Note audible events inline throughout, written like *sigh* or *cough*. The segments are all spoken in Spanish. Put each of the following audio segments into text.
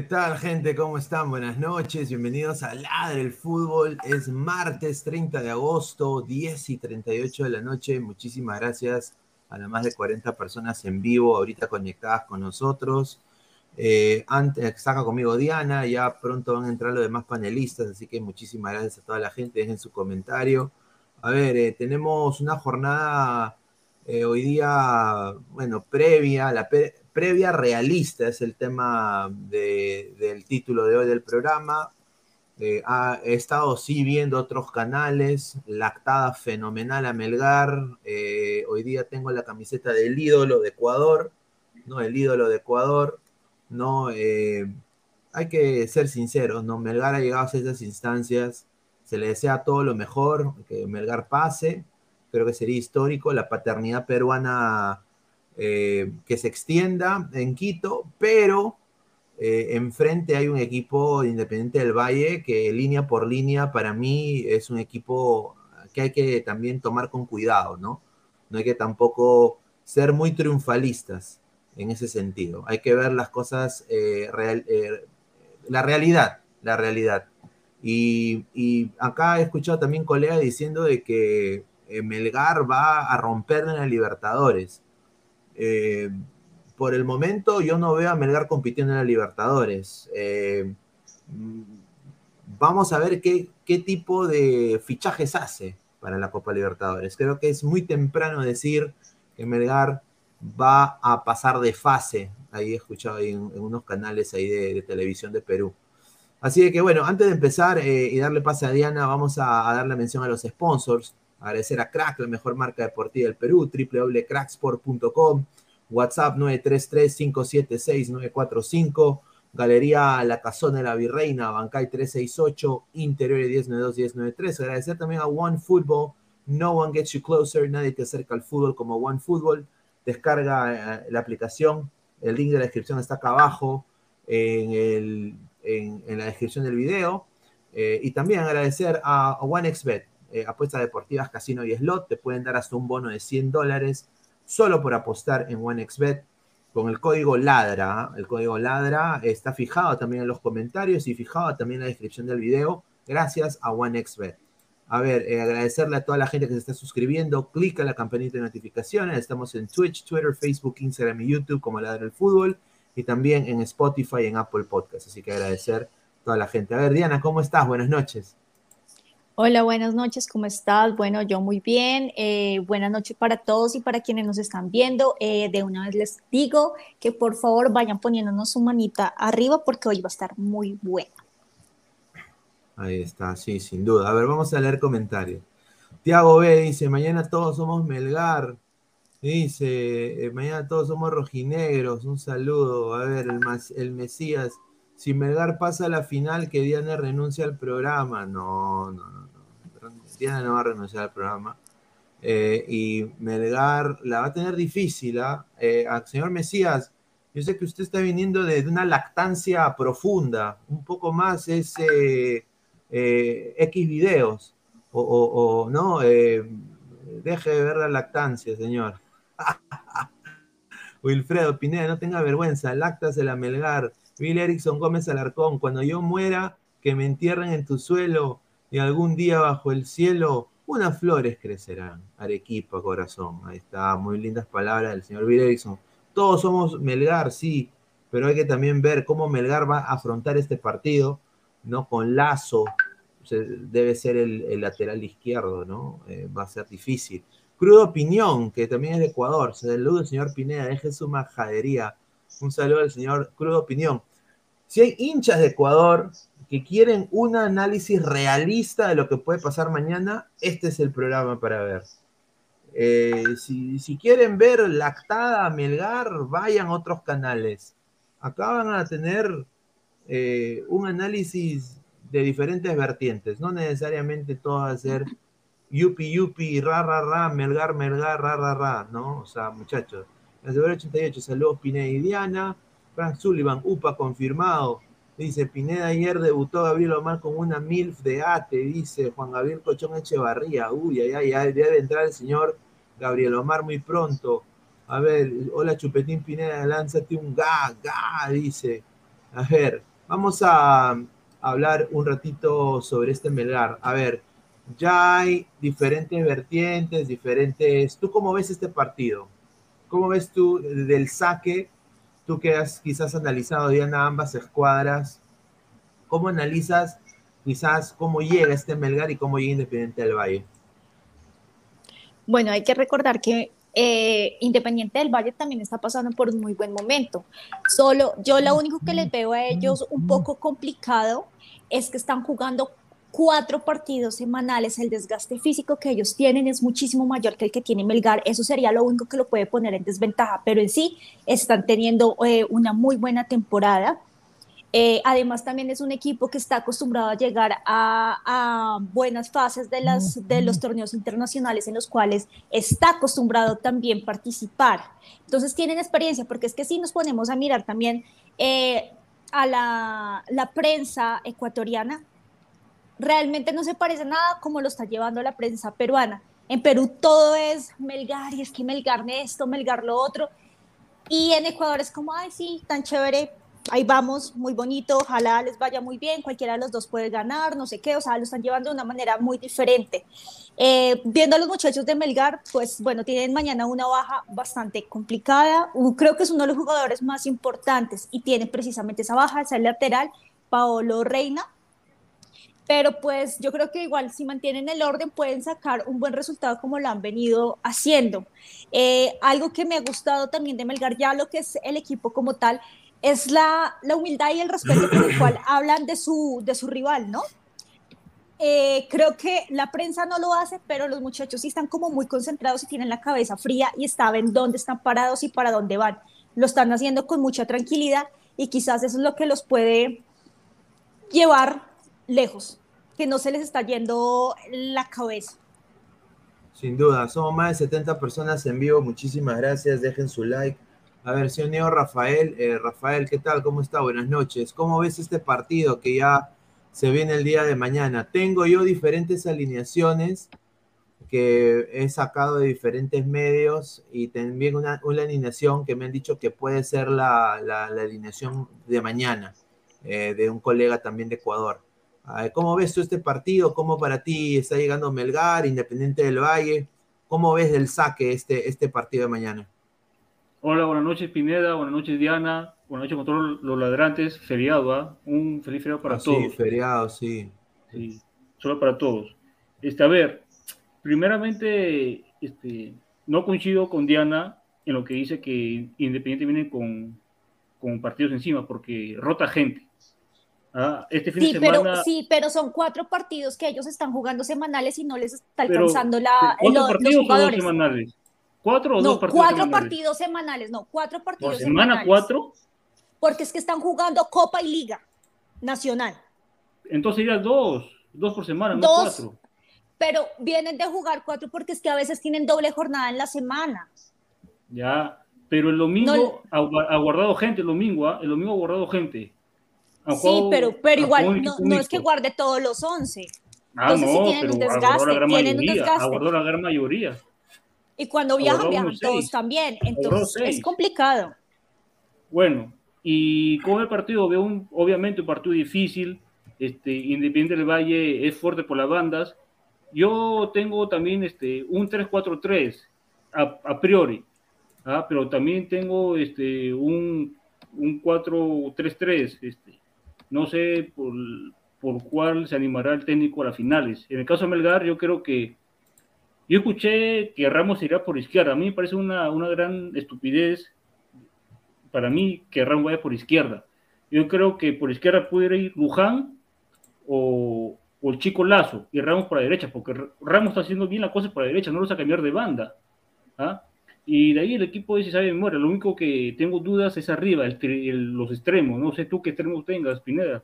¿Qué tal, gente? ¿Cómo están? Buenas noches. Bienvenidos a Ladre el Fútbol. Es martes 30 de agosto, 10 y 38 de la noche. Muchísimas gracias a las más de 40 personas en vivo, ahorita conectadas con nosotros. Eh, antes, conmigo Diana, ya pronto van a entrar los demás panelistas, así que muchísimas gracias a toda la gente. Dejen su comentario. A ver, eh, tenemos una jornada eh, hoy día, bueno, previa, la previa realista es el tema del título de hoy del programa. Eh, he estado sí viendo otros canales, lactada fenomenal a Melgar. Eh, hoy día tengo la camiseta del ídolo de Ecuador, ¿no? El ídolo de Ecuador, ¿no? Eh, hay que ser sinceros, ¿no? Melgar ha llegado a esas instancias, se le desea todo lo mejor, que Melgar pase, creo que sería histórico, la paternidad peruana eh, que se extienda en Quito, pero eh, enfrente hay un equipo Independiente del Valle que línea por línea para mí es un equipo que hay que también tomar con cuidado, ¿no? No hay que tampoco ser muy triunfalistas en ese sentido. Hay que ver las cosas, eh, la realidad, la realidad. Y, y, acá he escuchado también colegas diciendo de que Melgar va a romper en la Libertadores. Eh, por el momento yo no veo a Melgar compitiendo en la Libertadores. Eh, vamos a ver qué, qué tipo de fichajes hace para la Copa Libertadores. Creo que es muy temprano decir que Melgar va a pasar de fase. Ahí he escuchado en, unos canales ahí de, televisión de Perú. Así que bueno, antes de empezar eh, y darle pase a Diana, vamos a, a, darle mención a los sponsors. Agradecer a Crack, la mejor marca deportiva del Perú, www.cracksport.com, WhatsApp 933-576-945, Galería La Casona de la Virreina, Bancay 368, Interior 1092-1093. Agradecer también a One Football, No One Gets You Closer, nadie te acerca al fútbol como One Football. Descarga eh, la aplicación, el link de la descripción está acá abajo en, el, en, la descripción del video. Eh, y también agradecer a, OneXBet, eh, apuestas deportivas, casino y slot. Te pueden dar hasta un bono de 100 dólares solo por apostar en OneXBet con el código LADRA. ¿ah? El código LADRA está fijado también en los comentarios y fijado también en la descripción del video. Gracias a OneXBet. A ver, eh, agradecerle a toda la gente que se está suscribiendo. Clica la campanita de notificaciones. Estamos en Twitch, Twitter, Facebook, Instagram y YouTube como Ladra el Fútbol. Y también en Spotify y en Apple Podcast. Así que agradecer a toda la gente. A ver, Diana, ¿cómo estás? Buenas noches. Hola, buenas noches, ¿cómo estás? Bueno, yo muy bien. Eh, buenas noches para todos y para quienes nos están viendo. Eh, de una vez les digo que por favor vayan poniéndonos su manita arriba porque hoy va a estar muy bueno. Ahí está, sí, sin duda. A ver, vamos a leer comentarios. Tiago B dice, mañana todos somos Melgar. Dice, eh, mañana todos somos rojinegros. Un saludo. A ver, el, el Mesías. Si Melgar pasa a la final, que Diana renuncia al programa. No, no, no. No. Diana no va a renunciar al programa. Eh, y Melgar la va a tener difícil. ¿ah? Eh, señor Mesías, yo sé que usted está viniendo de, una lactancia profunda. Un poco más ese eh, X videos, o, no, eh, deje de ver la lactancia, señor. *laughs* Wilfredo Pineda, no tenga vergüenza, lactas de la Melgar. Bill Erickson Gómez Alarcón, cuando yo muera, que me entierren en tu suelo y algún día bajo el cielo unas flores crecerán. Arequipa, corazón. Ahí está, muy lindas palabras del señor Bill Erickson. Todos somos Melgar, sí, pero hay que también ver cómo Melgar va a afrontar este partido ¿no? Con Lazo, debe ser el, lateral izquierdo, ¿no? Eh, va a ser difícil. Crudo Opinión, que también es de Ecuador. Saludos, señor Pineda, deje su majadería. Un saludo al señor Crudo Opinión. Si hay hinchas de Ecuador que quieren un análisis realista de lo que puede pasar mañana, este es el programa para ver. Eh, si, quieren ver lactada a Melgar, vayan a otros canales. Acá van a tener eh, un análisis de diferentes vertientes, no necesariamente todo va a ser yupi yupi, ra ra ra, melgar melgar, ra ra ra, ¿no? O sea, muchachos. La 88, saludos Pineda y Diana. Frank Sullivan, UPA confirmado. Dice, Pineda ayer debutó Gabriel Omar con una MILF de ATE, dice Juan Gabriel Cochón Echevarría. Uy, ya, ya, debe entrar el señor Gabriel Omar muy pronto. A ver, hola Chupetín Pineda, lánzate un ga, ga, dice. A ver, Vamos a hablar un ratito sobre este Melgar. A ver, ya hay diferentes vertientes, diferentes... ¿Tú cómo ves este partido? ¿Cómo ves tú del saque? Tú que has quizás analizado, Diana, ambas escuadras. ¿Cómo analizas quizás cómo llega este Melgar y cómo llega Independiente del Valle? Bueno, hay que recordar que eh, Independiente del Valle también está pasando por un muy buen momento. Solo yo lo único que les veo a ellos un poco complicado es que están jugando cuatro partidos semanales, el desgaste físico que ellos tienen es muchísimo mayor que el que tiene Melgar, eso sería lo único que lo puede poner en desventaja, pero en sí están teniendo eh, una muy buena temporada. Eh, además, también es un equipo que está acostumbrado a llegar a, buenas fases de, las, de los torneos internacionales en los cuales está acostumbrado también participar. Entonces, tienen experiencia, porque es que si nos ponemos a mirar también eh, a la, la, prensa ecuatoriana, realmente no se parece nada como lo está llevando la prensa peruana. En Perú todo es Melgar, y es que Melgar esto, Melgar lo otro. Y en Ecuador es como, ay, sí, tan chévere, ahí vamos, muy bonito, ojalá les vaya muy bien, cualquiera de los dos puede ganar, no sé qué, o sea, lo están llevando de una manera muy diferente. Eh, viendo a los muchachos de Melgar, pues bueno, tienen mañana una baja bastante complicada, creo que es uno de los jugadores más importantes y tiene precisamente esa baja, esa lateral, Paolo Reina, pero pues yo creo que igual si mantienen el orden pueden sacar un buen resultado como lo han venido haciendo. Eh, algo que me ha gustado también de Melgar, ya lo que es el equipo como tal, es la, la, humildad y el respeto con el cual *coughs* hablan de su, de su rival, ¿no? Eh, creo que la prensa no lo hace, pero los muchachos sí están como muy concentrados y tienen la cabeza fría y saben dónde están parados y para dónde van. Lo están haciendo con mucha tranquilidad y quizás eso es lo que los puede llevar lejos, que no se les está yendo la cabeza. Sin duda, somos más de 70 personas en vivo. Muchísimas gracias. Dejen su like a ver, señor Rafael. Eh, Rafael, ¿qué tal? ¿Cómo está? Buenas noches. ¿Cómo ves este partido que ya se viene el día de mañana. Tengo yo diferentes alineaciones que he sacado de diferentes medios y también una, una alineación que me han dicho que puede ser la, la, alineación de mañana eh, de un colega también de Ecuador. ¿Cómo ves tú este partido? ¿Cómo para ti está llegando Melgar, Independiente del Valle? ¿Cómo ves del saque este, este partido de mañana? Hola, buenas noches Pineda, buenas noches Diana, buenas noches con todos los ladrantes, feriado, ¿ah? Un feliz feriado para ah, todos. Sí, feriado, sí. Sí, solo para todos. Este, a ver, primeramente, este, no coincido con Diana en lo que dice que Independiente viene con, con partidos encima, porque rota gente. Ah, este fin sí, de semana... pero, sí, pero son cuatro partidos que ellos están jugando semanales y no les está alcanzando la, ¿Cuatro partidos los jugadores. O dos semanales? ¿Cuatro o no, dos partidos cuatro semanales? partidos semanales, no, cuatro partidos ¿Por semana cuatro? Porque es que están jugando Copa y Liga Nacional. Entonces serían dos, dos por semana, no cuatro. Pero vienen de jugar cuatro porque es que a veces tienen doble jornada en la semana. Ya, pero el domingo ha, guardado gente, el domingo, ¿ah? el domingo ha guardado gente. Sí, pero, pero igual no, es que guarde todos los once. Ah, Entonces, no, tienen un desgaste, tienen un desgaste. Aguardó la gran mayoría. Y cuando viajan, viajan todos también. Entonces es complicado. Bueno, y con el partido veo un, obviamente un partido difícil. Este, Independiente del Valle es fuerte por las bandas. Yo tengo también este, un 3-4-3 a, priori, ¿ah? pero también tengo este, un, un 4-3-3. Este, no sé por, por cuál se animará el técnico a las finales. En el caso de Melgar, yo creo que yo escuché que Ramos iría por izquierda. A mí me parece una, una gran estupidez para mí que Ramos vaya por izquierda. Yo creo que por izquierda pudiera ir Luján o, el chico Lazo y Ramos por la derecha, porque Ramos está haciendo bien la cosa por la derecha, no lo va a cambiar de banda. ¿ah? Y de ahí el equipo dice, sabe memoria. Lo único que tengo dudas es arriba, los extremos. No sé tú qué extremos tengas, Pineda.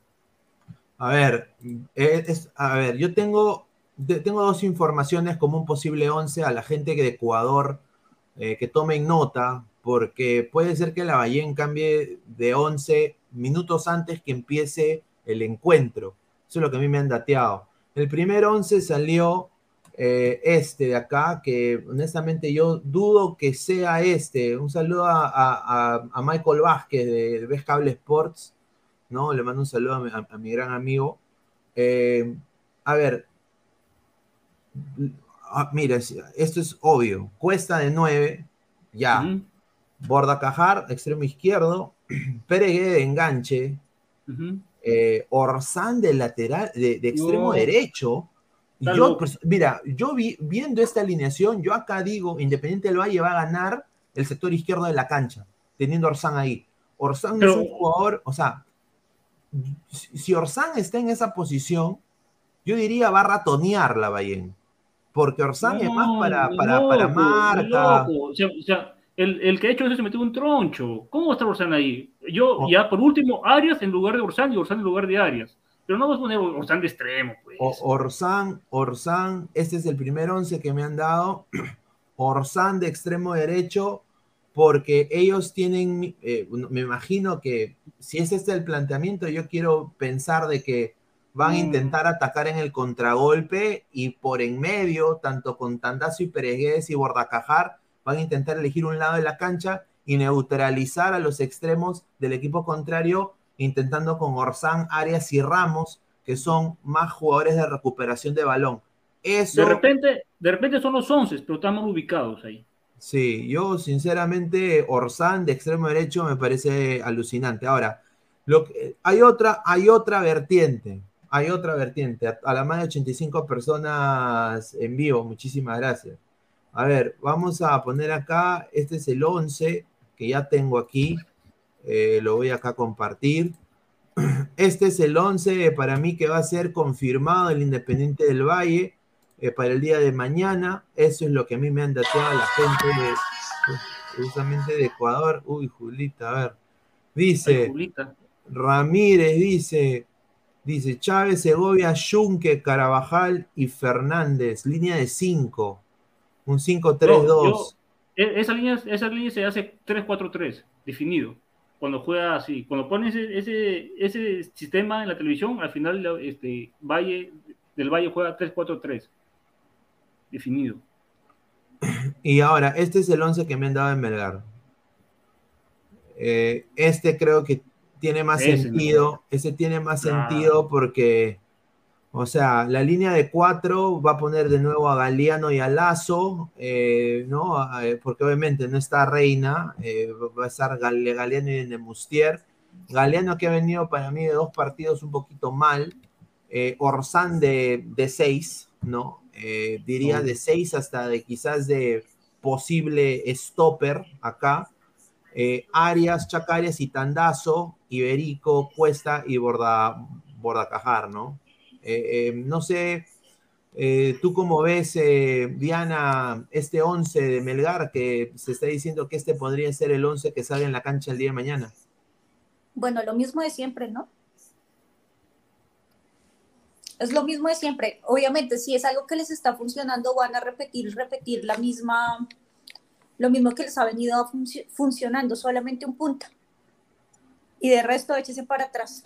A ver, es, a ver, yo tengo tengo dos informaciones como un posible 11 a la gente de Ecuador eh, que tomen nota, porque puede ser que la Ballén cambie de 11 minutos antes que empiece el encuentro. Eso es lo que a mí me han dateado. El primer 11 salió eh, este de acá, que honestamente yo dudo que sea este. Un saludo a, Michael Vázquez de, de Cable Sports, ¿no? Le mando un saludo a mi, gran amigo. Eh, a ver, ah, mira, esto es obvio. Cuesta de 9, ya. Borda Cajar, extremo izquierdo. *clears throat* Peregué de enganche. Eh, Orzán de lateral, de, extremo derecho. Yo, pues, mira, yo vi, viendo esta alineación, yo acá digo, Independiente del Valle va a ganar el sector izquierdo de la cancha, teniendo Orzán ahí. Orzán es un jugador, o sea, si Orzán está en esa posición, yo diría va a ratonear la Bayern porque Orsán es más para, para, para marca. O sea, el, el, que ha hecho eso se metió un troncho. ¿Cómo va a estar Orsán ahí? Yo, oh. ya por último, Arias en lugar de Orsán y Orsán en lugar de Arias. Pero no vas a poner Orsán de extremo, pues. Orsán, Orsán, este es el primer once que me han dado. *clears throat* Orsán de extremo derecho, porque ellos tienen, eh, me imagino que si es este el planteamiento, yo quiero pensar de que van a mm. intentar atacar en el contragolpe y por en medio, tanto con Tandazo y Peregués y Bordacajar, van a intentar elegir un lado de la cancha y neutralizar a los extremos del equipo contrario, intentando con Orsán, Arias y Ramos, que son más jugadores de recuperación de balón. Eso... De repente, de repente son los 11, pero estamos ubicados ahí. Sí, yo sinceramente Orsán de extremo derecho me parece alucinante. Ahora, lo que, hay, otra, hay otra vertiente hay otra vertiente. A, la más de 85 personas en vivo, muchísimas gracias. A ver, vamos a poner acá, este es el 11 que ya tengo aquí, eh, lo voy acá a compartir. *clears throat* Este es el 11 para mí que va a ser confirmado el Independiente del Valle eh, para el día de mañana. Eso es lo que a mí me han dateado la gente de, justamente de Ecuador. Uy, Julita, a ver. Dice, Ramírez dice, Dice Chávez, Segovia, Junque, Carabajal y Fernández. Línea de 5. Un 5-3-2. E, esa, línea, esa línea se hace 3-4-3, definido. Cuando juega así. Cuando pone ese, ese, ese sistema en la televisión, al final este, Valle, del Valle juega 3-4-3. Definido. Y ahora, este es el 11 que me han dado en Melgar. Eh, este creo que tiene más sentido. Ese tiene más sentido porque, o sea, la línea de cuatro va a poner de nuevo a Galeano y a Lazo, eh, ¿no? Eh, porque obviamente no está Reina, va a estar Galeano y Nemustier. Galeano que ha venido para mí de dos partidos un poquito mal. Orsán de, de seis, ¿no? diría de seis hasta de quizás de posible stopper acá. Eh, Arias, Chacarias y Tandazo, Iberico, Cuesta y Borda, Bordacajar, ¿no? Eh, eh, no sé, tú cómo ves, Diana, este 11 de Melgar, que se está diciendo que este podría ser el 11 que sale en la cancha el día de mañana. Bueno, lo mismo de siempre, ¿no? Es lo mismo de siempre. Obviamente, si es algo que les está funcionando, van a repetir, repetir la misma, lo mismo que les ha venido funcionando, solamente un punto. Y de resto, échese para atrás.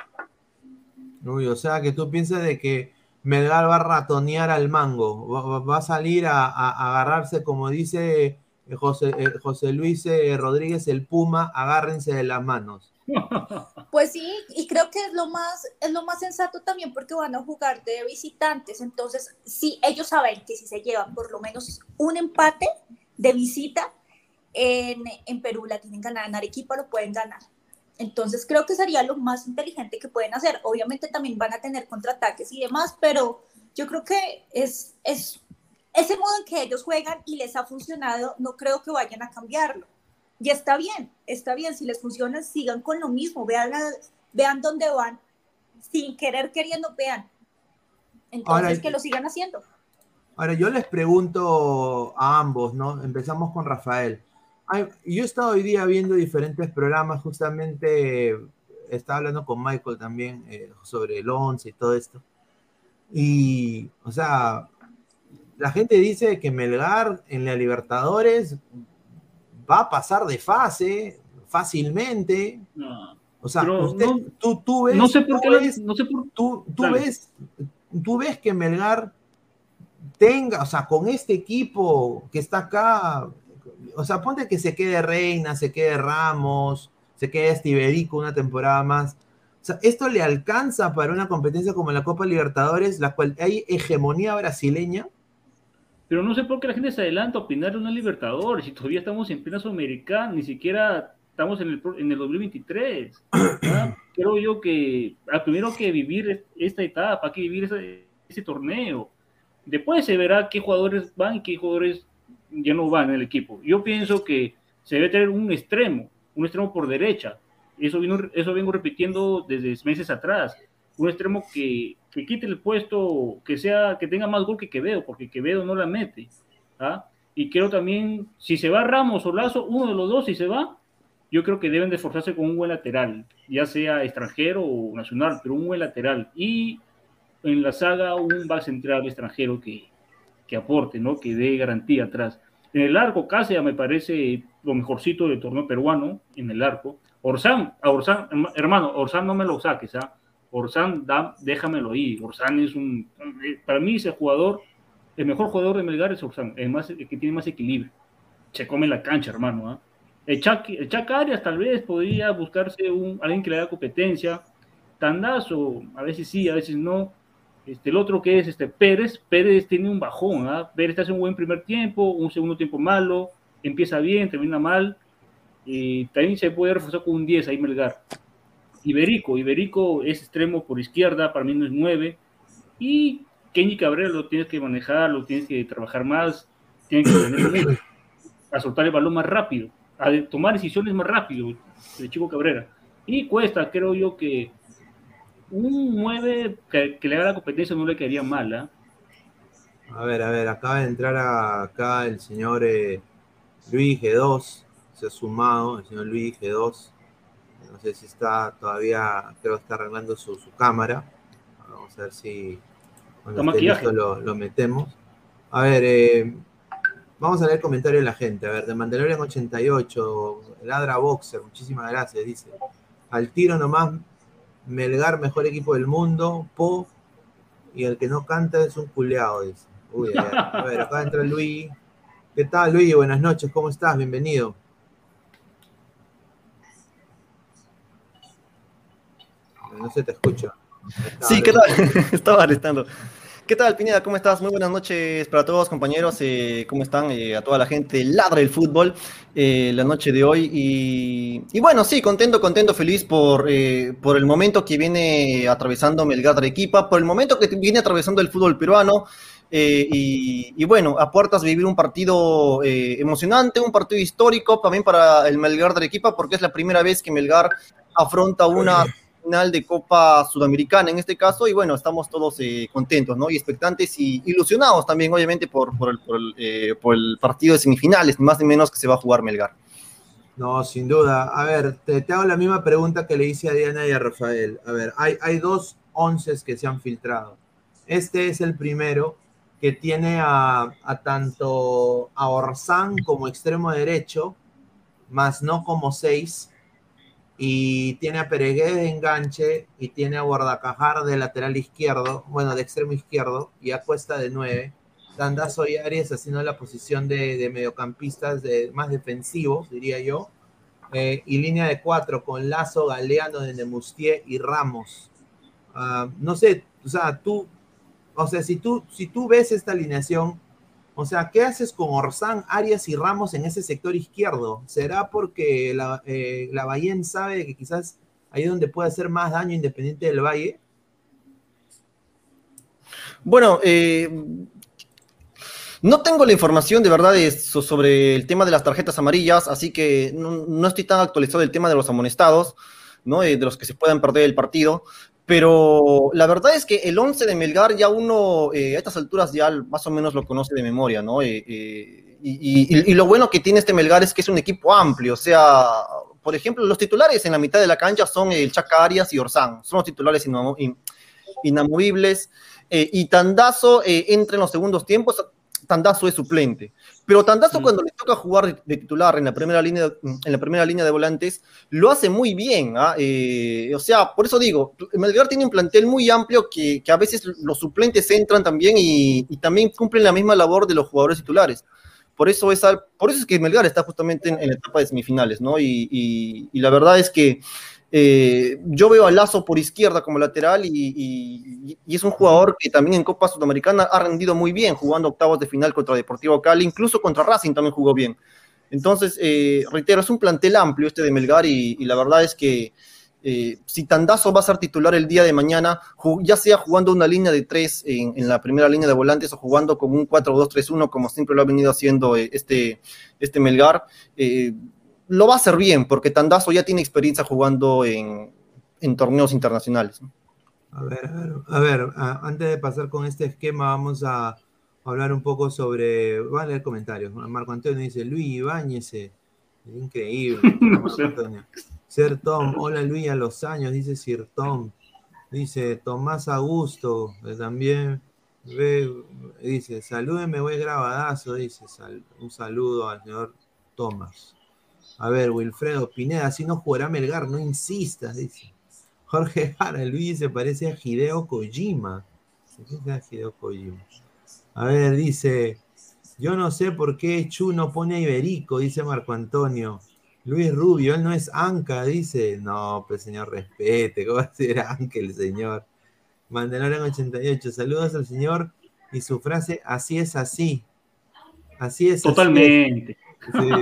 Uy, o sea que tú piensas de que Melgar va a ratonear al mango, va, a salir a, agarrarse, como dice José, eh, José Luis eh, Rodríguez, el Puma, agárrense de las manos. *laughs* Pues sí, y creo que es lo más, es lo más sensato también porque van a jugar de visitantes. Entonces, sí, ellos saben que si se llevan por lo menos un empate de visita, en, Perú la tienen ganada, en Arequipa lo pueden ganar. Entonces creo que sería lo más inteligente que pueden hacer. Obviamente también van a tener contraataques y demás, pero yo creo que es, es ese modo en que ellos juegan y les ha funcionado, no creo que vayan a cambiarlo. Y está bien, está bien, si les funciona, sigan con lo mismo, vean, vean dónde van, sin querer queriendo, vean. Entonces que lo sigan haciendo. Ahora yo les pregunto a ambos, ¿no? Empezamos con Rafael yo he estado hoy día viendo diferentes programas, justamente estaba hablando con Michael también eh, sobre el 11 y todo esto. Y, o sea, la gente dice que Melgar en la Libertadores va a pasar de fase fácilmente. o sea, tú, tú, ves, no sé por qué, no sé por... tú, tú ves, tú ves que Melgar tenga, o sea, con este equipo que está acá, o sea, ponte que se quede Reina, se quede Ramos, se quede Estiberico una temporada más. O sea, esto le alcanza para una competencia como la Copa Libertadores, la cual hay hegemonía brasileña. Pero no sé por qué la gente se adelanta a opinar de una Libertadores y todavía estamos en plena Sudamericana, ni siquiera estamos en el, en el 2023. *clears throat* Creo yo que ah, primero que vivir esta etapa, hay que vivir ese, ese torneo. Después se verá qué jugadores van y qué jugadores ya no va en el equipo. Yo pienso que se debe tener un extremo, un extremo por derecha. Eso, vino, eso vengo repitiendo desde meses atrás. Un extremo que, que quite el puesto, que sea que tenga más gol que Quevedo, porque Quevedo no la mete. ¿ah? Y creo también, si se va Ramos o Lazo, uno de los dos, si se va, yo creo que deben de esforzarse con un buen lateral, ya sea extranjero o nacional, pero un buen lateral. Y en la saga, un back central extranjero que, que aporte, ¿no? que dé garantía atrás. En el arco, Cáceres me parece lo mejorcito del torneo peruano, en el arco. Orsán, Orsán, hermano, Orsán no me lo saques, ¿ah? Orsán, déjamelo ahí. Orsán es un, para mí ese jugador, el mejor jugador de Melgar es Orsán, el, más, que tiene más equilibrio. Se come la cancha, hermano. ¿ah? El Chac, Arias tal vez podría buscarse un, alguien que le haga competencia. Tandazo, a veces sí, a veces no. Este, el otro que es este, Pérez, Pérez tiene un bajón, ¿ah? Pérez hace un buen primer tiempo, un segundo tiempo malo, empieza bien, termina mal, y también se puede reforzar con un 10 ahí Melgar. Iberico, Iberico es extremo por izquierda, para mí no es 9, y Kenny Cabrera lo tienes que manejar, lo tienes que trabajar más, tienes que a soltar el balón más rápido, a tomar decisiones más rápido, el chico Cabrera. Y cuesta, creo yo que un 9 que, le haga la competencia no le quedaría mal, ¿ah? A ver, a ver, acaba de entrar acá el señor eh, Luis G2, se ha sumado, el señor Luis G2. No sé si está todavía, creo que está arreglando su, cámara. Vamos a ver si cuando esté lo, lo, metemos. A ver, eh, vamos a leer comentarios de la gente. A ver, de Mandalorian 88, Ladra Boxer, muchísimas gracias, dice. Al tiro nomás, Melgar, mejor equipo del mundo, Po, y el que no canta es un culeado, dice. Uy, a ver, a ver, acá entra Luis. ¿Qué tal, Luis? Buenas noches, ¿cómo estás? Bienvenido. No se te escucha. Sí, ¿qué tal? *laughs* Estaba arrestando. ¿Qué tal, Pineda? ¿Cómo estás? Muy buenas noches para todos, compañeros. Eh, ¿Cómo están? Eh, a toda la gente ladra el fútbol eh, la noche de hoy. Y, bueno, sí, contento, contento, feliz por, por el momento que viene atravesando Melgar de Arequipa, por el momento que viene atravesando el fútbol peruano. Y, y, bueno, a puertas de vivir un partido emocionante, un partido histórico también para el Melgar de Arequipa, porque es la primera vez que Melgar afronta una final de Copa Sudamericana en este caso, y bueno, estamos todos eh, contentos, ¿no? Y expectantes y ilusionados también, obviamente, por, por, el, por, el, eh, partido de semifinales, más ni menos que se va a jugar Melgar. No, sin duda. A ver, te, hago la misma pregunta que le hice a Diana y a Rafael. A ver, hay, hay dos onces que se han filtrado. Este es el primero que tiene a, a tanto a Orsán como extremo derecho, más no como seis, y tiene a Peregué de enganche y tiene a Guardacajar de lateral izquierdo, bueno, de extremo izquierdo, y a Cuesta de nueve. Tandazo y Arias haciendo la posición de, mediocampistas más defensivos, diría yo. Eh, y línea de cuatro con Lazo, Galeano, de Nemustier y Ramos. Uh, no sé, o sea, tú, o sea, si tú, si tú ves esta alineación, o sea, ¿qué haces con Orsán, Arias y Ramos en ese sector izquierdo? ¿Será porque la, eh, la Bayén sabe que quizás ahí es donde puede hacer más daño Independiente del Valle? Bueno, eh, no tengo la información de verdad sobre el tema de las tarjetas amarillas, así que no, no estoy tan actualizado del tema de los amonestados, ¿no? de los que se puedan perder el partido. Pero la verdad es que el 11 de Melgar ya uno eh, a estas alturas ya más o menos lo conoce de memoria, ¿no? Eh, eh, y, lo bueno que tiene este Melgar es que es un equipo amplio, o sea, por ejemplo, los titulares en la mitad de la cancha son el Chaca Arias y Orsán, son los titulares inamovibles. y Tandazo entra en los segundos tiempos, Tandazo es suplente. Pero Tandazo mm. cuando le toca jugar de titular en la primera línea, en la primera línea de volantes, lo hace muy bien. ¿ah? Eh, o sea, por eso digo, Melgar tiene un plantel muy amplio que, que a veces los suplentes entran también y, y, también cumplen la misma labor de los jugadores titulares. Por eso es, por eso es que Melgar está justamente en, en la etapa de semifinales, ¿no? Y, y, y la verdad es que eh, yo veo a Lazo por izquierda como lateral y, es un jugador que también en Copa Sudamericana ha rendido muy bien, jugando octavos de final contra Deportivo Cali, incluso contra Racing también jugó bien. Entonces, eh, reitero, es un plantel amplio este de Melgar y, la verdad es que eh, si Tandazo va a ser titular el día de mañana, ya sea jugando una línea de tres en, en la primera línea de volantes o jugando con un 4-2-3-1 como siempre lo ha venido haciendo este, este Melgar, eh, lo va a hacer bien, porque Tandazo ya tiene experiencia jugando en, en torneos internacionales. A ver, a ver, a ver a, antes de pasar con este esquema, vamos a hablar un poco sobre. Voy a leer comentarios. Marco Antonio dice: Luis Ibáñez, increíble. *laughs* Ser Tom, hola Luis a los años, dice Sir Tom. Dice Tomás Augusto, también ve, dice: Salúdeme, voy grabadazo. Dice: sal, un saludo al señor Tomás. A ver, Wilfredo Pineda, así no jugará Melgar, no insistas, dice. Jorge Jara, Luis se parece a Hideo Kojima. ¿Qué es Hideo Kojima? A ver, dice, yo no sé por qué Chu no pone a Iberico, dice Marco Antonio. Luis Rubio, él no es Anca, dice. No, pues señor, respete, ¿cómo va a ser Anca el señor? Mandalorian 88, saludos al señor y su frase, así es así. Así es. Totalmente. Así. Sí,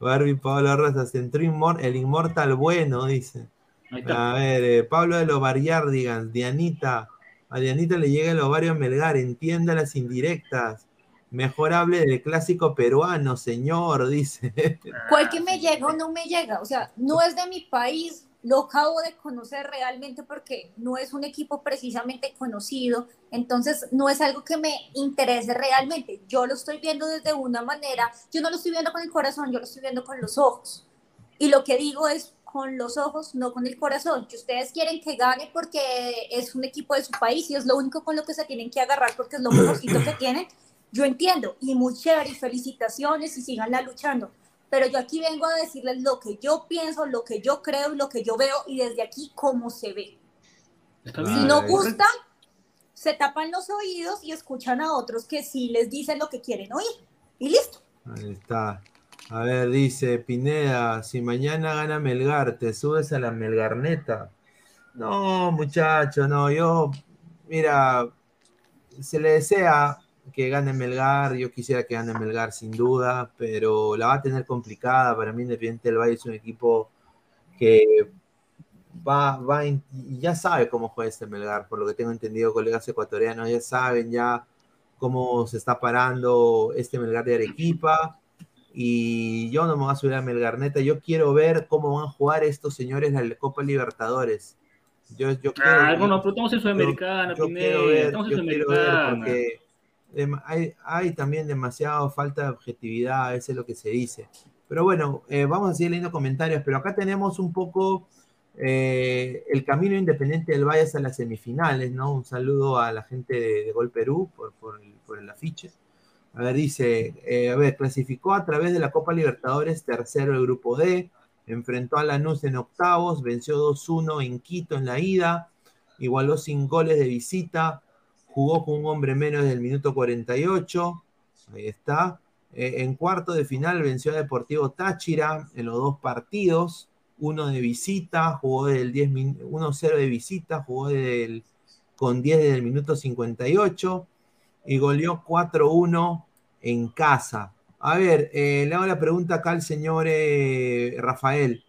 Barbie Pablo Rosas, entró el inmortal bueno, dice. A ver, eh, Pablo de los Barriardigans, Dianita. A Dianita le llega el ovario Melgar, entienda las indirectas. Mejor hable del clásico peruano, señor, dice. ¿Cuál que me llega o no me llega? O sea, no es de mi país, lo acabo de conocer realmente porque no es un equipo precisamente conocido, entonces no es algo que me interese realmente. Yo lo estoy viendo desde una manera, yo no lo estoy viendo con el corazón, yo lo estoy viendo con los ojos. Y lo que digo es con los ojos, no con el corazón, que ustedes quieren que gane porque es un equipo de su país y es lo único con lo que se tienen que agarrar porque es lo mejorcito que *coughs* tienen. Yo entiendo, y muy chévere, y felicitaciones y siganla luchando. Pero yo aquí vengo a decirles lo que yo pienso, lo que yo creo, lo que yo veo y desde aquí cómo se ve. Si no gusta, se tapan los oídos y escuchan a otros que sí les dicen lo que quieren oír. Y listo. Ahí está. A ver, dice Pineda, si mañana gana Melgar, ¿te subes a la Melgarneta? No, muchacho, no, yo, mira, se le desea que gane Melgar, yo quisiera que gane Melgar sin duda, pero la va a tener complicada. Para mí, Independiente del Valle es un equipo que va, va, y ya sabe cómo juega este Melgar, por lo que tengo entendido, colegas ecuatorianos ya saben ya cómo se está parando este Melgar de Arequipa. Y yo no me voy a subir a Melgarneta, yo quiero ver cómo van a jugar estos señores en la Copa Libertadores. Yo, yo ah, bueno, pero estamos en Sudamericana, yo, quiero ver, estamos en Sudamericana. porque hay, también demasiada falta de objetividad, eso es lo que se dice. Pero bueno, eh, vamos a seguir leyendo comentarios, pero acá tenemos un poco eh, el camino independiente del Valle hasta las semifinales, ¿no? Un saludo a la gente de, Gol Perú por, por, el, afiche. A ver, dice, eh, a ver, clasificó a través de la Copa Libertadores tercero el grupo D, enfrentó a Lanús en octavos, venció 2-1 en Quito en la ida, igualó sin goles de visita, jugó con un hombre menos del minuto 48, ahí está. Eh, en cuarto de final venció a Deportivo Táchira en los dos partidos, uno de visita, jugó del 10 1-0 de visita, jugó del, con 10 desde el minuto 58 y goleó 4-1 en casa. A ver, eh, le hago la pregunta acá al señor eh, Rafael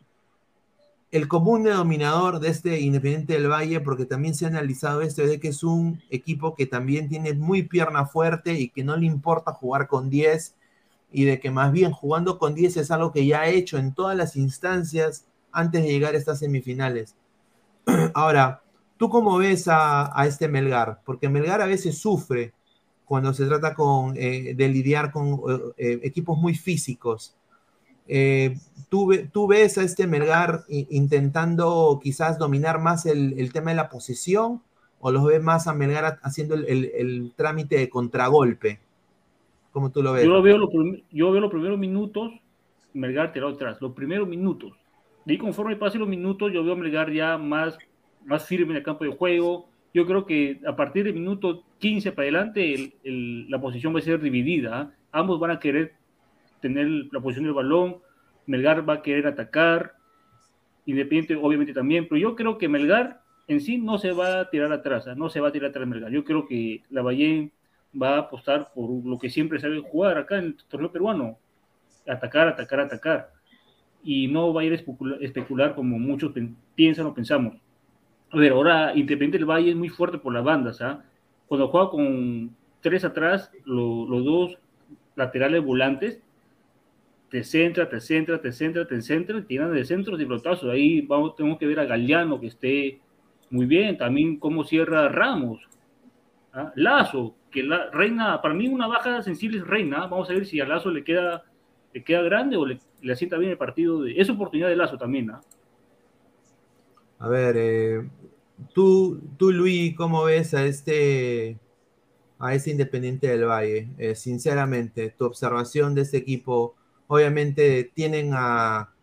el común denominador de este Independiente del Valle, porque también se ha analizado esto, es de que es un equipo que también tiene muy pierna fuerte y que no le importa jugar con 10 y de que más bien jugando con 10 es algo que ya ha hecho en todas las instancias antes de llegar a estas semifinales. *clears throat* Ahora, ¿tú cómo ves a, este Melgar? Porque Melgar a veces sufre cuando se trata con, eh, de lidiar con eh, eh, equipos muy físicos. Eh, ¿tú, ves a este Melgar intentando quizás dominar más el, tema de la posesión o los ves más a Melgar haciendo el, trámite de contragolpe? ¿Cómo tú lo ves? Yo veo, yo veo los primeros minutos, Melgar tirado atrás, los primeros minutos. Y conforme pasen los minutos, yo veo a Melgar ya más, más firme en el campo de juego. Yo creo que a partir del minuto 15 para adelante, la posición va a ser dividida. ¿ah? Ambos van a querer tener la posición del balón, Melgar va a querer atacar, Independiente obviamente también, pero yo creo que Melgar en sí no se va a tirar atrás, ¿ah? no se va a tirar atrás Melgar. Yo creo que la Valle va a apostar por lo que siempre sabe jugar acá en el torneo peruano, atacar, atacar, atacar. Y no va a ir a especular, como muchos piensan o pensamos. A ver, ahora Independiente del Valle es muy fuerte por las bandas. ¿ah? Cuando juega con tres atrás, los dos laterales volantes, te centra, te centra, te centra, te centra, tiran de centros y pelotazos. Ahí vamos, tenemos que ver a Galeano que esté muy bien, también cómo cierra Ramos. ¿ah? Lazo, que la reina, para mí una baja sensible es reina. Vamos a ver si a Lazo le queda, le queda grande o le, le asienta bien el partido. De, es oportunidad de Lazo también. ¿ah? A ver, eh, tú, tú, Luis, ¿cómo ves a este, a este Independiente del Valle? Eh, sinceramente, tu observación de este equipo Obviamente tienen a,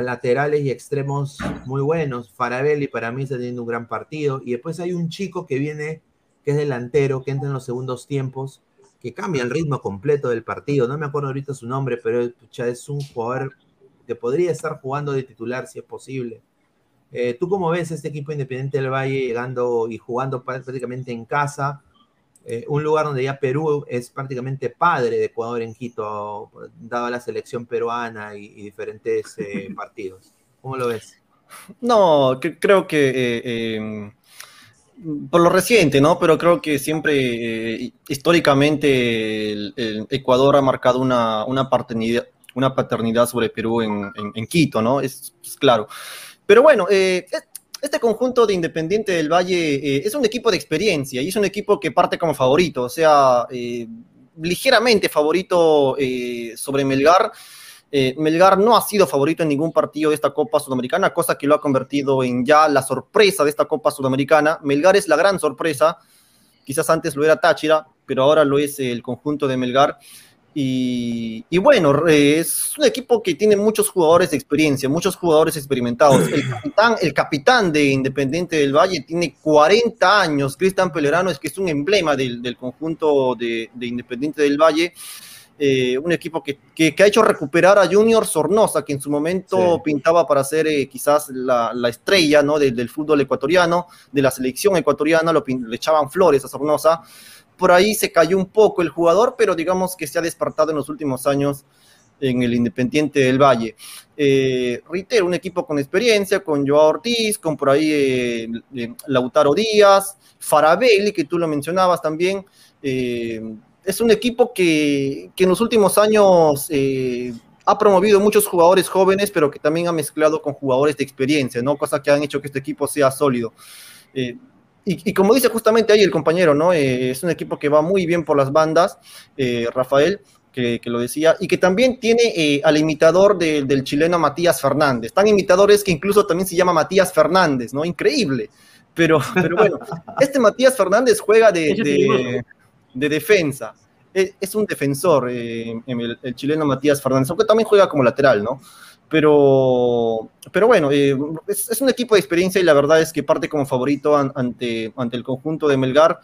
laterales y extremos muy buenos. Farabelli para mí está teniendo un gran partido. Y después hay un chico que viene, que es delantero, que entra en los segundos tiempos, que cambia el ritmo completo del partido. No me acuerdo ahorita su nombre, pero es un jugador que podría estar jugando de titular si es posible. Eh, ¿Tú cómo ves este equipo independiente del Valle llegando y jugando prácticamente en casa? Eh, un lugar donde ya Perú es prácticamente padre de Ecuador en Quito, dada la selección peruana y, diferentes eh, *laughs* partidos. ¿Cómo lo ves? No, creo que eh, em, por lo reciente, ¿no? Pero creo que siempre históricamente el, Ecuador ha marcado una, una, paternidad, una paternidad sobre Perú en, Quito, ¿no? Es, es, claro. Pero bueno, este conjunto de Independiente del Valle eh, es un equipo de experiencia y es un equipo que parte como favorito, o sea, eh, ligeramente favorito eh, sobre Melgar. Melgar no ha sido favorito en ningún partido de esta Copa Sudamericana, cosa que lo ha convertido en ya la sorpresa de esta Copa Sudamericana. Melgar es la gran sorpresa, quizás antes lo era Táchira, pero ahora lo es el conjunto de Melgar. Y, bueno, es un equipo que tiene muchos jugadores de experiencia, muchos jugadores experimentados. El *clears throat* capitán, el capitán de Independiente del Valle tiene 40 años, Cristian Pelerano es que es un emblema del, conjunto de, Independiente del Valle. Eh, un equipo que, ha hecho recuperar a Junior Sornosa, que en su momento pintaba para ser eh, quizás la, estrella ¿no? del fútbol ecuatoriano, de la selección ecuatoriana, lo, le echaban flores a Sornosa por ahí se cayó un poco el jugador, pero digamos que se ha despertado en los últimos años en el Independiente del Valle. Eh, reitero, un equipo con experiencia, con Joao Ortiz, con por ahí eh, eh, Lautaro Díaz, Farabelli, que tú lo mencionabas también. es un equipo que, que, en los últimos años ha promovido muchos jugadores jóvenes, pero que también ha mezclado con jugadores de experiencia, ¿no? Cosa que han hecho que este equipo sea sólido. Y, como dice justamente ahí el compañero, ¿no? Eh, es un equipo que va muy bien por las bandas, eh, Rafael, que, lo decía, y que también tiene eh, al imitador del chileno Matías Fernández. Tan imitadores que incluso también se llama Matías Fernández, ¿no? Increíble. Pero, *laughs* pero bueno, este Matías Fernández juega de, de, defensa. Es, un defensor, el, el, chileno Matías Fernández, aunque también juega como lateral, ¿no? Pero, pero bueno, eh, es, un equipo de experiencia y la verdad es que parte como favorito ante, ante el conjunto de Melgar.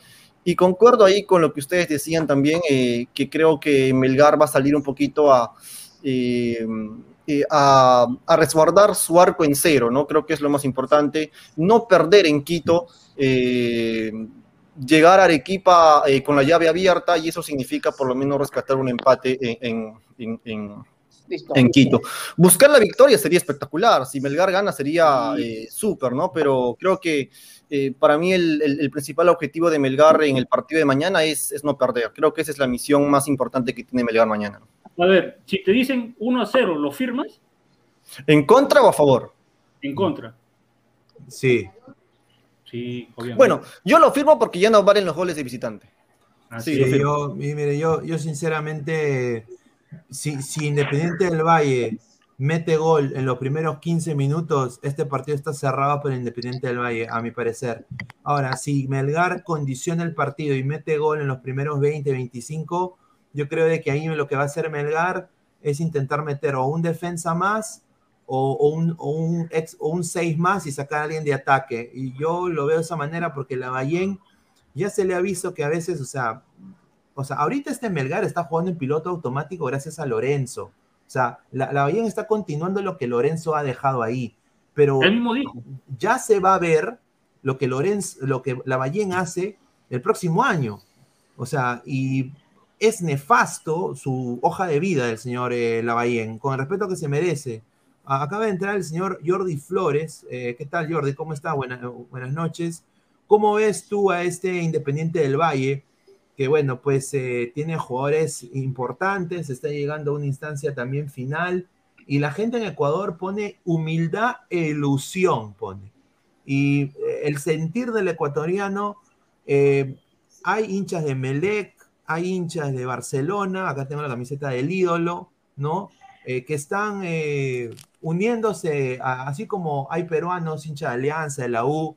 Y concuerdo ahí con lo que ustedes decían también, eh, que creo que Melgar va a salir un poquito a, eh, a, a, resguardar su arco en cero, ¿no? Creo que es lo más importante. No perder en Quito, llegar a Arequipa con la llave abierta y eso significa por lo menos rescatar un empate en, en en Quito. Buscar la victoria sería espectacular. Si Melgar gana sería eh, súper, ¿no? Pero creo que eh, para mí el, principal objetivo de Melgar en el partido de mañana es, no perder. Creo que esa es la misión más importante que tiene Melgar mañana. A ver, si te dicen 1 a 0, ¿lo firmas? ¿En contra o a favor? En contra. Sí. Sí, obviamente. Bueno, yo lo firmo porque ya no valen los goles de visitante. sí, yo, mire, yo, yo sinceramente si, Independiente del Valle mete gol en los primeros 15 minutos, este partido está cerrado por Independiente del Valle, a mi parecer. Ahora, si Melgar condiciona el partido y mete gol en los primeros 20, 25, yo creo de que ahí lo que va a hacer Melgar es intentar meter o un defensa más o, un, o ex, un 6 más y sacar a alguien de ataque. Y yo lo veo de esa manera porque la Ballén ya se le aviso que a veces, o sea, o sea, ahorita este Melgar está jugando en piloto automático gracias a Lorenzo. O sea, la, la está continuando lo que Lorenzo ha dejado ahí. Pero ya se va a ver lo que Lorenzo, lo que la Ballén hace el próximo año. O sea, y es nefasto su hoja de vida del señor eh, Lavallén, con el respeto que se merece. Acaba de entrar el señor Jordi Flores. Eh, ¿Qué tal, Jordi? ¿Cómo está? buenas noches. ¿Cómo ves tú a este Independiente del Valle? Que bueno, pues eh, tiene jugadores importantes, está llegando a una instancia también final, y la gente en Ecuador pone humildad e ilusión, pone. Y eh, el sentir del ecuatoriano, eh, hay hinchas de Melec, hay hinchas de Barcelona, acá tengo la camiseta del ídolo, ¿no? que están uniéndose, así como hay peruanos hinchas de Alianza, de la U,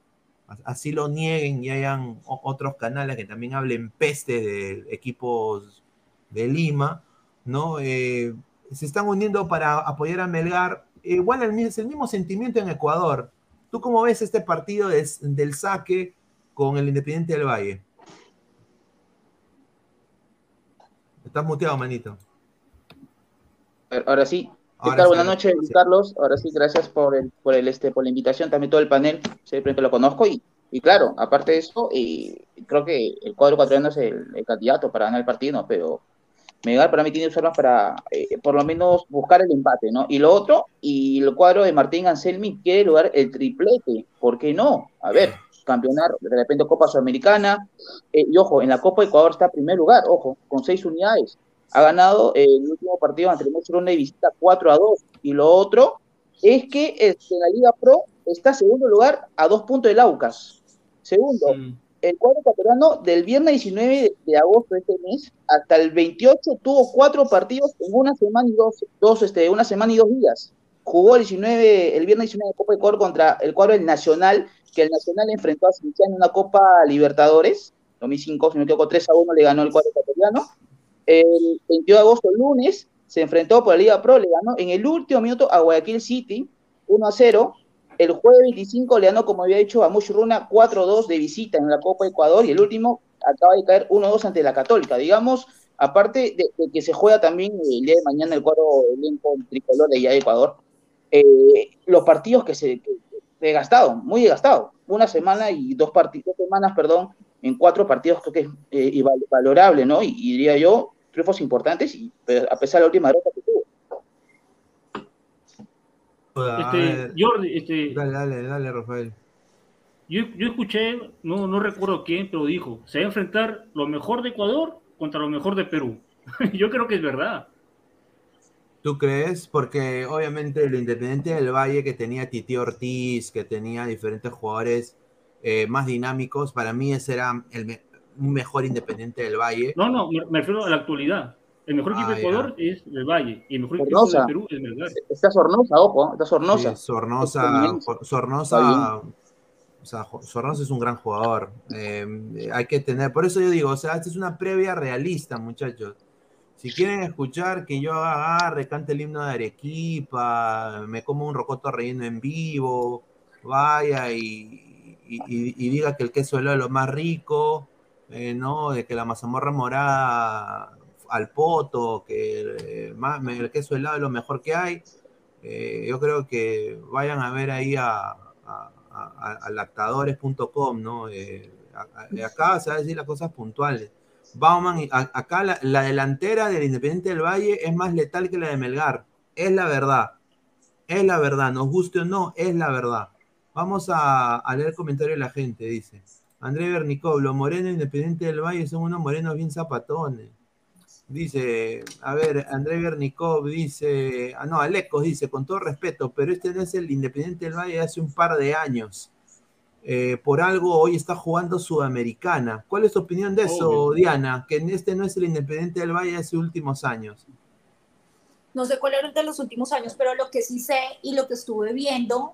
así lo nieguen y hayan otros canales que también hablen peste de equipos de Lima, ¿no? Eh, se están uniendo para apoyar a Melgar. Igual es el mismo sentimiento en Ecuador. ¿Tú cómo ves este partido del saque con el Independiente del Valle? Estás muteado, manito. Ahora sí, Buenas noches, Carlos. Ahora sí, gracias por el, por el este, por la invitación, también todo el panel, siempre que lo conozco y, y claro, aparte de eso, y creo que el cuadro ecuatoriano es el, candidato para ganar el partido, pero Megal para mí tiene que para eh, por lo menos buscar el empate, ¿no? Y lo otro, y el cuadro de Martín Anselmi quiere lograr el triplete, ¿por qué no? A ver, campeonar de repente Copa Sudamericana, eh, y ojo, en la Copa Ecuador está en primer lugar, ojo, con seis unidades, ha ganado el último partido ante el Barcelona y visita 4 a 2. Y lo otro es que este, en la Liga Pro está segundo lugar a dos puntos del Aucas. Segundo, el cuadro ecuatoriano del viernes 19 de agosto de este mes hasta el 28 tuvo cuatro partidos en una semana y dos, dos este, una semana y dos días. Jugó el 19, el viernes 19 de Copa de Ecuador contra el cuadro del Nacional, que el Nacional enfrentó a Cienciano en una Copa Libertadores, 2005, si no me equivoco, 3 a 1 le ganó el cuadro ecuatoriano. El 22 de agosto, el lunes, se enfrentó por la Liga Pro, le ganó en el último minuto a Guayaquil City, 1 a 0. El jueves 25 le ganó, como había dicho, a Mushuruna 4-2 de visita en la Copa Ecuador y el último acaba de caer 1-2 ante la Católica. Digamos, aparte de, que se juega también el día de mañana el cuadro elenco tricolor de allá Ecuador, eh, los partidos que se he gastado, muy desgastado. Una semana y dos partidos, dos semanas, perdón, en cuatro partidos creo que es eh, valorable, ¿no? Y, diría yo, triunfos importantes, y a pesar de la última derrota que tuvo. Este, Jordi, este, dale, dale, dale, Rafael. Yo, yo, escuché, no, no recuerdo quién, pero dijo, se va a enfrentar lo mejor de Ecuador contra lo mejor de Perú. *laughs* yo creo que es verdad. ¿Tú crees? Porque obviamente el Independiente del Valle que tenía Titi Ortiz, que tenía diferentes jugadores eh, más dinámicos, para mí ese era el un mejor Independiente del Valle. No, no, me, refiero a la actualidad. El mejor equipo de ah, Ecuador es el Valle y el mejor equipo de Perú es Melgar. Está Sornosa, ojo, está Sornosa. Sornosa, Sornosa, o sea, Sornosa es un gran jugador. Eh, hay que tener, por eso yo digo, o sea, esta es una previa realista, muchachos. Si quieren escuchar que yo agarre, cante el himno de Arequipa, me como un rocoto relleno en vivo, vaya y, diga que el queso helado es lo más rico, eh, ¿no? De que la mazamorra morada al poto, que eh, el queso helado es lo mejor que hay. Eh, yo creo que vayan a ver ahí a, lactadores.com, ¿no? acá se va a decir las cosas puntuales. Bauman, acá la, delantera del Independiente del Valle es más letal que la de Melgar. Es la verdad. Es la verdad. Nos guste o no, es la verdad. Vamos a, leer el comentario de la gente, dice. André Bernicov, los morenos Independiente del Valle son unos morenos bien zapatones. Dice, a ver, André Bernicov dice, ah no, Alecos dice, con todo respeto, pero este no es el Independiente del Valle de hace un par de años. Eh, por algo hoy está jugando Sudamericana. ¿Cuál es tu opinión de eso, Diana? Que este no es el Independiente del Valle de hace últimos años. No sé cuál era el de los últimos años, pero lo que sí sé y lo que estuve viendo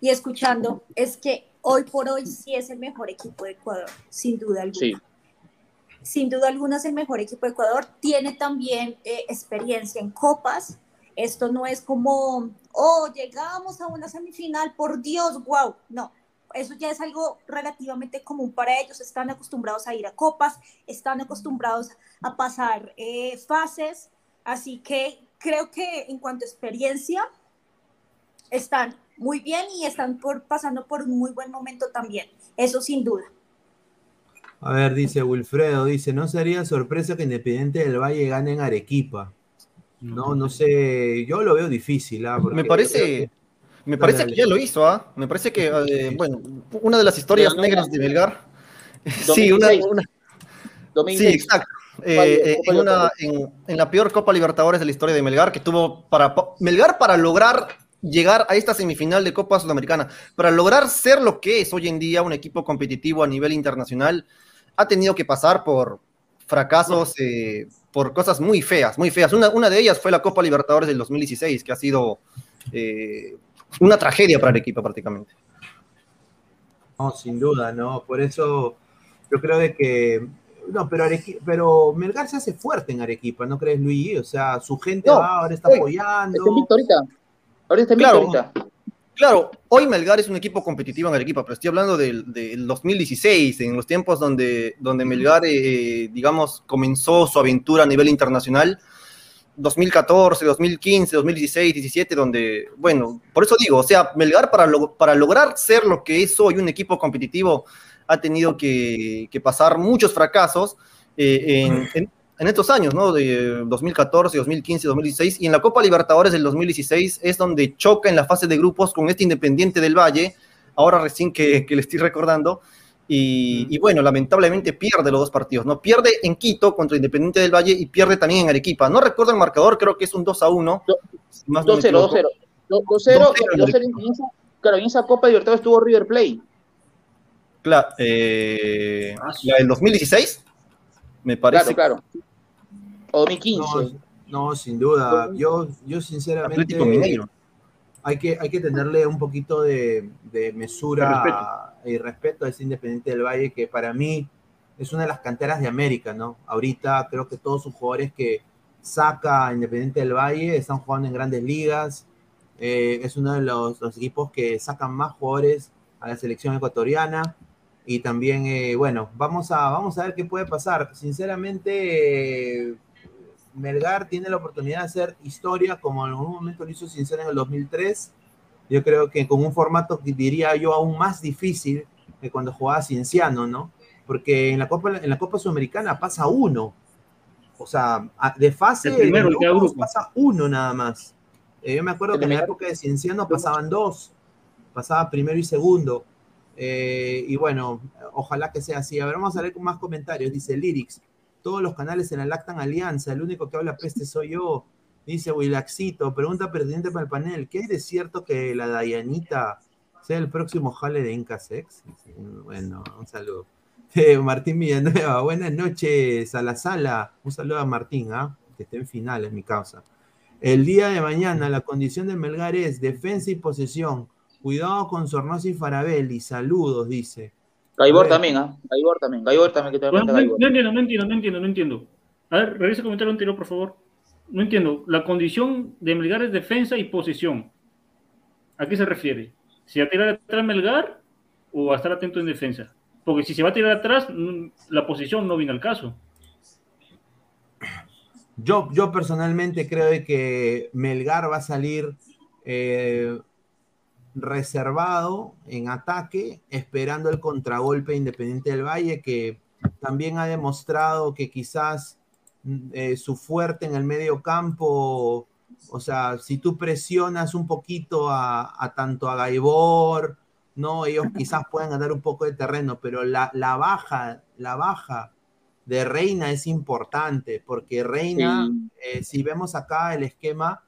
y escuchando es que hoy por hoy sí es el mejor equipo de Ecuador, sin duda alguna. Sin duda alguna es el mejor equipo de Ecuador. Tiene también eh, experiencia en copas. Esto no es como, oh, llegamos a una semifinal, por Dios, wow. No, eso ya es algo relativamente común para ellos, están acostumbrados a ir a copas, están acostumbrados a pasar eh, fases, así que creo que en cuanto a experiencia, están muy bien y están por, pasando por un muy buen momento también, eso sin duda. A ver, dice Wilfredo, dice, ¿no sería sorpresa que Independiente del Valle gane en Arequipa? No, no sé, yo lo veo difícil. ¿ah? Me parece... Me parece que ya lo hizo, ¿ah? Me parece que, eh, bueno, una de las historias negras de Belgar. *laughs* sí, una, Sí, exacto. Eh, eh, en, la peor Copa Libertadores de la historia de Melgar, que tuvo para Melgar para lograr llegar a esta semifinal de Copa Sudamericana, para lograr ser lo que es hoy en día un equipo competitivo a nivel internacional, ha tenido que pasar por fracasos, por cosas muy feas, muy feas. Una, una de ellas fue la Copa Libertadores del 2016, que ha sido una tragedia para Arequipa prácticamente. No, sin duda, ¿no? Por eso yo creo de que no, pero, pero Melgar se hace fuerte en Arequipa, ¿no crees, Luis? O sea, su gente ahora está apoyando. Está ahorita. Está claro, ahorita. Claro, hoy Melgar es un equipo competitivo en Arequipa, pero estoy hablando del, 2016, en los tiempos donde, donde Melgar, eh, digamos, comenzó su aventura a nivel internacional 2014, 2015, 2016, 17, donde, bueno, por eso digo, o sea, Melgar para, para lograr ser lo que es hoy un equipo competitivo ha tenido que, pasar muchos fracasos eh, en, estos años, ¿no? De 2014, 2015, 2016, y en la Copa Libertadores del 2016 es donde choca en la fase de grupos con este Independiente del Valle, ahora recién que, que le estoy recordando, y, bueno, lamentablemente pierde los dos partidos, ¿no? Pierde en Quito contra Independiente del Valle y pierde también en Arequipa. No recuerdo el marcador, creo que es un 2 a 1. 2-0, 2-0. 2-0, claro, en esa Copa Libertadores estuvo River Plate. Claro, eh, la del 2016, me parece. Claro, claro. O 2015. No, sin duda. Yo, yo sinceramente. Atlético Mineiro hay que, hay que tenerle un poquito de, mesura y respeto a ese Independiente del Valle que para mí es una de las canteras de América, ¿no? Ahorita creo que todos sus jugadores que saca Independiente del Valle están jugando en grandes ligas. Eh, es uno de los, equipos que sacan más jugadores a la selección ecuatoriana. Y también, eh, bueno, vamos a, vamos a ver qué puede pasar. Sinceramente, Melgar tiene la oportunidad de hacer historia como en algún momento lo hizo Sincero en el 2003. Yo creo que con un formato que diría yo aún más difícil que cuando jugaba Cienciano, ¿no? porque en la Copa, en la Copa Sudamericana pasa uno. O sea, de fase primero, pasa uno nada más. Eh, yo me acuerdo que en la época de Cienciano pasaban dos, pasaba primero y segundo. Eh, y bueno, ojalá que sea así. A ver, vamos a ver con más comentarios. Dice Lyrics, todos los canales en la Lactan Alianza, el único que habla peste soy yo. Dice Wilaxito, pregunta pertinente para el panel, ¿qué es cierto que la Dayanita sea el próximo jale de Inca Sex? Bueno, un saludo. Martín Villanueva, buenas noches a la sala. Un saludo a Martín, ¿ah? que esté en final, es mi causa. El día de mañana, la condición de Melgar es defensa y posesión. Cuidado con Sornosa y Farabelli. Saludos, dice. Gaibor también, ¿ah? Gaibor también. Gaibor también, que te no, no, entiendo, no entiendo, no entiendo, no entiendo. A ver, revisa el comentario anterior, por favor. No entiendo. La condición de Melgar es defensa y posesión. ¿A qué se refiere? ¿Si a tirar atrás Melgar o a estar atento en defensa? Porque si se va a tirar atrás, la posición no viene al caso. Yo, yo personalmente creo que Melgar va a salir eh, reservado en ataque, esperando el contragolpe Independiente del Valle, que también ha demostrado que quizás mm, eh, su fuerte en el medio campo, o sea, si tú presionas un poquito a, a tanto a Gaibor, no, ellos *laughs* quizás puedan ganar un poco de terreno, pero la, baja, la baja de Reina es importante, porque Reina, eh, si vemos acá el esquema,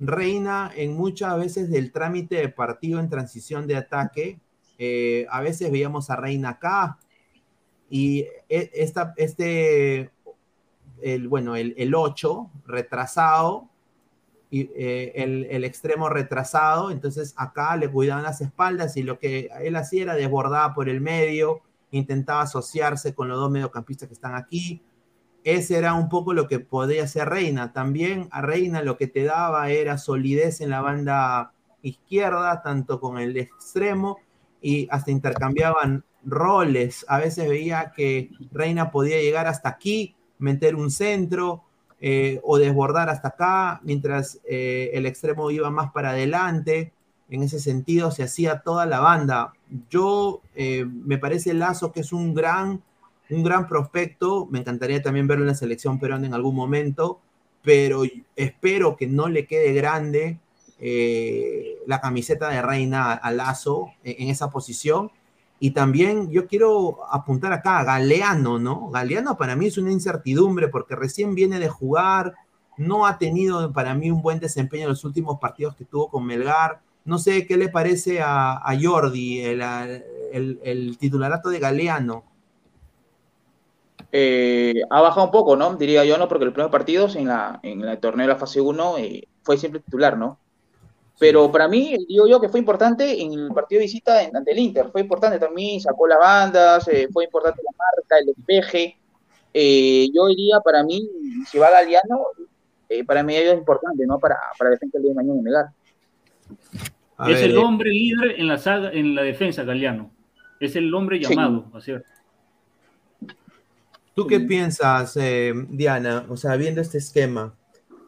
Reina en muchas veces del trámite de partido en transición de ataque, eh, a veces veíamos a Reina acá, y e, esta, este, el, bueno, el, el 8 retrasado, eh, el, extremo retrasado, entonces acá le cuidaban las espaldas y lo que él hacía era desbordar por el medio, intentaba asociarse con los dos mediocampistas que están aquí. Ese era un poco lo que podía hacer Reina. También a Reina lo que te daba era solidez en la banda izquierda, tanto con el extremo, y hasta intercambiaban roles. A veces veía que Reina podía llegar hasta aquí, meter un centro, eh, o desbordar hasta acá, mientras eh, el extremo iba más para adelante. En ese sentido se hacía toda la banda. Yo eh, me parece Lazo que es un gran, un gran prospecto. Me encantaría también verlo en la selección peruana en algún momento, pero espero que no le quede grande la camiseta de Reina a Lazo en esa posición y también yo quiero apuntar acá a Galeano, ¿no? Galeano para mí es una incertidumbre porque recién viene de jugar, no ha tenido para mí un buen desempeño en los últimos partidos que tuvo con Melgar. No sé qué le parece a, Jordi, el, titularato de Galeano. Eh, ha bajado un poco, ¿no? Diría yo, ¿no? Porque los primeros partidos en, la, en el torneo de la fase 1 eh, fue siempre titular, ¿no? Pero para mí, digo yo que fue importante en el partido de visita ante el Inter, fue importante también, sacó las bandas, eh, fue importante la marca, el despeje. Eh, yo diría, para mí, si va Galeano, eh, para mí es importante, ¿no? Para, para defender el día de mañana en Melgar. Es el hombre líder en la saga, en la defensa, Galeano. Es el hombre llamado a ser. ¿Tú qué piensas, Diana? O sea, viendo este esquema,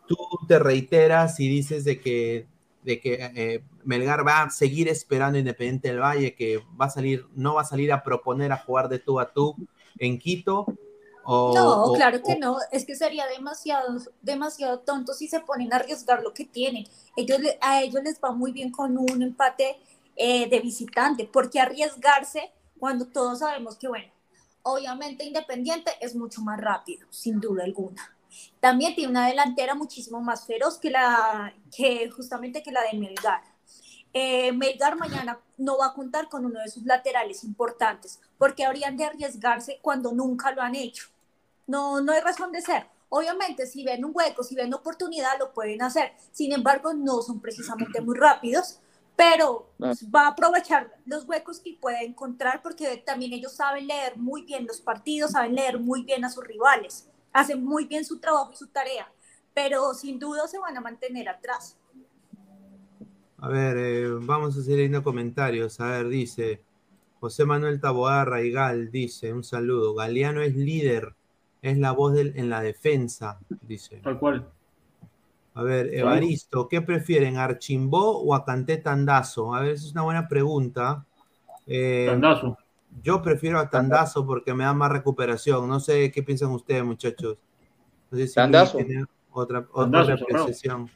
tú te reiteras y dices de que de que eh, Melgar va a seguir esperando Independiente del Valle, que va a salir, no va a salir a proponer a jugar de tú a tú en Quito. no, claro que no, es que sería demasiado, demasiado tonto si se ponen a arriesgar lo que tienen. Ellos, a ellos les va muy bien con un empate eh, de visitante, porque arriesgarse cuando todos sabemos que, bueno, obviamente Independiente es mucho más rápido, sin duda alguna también tiene una delantera muchísimo más feroz que la que justamente que la de Melgar. Eh, Melgar mañana no va a contar con uno de sus laterales importantes, porque habrían de arriesgarse cuando nunca lo han hecho. No, no hay razón de ser. Obviamente, si ven un hueco, si ven oportunidad, lo pueden hacer. Sin embargo, no son precisamente muy rápidos, pero va a aprovechar los huecos que puede encontrar porque también ellos saben leer muy bien los partidos, saben leer muy bien a sus rivales, hacen muy bien su trabajo y su tarea, pero sin duda se van a mantener atrás. A ver, eh, vamos a seguir leyendo comentarios. A ver, dice José Manuel Taboada Raigal, dice, un saludo. Galeano es líder, es la voz en la defensa, dice. Tal cual. A ver, Evaristo, ¿qué prefieren, Archimbó o Acanté Tandazo? A ver, esa es una buena pregunta. Eh, tandazo. Yo prefiero a Tandazo porque me da más recuperación. No sé qué piensan ustedes, muchachos. No sé si tandazo. otra, otra apreciación.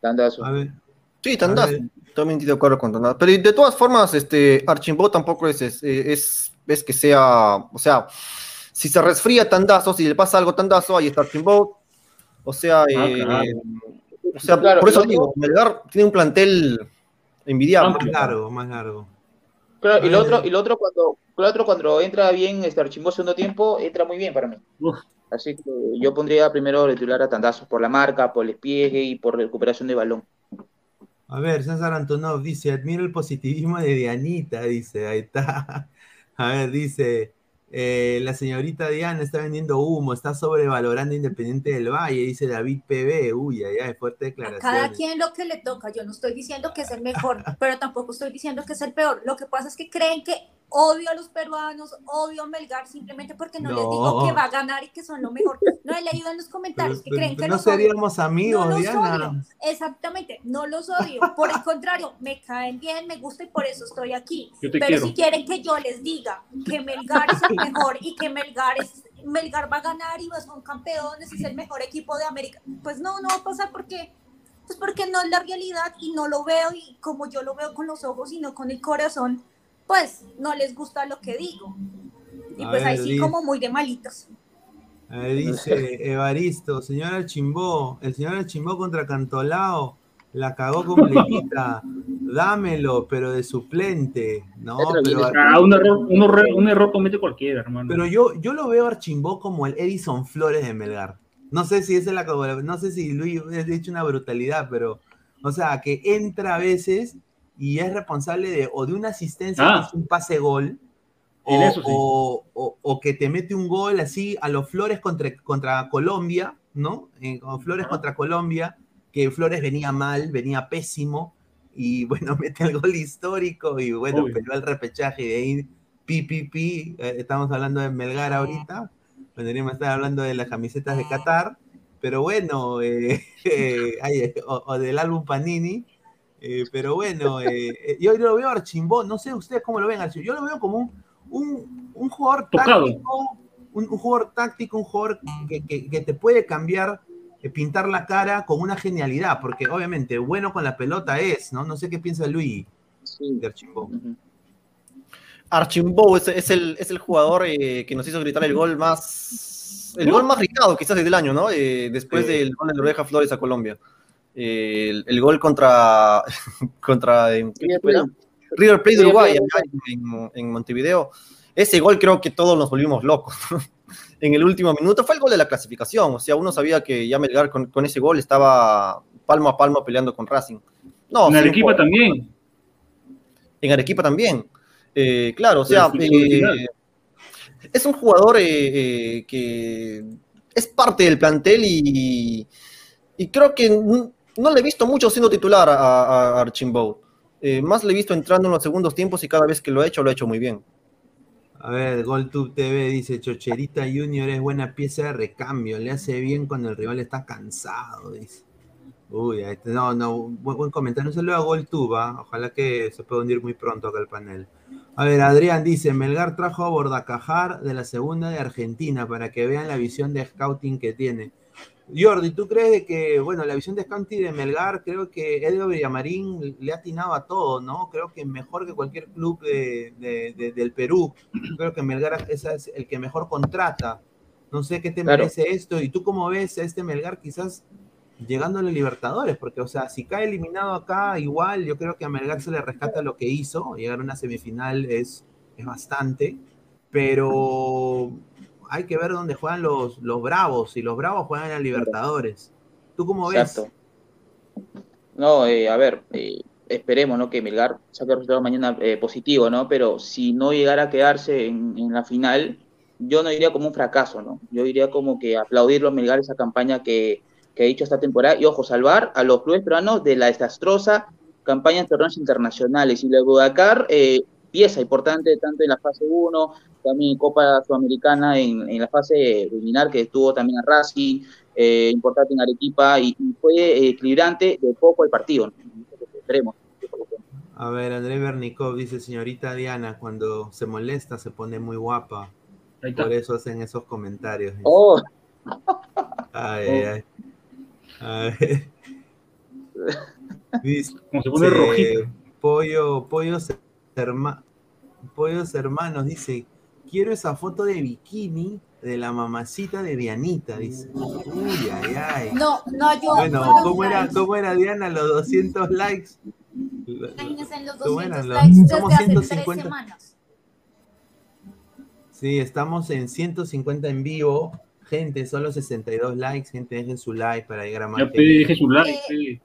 Tandazo. A ver, Sí, Tandazo. También estoy de acuerdo con Tandazo. Pero de todas formas, este Archimbó tampoco es, es, es, que sea. O sea, si se resfría Tandazo, si le pasa algo Tandazo, ahí está Archimbó. O sea, ah, eh, o sea por eso digo, Melgar tiene un plantel envidiable. Más largo, más largo. Claro, y lo otro, y lo otro cuando, lo otro cuando entra bien este Archimbó segundo tiempo, entra muy bien para mí. Así que yo pondría primero titular a Tandazo por la marca, por el despliegue y por recuperación de balón. A ver, César Antonov dice, admiro el positivismo de Dianita, dice, ahí está. *laughs* A ver, dice, eh, la señorita Diana está vendiendo humo, está sobrevalorando Independiente del Valle, dice David PB. Uy, allá es fuerte declaración. Cada quien lo que le toca. Yo no estoy diciendo que es el mejor, pero tampoco estoy diciendo que es el peor. Lo que pasa es que creen que odio a los peruanos, odio a Melgar simplemente porque no, les digo que va a ganar y que son lo mejor. No he leído en los comentarios que creen que no seríamos amigos, no Diana. Exactamente, no los odio. Por el contrario, me caen bien, me gusta y por eso estoy aquí. Pero si quieren que yo les diga que Melgar es el mejor y que Melgar es Melgar va a ganar y son campeones y es el mejor equipo de América, pues no, no va a pasar porque pues porque no es la realidad y no lo veo y como yo lo veo con los ojos y no con el corazón, pues no les gusta lo que digo. Y pues ahí sí como muy de malitos. dice Evaristo, señora Chimbó, el señor Chimbó contra Cantolao la cagó completita. Dámelo, pero de suplente. No, pero, ah, un, error, un, error, comete cualquiera, hermano. Pero yo, yo lo veo a Archimbó como el Edison Flores de Melgar. No sé si es la no sé si Luis ha dicho una brutalidad, pero, o sea, que entra a veces y es responsable de o de una asistencia que ah. es un pase gol o, o, que te mete un gol así a los Flores contra, contra Colombia, ¿no? Eh, Flores contra Colombia, que Flores venía mal, venía pésimo y *laughs* bueno, mete el gol histórico y bueno, peleó el repechaje de ahí, pi, pi, pi, eh, estamos hablando de Melgar ahorita, vendríamos a estar hablando de las camisetas de Qatar, pero bueno, eh, *laughs* o, del álbum Panini, eh, pero bueno, eh, eh, yo lo veo Archimbó, no sé ustedes cómo lo ven, yo lo veo como un, un, jugador táctico, un, jugador táctico, un jugador que, que, te puede cambiar, pintar la cara con una genialidad, porque obviamente bueno con la pelota es, ¿no? No sé qué piensa Luis de Archimbó. Archimbó es, el, es el jugador que nos hizo gritar el gol más, el gol más gritado quizás desde el año, ¿no? después del gol de Oreja Flores a Colombia el, gol contra, *laughs* contra River Plate de Uruguay en, Montevideo. Ese gol creo que todos nos volvimos locos. *laughs* en el último minuto fue el gol de la clasificación. O sea, uno sabía que ya Melgar con, ese gol estaba palmo a palmo peleando con Racing. No, en Arequipa también. En Arequipa también. Eh, claro, o sea, eh, es un jugador eh, que es parte del plantel y, y creo que no le he visto mucho siendo titular a, a eh, más le he visto entrando en los segundos tiempos y cada vez que lo ha hecho, lo ha hecho muy bien. A ver, GolTube TV dice, Chocherita Junior es buena pieza de recambio, le hace bien cuando el rival está cansado, dice. Uy, no, no, buen, comentario, no se lo a GolTube, ¿ah? ojalá que se pueda hundir muy pronto acá el panel. A ver, Adrián dice, Melgar trajo a Bordacajar de la segunda de Argentina para que vean la visión de scouting que tiene. Jordi, ¿tú crees que, bueno, la visión de Scanti de Melgar, creo que Edgar Villamarín le ha atinado a todo, ¿no? Creo que mejor que cualquier club del Perú. Creo que Melgar es el que mejor contrata. No sé qué te merece esto. ¿Y tú cómo ves a este Melgar quizás llegando a los Libertadores? Porque, o sea, si cae eliminado acá, igual yo creo que a Melgar se le rescata lo que hizo. Llegar a una semifinal es, es bastante. Pero hay que ver dónde juegan los, los Bravos, y los Bravos juegan en la Libertadores. ¿Tú cómo ves? Exacto. No, eh, a ver, eh, esperemos, ¿no? Que Melgar saque el resultado mañana eh, positivo, ¿no? Pero si no llegara a quedarse en, la final, yo no iría como un fracaso, ¿no? Yo iría como que aplaudirlo a Melgar esa campaña que, que ha dicho esta temporada y, ojo, salvar a los clubes peruanos de la desastrosa campaña en torneos internacionales. Y luego Dakar, eh, pieza importante tanto en la fase 1, también en Copa Sudamericana, en, en la fase preliminar que estuvo también a Racing, eh, importante en Arequipa y, fue eh, equilibrante de poco el partido. A ver, André Bernikov dice, señorita Diana, cuando se molesta se pone muy guapa. Por eso hacen esos comentarios. Oh. Ay, ay, *laughs* Dice, se pone rojito. Pollo, pollos, pollos hermanos, dice, quiero esa foto de bikini de la mamacita de Dianita, dice. Uy, ay, ay. No, no, yo. Bueno, ¿cómo era, ¿cómo era Diana? Los 200 likes. En los 200 likes Somos 150. Semanas. Sí, estamos en 150 en vivo. Gente, solo 62 likes. Gente, dejen su like para llegar a más. Ya dejen su like. Eh,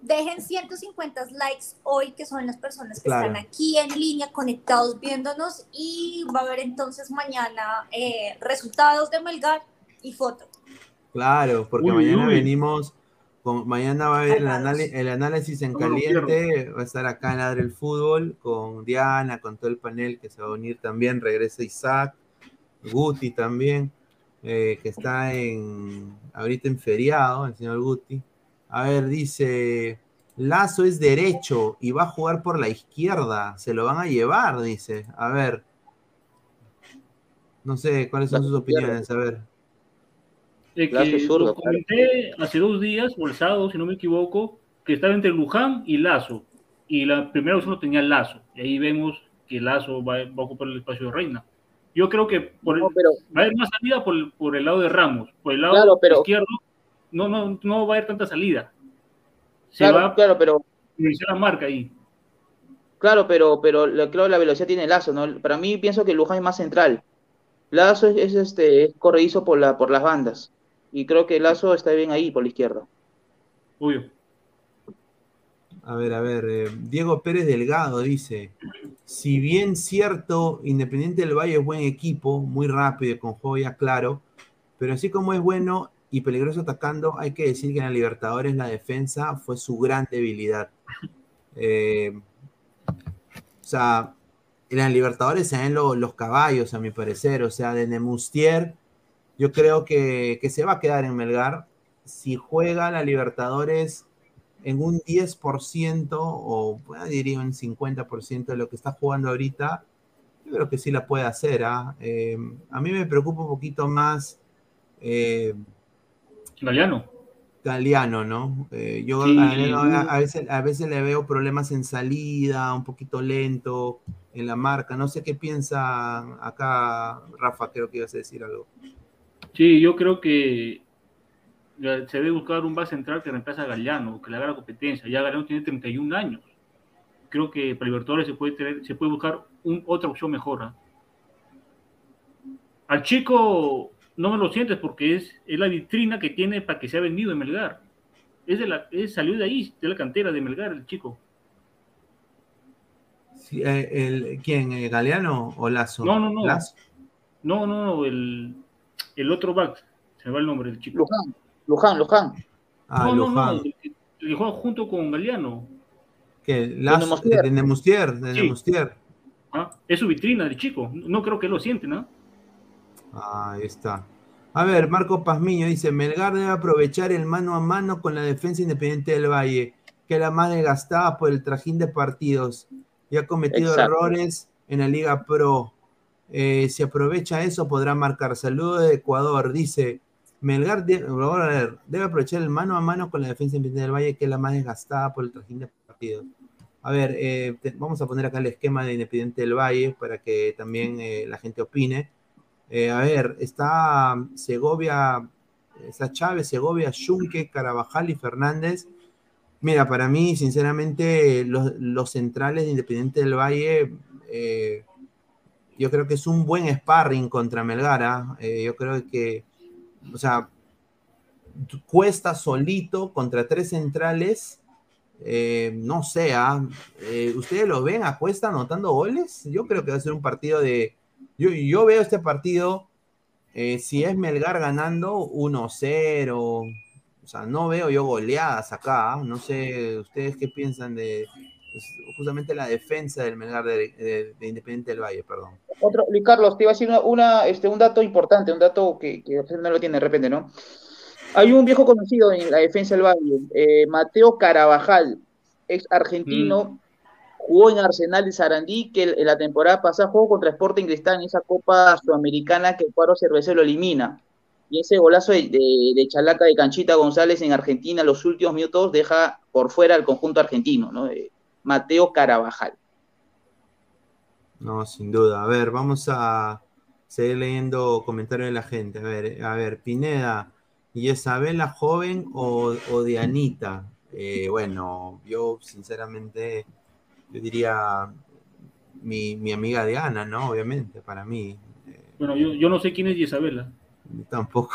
dejen 150 likes hoy, que son las personas que están aquí en línea conectados viéndonos y va a haber entonces mañana eh, resultados de Melgar y foto. Claro, porque mañana venimos, con, mañana va a haber el, análisis en caliente, va a estar acá en Adre el Fútbol con Diana, con todo el panel que se va a unir también, regresa Isaac, Guti también, eh, que está en ahorita en feriado, el señor Guti. A ver, dice, Lazo es derecho y va a jugar por la izquierda. Se lo van a llevar, dice. A ver. No sé, ¿cuáles son sus opiniones? A ver. que lo comenté hace dos días, o el sábado, si no me equivoco, que estaba entre Luján y Lazo. Y la primera opción lo tenía Lazo. Y ahí vemos que Lazo va, a ocupar el espacio de Reina. Yo creo que por va a haber más salida por, el lado de Ramos. Por el lado izquierdo no, no, no va a haber tanta salida. Se claro, va claro, pero. la marca ahí. Claro, pero, pero creo la velocidad tiene Lazo, ¿no? Para mí pienso que Luján es más central. Lazo es, este, es corredizo por, la, por las bandas. Y creo que Lazo está bien ahí por la izquierda. Obvio. A ver, a ver, eh, Diego Pérez Delgado dice, si bien cierto, Independiente del Valle es buen equipo, muy rápido, con joya, claro, pero así como es bueno, y peligroso atacando, hay que decir que en la Libertadores la defensa fue su gran debilidad. Eh, o sea, en la Libertadores se ven los caballos, a mi parecer. O sea, de Nemustier, yo creo que, se va a quedar en Melgar. Si juega la Libertadores en un 10% o bueno, diría un 50% de lo que está jugando ahorita, yo creo que sí la puede hacer. ¿ah? Eh, a mí me preocupa un poquito más. Eh, Galeano. Galeano, ¿no? Eh, yo a, veces, a veces le veo problemas en salida, un poquito lento en la marca. No sé qué piensa acá, Rafa, creo que ibas a decir algo. Sí, yo creo que se debe buscar un base central que reemplace a Galeano, que le haga la competencia. Ya Galeano tiene 31 años. Creo que para Libertadores se puede, tener, se puede buscar un, otra opción mejor. ¿ah? Al chico no me lo sientes porque es, es la vitrina que tiene para que sea vendido en Melgar. Es de la, salió de ahí, de la cantera de Melgar, el chico. Eh, el, ¿Quién? ¿El Galeano o Lazo? No, no, no. No, no, no, el, el otro back. Se me va el nombre del chico. Luján, Luján, Luján. Ah, no, Luján. No, no, el, juega junto con Galeano. ¿Qué? Lazo, de Nemustier. De Nemustier. Ah, es su vitrina del chico. No creo que lo siente, ¿no? Ahí está. A ver, Marco Pazmiño dice, Melgar debe aprovechar el mano a mano con la defensa independiente del Valle, que es la más desgastada por el trajín de partidos y ha cometido errores en la Liga Pro. Eh, si aprovecha eso, podrá marcar. Saludo de Ecuador. Dice, Melgar debe, debe aprovechar el mano a mano con la defensa independiente del Valle, que es la más desgastada por el trajín de partidos. A ver, eh, vamos a poner acá el esquema de Independiente del Valle para que también eh, la gente opine. Eh, a ver, está Segovia, está Chávez, Segovia, Junque, Carabajal y Fernández. Mira, para mí, sinceramente, los, centrales de Independiente del Valle, eh, yo creo que es un buen sparring contra Melgara. Eh, yo creo que, o sea, cuesta solito contra tres centrales no sé, ¿ah? ¿ustedes lo ven a Cuesta anotando goles? Yo creo que va a ser un partido de... Yo, yo veo este partido, eh, si es Melgar ganando 1-0, o sea, no veo yo goleadas acá, no sé, ¿ustedes qué piensan de pues, justamente la defensa del Melgar de, Independiente del Valle, perdón? Otro, Luis Carlos, te iba a decir una, este, un dato importante, un dato que, que no lo tiene de repente, ¿no? Hay un viejo conocido en la defensa del Valle, eh, Mateo Carabajal, ex argentino, mm. Jugó en Arsenal de Sarandí, que en la temporada pasada jugó contra Sporting Cristal en esa Copa Sudamericana que el cuadro cervecero lo elimina. Y ese golazo de, de, chalaca de Canchita González en Argentina, los últimos minutos, deja por fuera al conjunto argentino, ¿no? Mateo Carabajal. No, sin duda. A ver, vamos a seguir leyendo comentarios de la gente. A ver, a ver, Pineda. ¿Y Isabela joven o, Dianita? Eh, bueno, yo sinceramente, yo diría mi, amiga Diana, ¿no? Obviamente, para mí. bueno, yo, no sé quién es Isabela. Tampoco.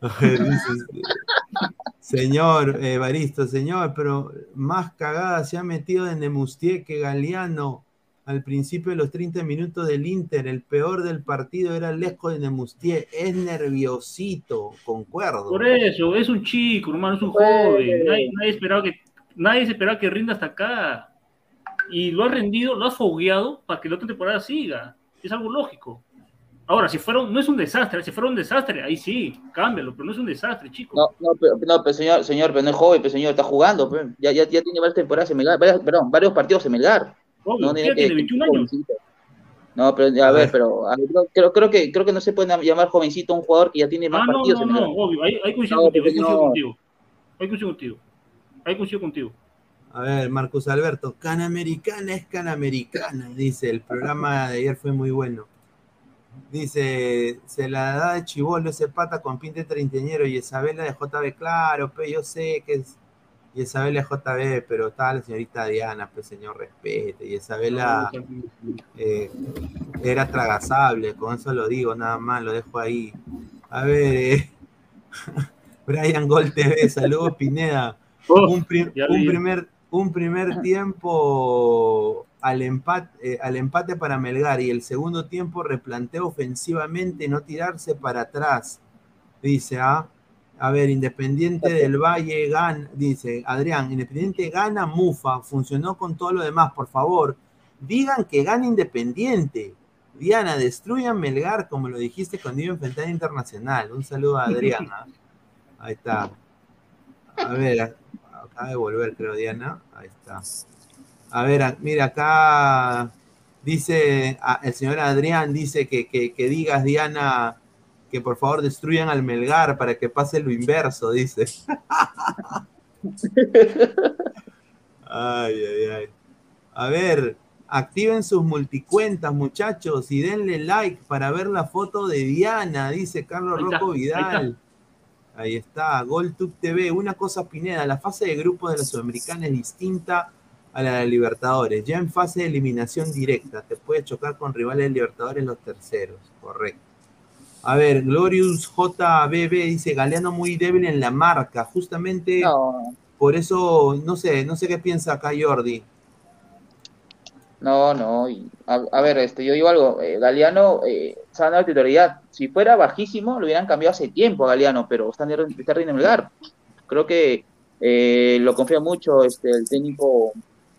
*laughs* señor Evaristo, señor, pero más cagada se ha metido en Nemustier que Galeano al principio de los 30 minutos del Inter, el peor del partido era Lesco de Nemustier. Es nerviosito, concuerdo. Por eso, es un chico, hermano, es un joven. Nadie, esperaba que, nadie esperaba que rinda hasta acá. Y lo ha rendido, lo ha fogueado para que la otra temporada siga. Es algo lógico. Ahora, si fuera, no es un desastre, si fuera un desastre, ahí sí, cámbialo, pero no es un desastre, chico. No, no, pero, no, pero señor, señor, pero no es joven, pero señor, está jugando, Ya, ya, ya tiene varias temporadas en Melgar, perdón, varios partidos en Melgar no, tiene, 21 años. No, pero a, ver, pero creo, creo, que, creo que no se puede llamar jovencito a un jugador que ya tiene más ah, partidos. No, no, no, obvio, hay, hay coincido contigo, hay coincido contigo. Hay coincido contigo. Hay coincido contigo. A ver, Marcos Alberto, Canamericana es Canamericana, dice, el programa de ayer fue muy bueno. Dice, se la da de chivolo ese pata con pinte treintañero y Isabela de JB, claro, pero yo sé que es y Isabela JB, pero está la señorita Diana, pues señor, respete. Y Isabela eh, era tragasable, con eso lo digo, nada más, lo dejo ahí. A ver, eh, *laughs* Brian Gol TV, saludos Pineda. Oh, un, primer, un primer tiempo al empate, eh, al empate para Melgar y el segundo tiempo replanteo ofensivamente, no tirarse para atrás. Dice, ¿ah? A ver, Independiente del Valle gana, dice Adrián, Independiente gana Mufa, funcionó con todo lo demás, por favor. Digan que gana Independiente. Diana, destruyan Melgar, como lo dijiste cuando iba a enfrentar Internacional. Un saludo a Adrián. *laughs* ¿ah? Ahí está. A ver, acaba de volver, creo, Diana. Ahí está. A ver, mira, acá dice el señor Adrián, dice que, que, que digas, Diana, que por favor destruyan al Melgar para que pase lo inverso, dice. *laughs* ay, ay, ay. A ver, activen sus multicuentas, muchachos, y denle like para ver la foto de Diana, dice Carlos Rocco Vidal. Ahí está, GolTube TV. Una cosa, Pineda, la fase de grupo de la Sudamericana es distinta a la de Libertadores. Ya en fase de eliminación directa, te puede chocar con rivales de Libertadores los terceros, correcto. A ver, Glorious JBB dice Galeano muy débil en la marca, justamente por eso, no sé, no sé qué piensa acá Jordi. No, no, a, ver, este, yo digo algo, eh, Galeano eh, está dando titularidad, si fuera bajísimo lo hubieran cambiado hace tiempo a Galeano, pero está, está en el lugar. Creo que eh, lo confía mucho este, el técnico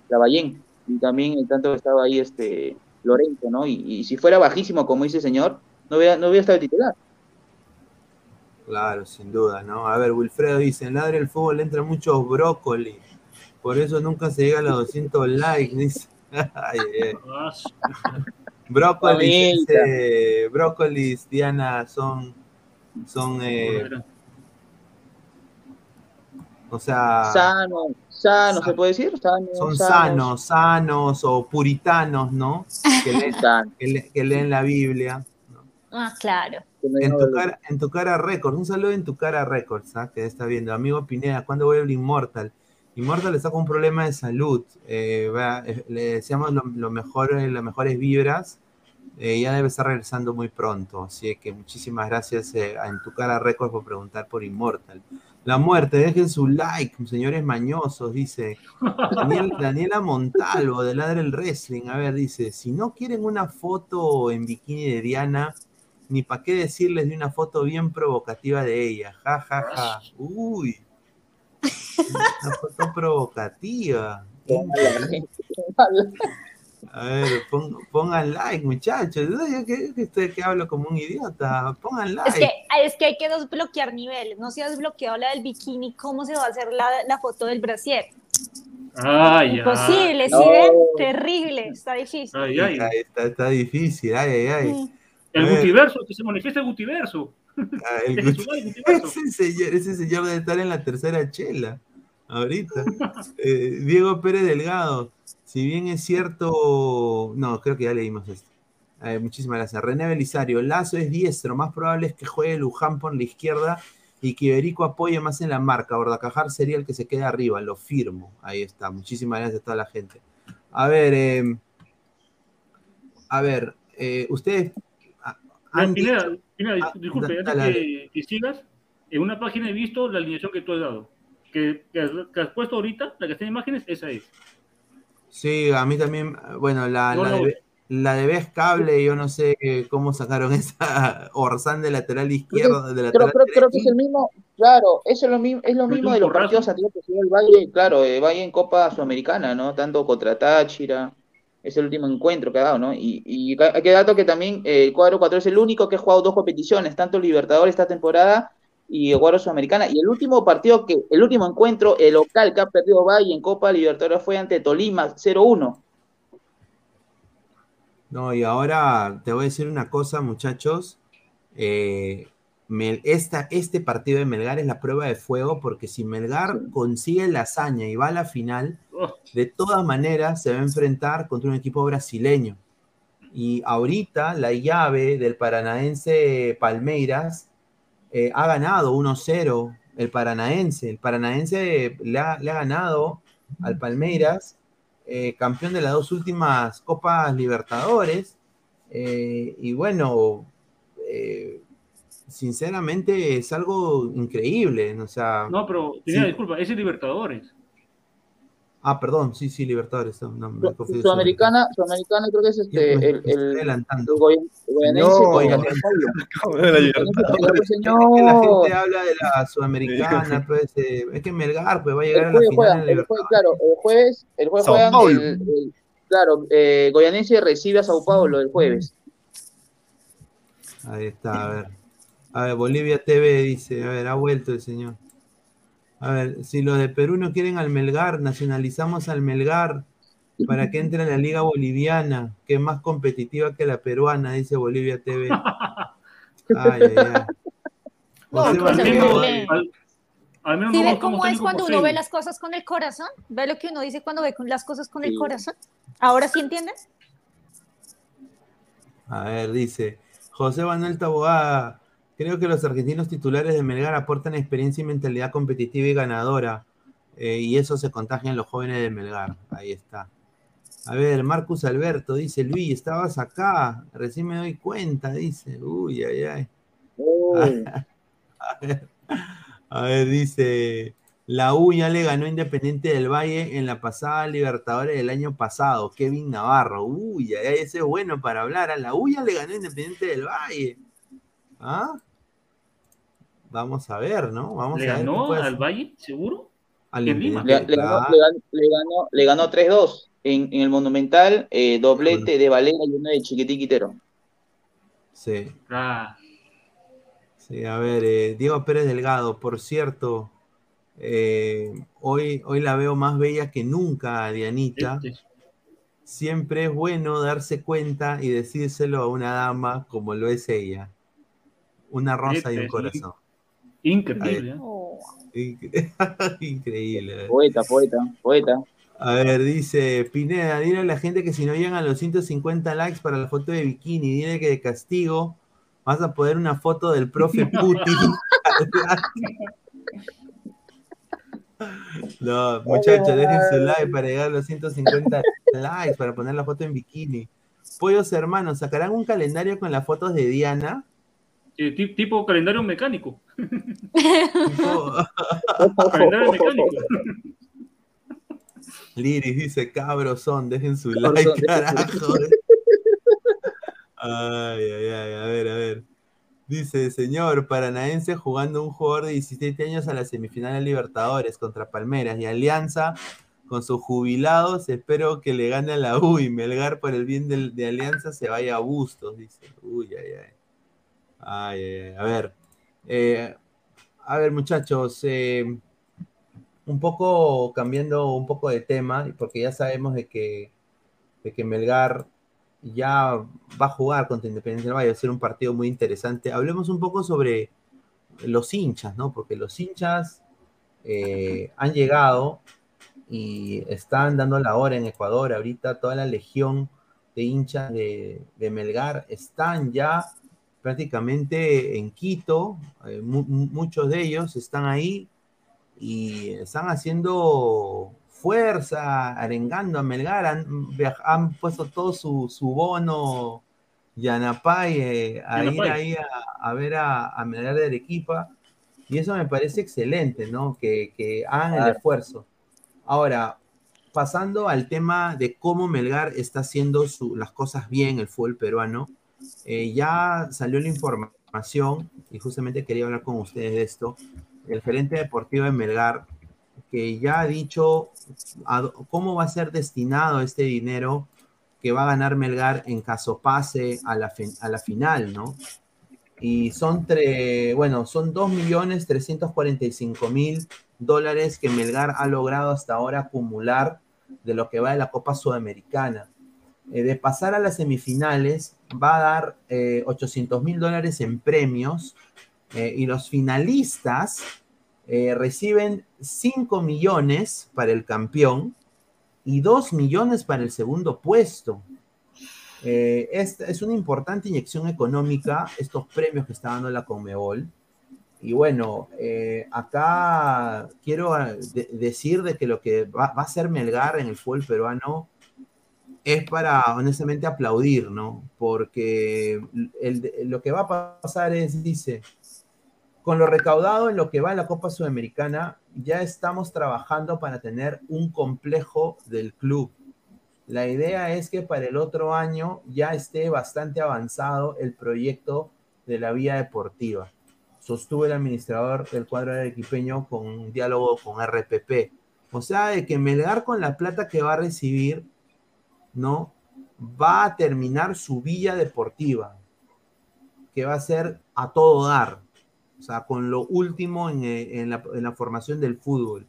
Lavallén y también el tanto que estaba ahí este Lorenzo, ¿no? Y, y si fuera bajísimo, como dice el señor, no hubiera, no estado titular. Claro, sin duda, ¿no? A ver, Wilfredo dice, en Ladre el Fútbol entra muchos brócoli, por eso nunca se llega a los 200 likes, *laughs* dice. *laughs* brócoli, dice, brócolis, Diana, son, son, eh, o sea... Sanos, sanos, ¿se puede decir? son sanos. sanos, o puritanos, ¿no? Que leen, *laughs* que leen la Biblia. Ah, claro. En tu, cara, en tu cara Records, un saludo en tu cara Records, ¿ah? que está viendo. Amigo Pineda, ¿cuándo vuelve el Immortal? Immortal está con un problema de salud. Eh, eh, le deseamos lo, mejor, las mejores vibras. Eh, ya debe estar regresando muy pronto. Así que muchísimas gracias a En tu cara Records por preguntar por Immortal. La muerte, dejen su like, señores mañosos, dice. *laughs* Daniela Montalvo, de Ladre el Wrestling. A ver, dice, si no quieren una foto en bikini de Diana, ni para qué decirles de una foto bien provocativa de ella. Ja, ja, ja. Uy. Una foto provocativa. A ver, pongan like, muchachos. Yo que, que, hablo como un idiota. Pongan like. Es que, es que hay que desbloquear niveles. No se ha desbloqueado la del bikini. ¿Cómo se va a hacer la, la foto del brasier? Ay, Imposible, si ven, terrible, está difícil. Ay, ay. Está, está, difícil, ay, ay, ay. El Gutiverso, que se manifiesta el Gutiverso. Ah, *laughs* el *laughs* ese, señor, ese señor debe estar en la tercera chela, ahorita. Eh, Diego Pérez Delgado, si bien es cierto, no, creo que ya leímos esto. muchísimas gracias. René Belisario, Lazo es diestro, más probable es que juegue Luján por la izquierda y que Iberico apoye más en la marca. Bordacajar sería el que se quede arriba, lo firmo. Ahí está. Muchísimas gracias a toda la gente. A ver, eh, a ver, eh, Pineda, ah, disculpe, antes que, sigas, en una página he visto la alineación que tú has dado. Que, que, has, puesto ahorita, la que está en imágenes, esa es. Sí, a mí también, bueno, la, de, la de Vez Cable, yo no sé cómo sacaron *laughs* esa Orzán de lateral izquierdo. De lateral creo, creo, que es el mismo, claro, eso es lo mismo, es lo mismo de los partidos antiguos que se el Valle, claro, el Valle en Copa Sudamericana, ¿no? Tanto contra Táchira, es el último encuentro que ha dado, ¿no? Y, hay que dato que también eh, el cuadro 4 es el único que ha jugado dos competiciones, tanto Libertadores esta temporada y Guardia Sudamericana. Y el último partido que, el último encuentro, el local que ha perdido Valle en Copa Libertadores fue ante Tolima 0-1. No, y ahora te voy a decir una cosa, muchachos. Eh, esta, este partido de Melgar es la prueba de fuego porque si Melgar consigue la hazaña y va a la final, oh. de todas maneras se va a enfrentar contra un equipo brasileño. Y ahorita la llave del paranaense Palmeiras eh, ha ganado 1-0 el Paranaense. El Paranaense le ha, ganado al Palmeiras, eh, campeón de las dos últimas Copas Libertadores. Eh, y bueno, sinceramente es algo increíble. O sea, no, pero disculpa, ese es Libertadores. Ah, perdón, sí, sí, Libertadores. No, Sudamericana, Sudamericana creo que es este, el, el, el, adelantando. no, la gente habla de la Sudamericana, pues, eh, es que Melgar pues, va a llegar a la final. el jueves, claro, el jueves, el jueves juegan el, claro, eh, Goyanense recibe a Sao Paulo el jueves. Ahí está, a ver. A ver, Bolivia TV dice, a ver, ha vuelto el señor. A ver, si los de Perú no quieren al Melgar, nacionalizamos al Melgar para que entre en la liga boliviana, que es más competitiva que la peruana, dice Bolivia TV. *laughs* Ay, ay, ay. No, ¿Sí ve cómo es cuando uno ve las cosas con el corazón? ¿Ve lo que uno dice cuando ve las cosas con el corazón? ¿Ahora sí entiendes? A ver, dice José Manuel Taboada, Creo que los argentinos titulares de Melgar aportan experiencia y mentalidad competitiva y ganadora. Eh, y eso se contagia en los jóvenes de Melgar. Ahí está. A ver, Marcus Alberto dice, Luis, estabas acá, recién me doy cuenta, dice. Uy, ay, ay. *laughs* a, ver, dice, la U ya le ganó Independiente del Valle en la pasada Libertadores del año pasado. Kevin Navarro. Uy, ay, ay, ese es bueno para hablar. A la U ya le ganó Independiente del Valle. ¿Ah? Vamos a ver, ¿no? Vamos ¿Le a ver ganó al Valle, seguro? Al Lima. Le, ganó, le, ganó, 3-2 en, en, el Monumental, eh, doblete de Valera y uno de Chiquitiquitero. Sí. Ah. Sí, a ver, eh, Diego Pérez Delgado, por cierto, eh, hoy, hoy la veo más bella que nunca, Dianita. Este. Siempre es bueno darse cuenta y decírselo a una dama como lo es ella. Una rosa y un corazón. Increíble. ¿eh? *laughs* Increíble. Poeta, poeta, poeta. A ver, dice Pineda, dile a la gente que si no llegan a los 150 likes para la foto de bikini, dile que de castigo vas a poner una foto del profe *laughs* Putin. *laughs* no, muchachos, dejen su like para llegar a los 150 likes para poner la foto en bikini. Pollos hermanos, ¿sacarán un calendario con las fotos de Diana? Eh, tipo calendario mecánico. *laughs* calendario mecánico. Liris dice, cabros son, dejen su like, carajo. Ay, ay, ay, a ver, a ver. Dice, señor, Paranaense jugando un jugador de 17 años a la semifinal de Libertadores contra Palmeras y Alianza con sus jubilados. Espero que le gane a la U y Melgar por el bien de, Alianza se vaya a Bustos, dice. Uy, ay, ay. A ver. Eh, a ver, muchachos. Eh, un poco cambiando un poco de tema, porque ya sabemos de que, de que Melgar ya va a jugar contra Independiente del Valle, va a ser un partido muy interesante. Hablemos un poco sobre los hinchas, ¿no? Porque los hinchas eh, han llegado y están dando la hora en Ecuador. Ahorita toda la legión de hinchas de, Melgar están ya prácticamente en Quito. Eh, muchos de ellos están ahí y están haciendo fuerza, arengando a Melgar, han, puesto todo su, bono Yanapay eh, a ir ahí a, ver a, Melgar de Arequipa. Y eso me parece excelente, ¿no? Que, hagan el esfuerzo. Ahora, pasando al tema de cómo Melgar está haciendo las cosas bien, el fútbol peruano, eh, ya salió la información, y justamente quería hablar con ustedes de esto, el gerente deportivo de Melgar, que ya ha dicho cómo va a ser destinado este dinero que va a ganar Melgar en caso pase a la, a la final, ¿no? Y son, bueno, son 2.345.000 dólares que Melgar ha logrado hasta ahora acumular de lo que va de la Copa Sudamericana. Eh, de pasar a las semifinales, va a dar eh, 800 mil dólares en premios eh, y los finalistas eh, reciben 5 millones para el campeón y 2 millones para el segundo puesto. Es, es, una importante inyección económica estos premios que está dando la Conmebol. Y bueno, acá quiero decir de que lo que va, va, a hacer Melgar en el fútbol peruano es para honestamente aplaudir, ¿no? Porque el, lo que va a pasar es, dice, con lo recaudado en lo que va en la Copa Sudamericana, ya estamos trabajando para tener un complejo del club. La idea es que para el otro año ya esté bastante avanzado el proyecto de la vía deportiva. Sostuvo el administrador del cuadro arequipeño con un diálogo con RPP. O sea, de que Melgar con la plata que va a recibir, ¿no? Va a terminar su villa deportiva, que va a ser a todo dar o sea, con lo último eh, en, la, formación del fútbol.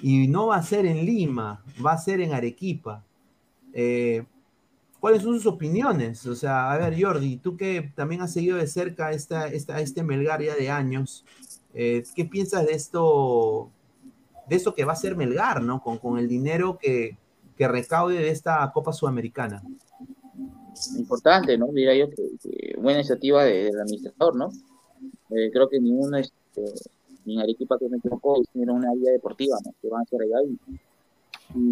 Y no va a ser en Lima, va a ser en Arequipa. Eh, ¿Cuáles son sus opiniones? O sea, a ver, Jordi, tú que también has seguido de cerca esta, esta, este Melgar ya de años, eh, ¿qué piensas de esto, de eso que va a ser Melgar, ¿no? Con, con el dinero que, que recaude de esta Copa Sudamericana. Importante, ¿no? Diría yo que, buena iniciativa del administrador, ¿no? Eh, creo que ninguno, este, ni en Arequipa que me equivoco, tiene una área deportiva, ¿no? Que van a hacer allá y,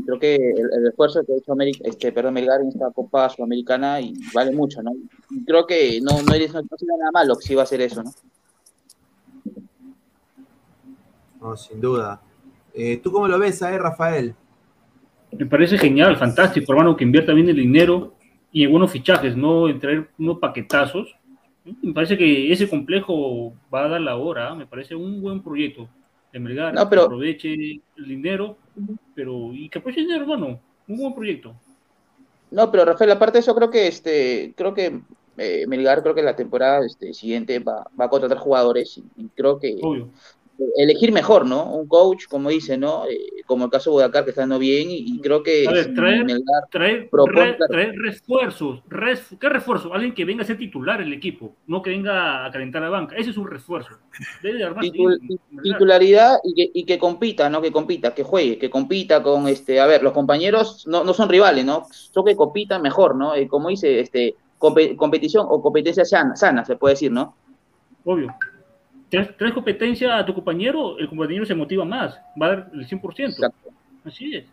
creo que el, esfuerzo que ha hecho América, este, perdón, Melgar en esta Copa Sudamericana y vale mucho, ¿no? Y creo que no, no, no, no nada malo que sí va a hacer eso, ¿no? No, sin duda. Eh, ¿Tú cómo lo ves, eh, Rafael? Me parece genial, fantástico, hermano, que invierta bien el dinero y en buenos fichajes, no en traer unos paquetazos. Me parece que ese complejo va a dar la hora, me parece un buen proyecto de Melgar, que aproveche el dinero, pero y que aproveche el dinero, bueno, un buen proyecto. No, pero Rafael, aparte de eso, creo que este, creo que eh, Melgar, creo que la temporada este, siguiente va, va a contratar jugadores y, creo que elegir mejor, ¿no? Un coach, como dice, ¿no? Eh, como el caso de Budacar, que está dando bien, y, creo que... Ver, traer, traer, refuerzos. ¿Qué refuerzo? Alguien que venga a ser titular el equipo, no que venga a calentar la banca. Ese es un refuerzo. titularidad y que, y que, compita, ¿no? Que compita, que juegue, que compita con, este, a ver, los compañeros no, no son rivales, ¿no? Son que compitan mejor, ¿no? Eh, como dice, este, competición o competencia sana, sana, se puede decir, ¿no? Obvio traes, competencia a tu compañero, el compañero se motiva más, va a dar el 100%. Así es.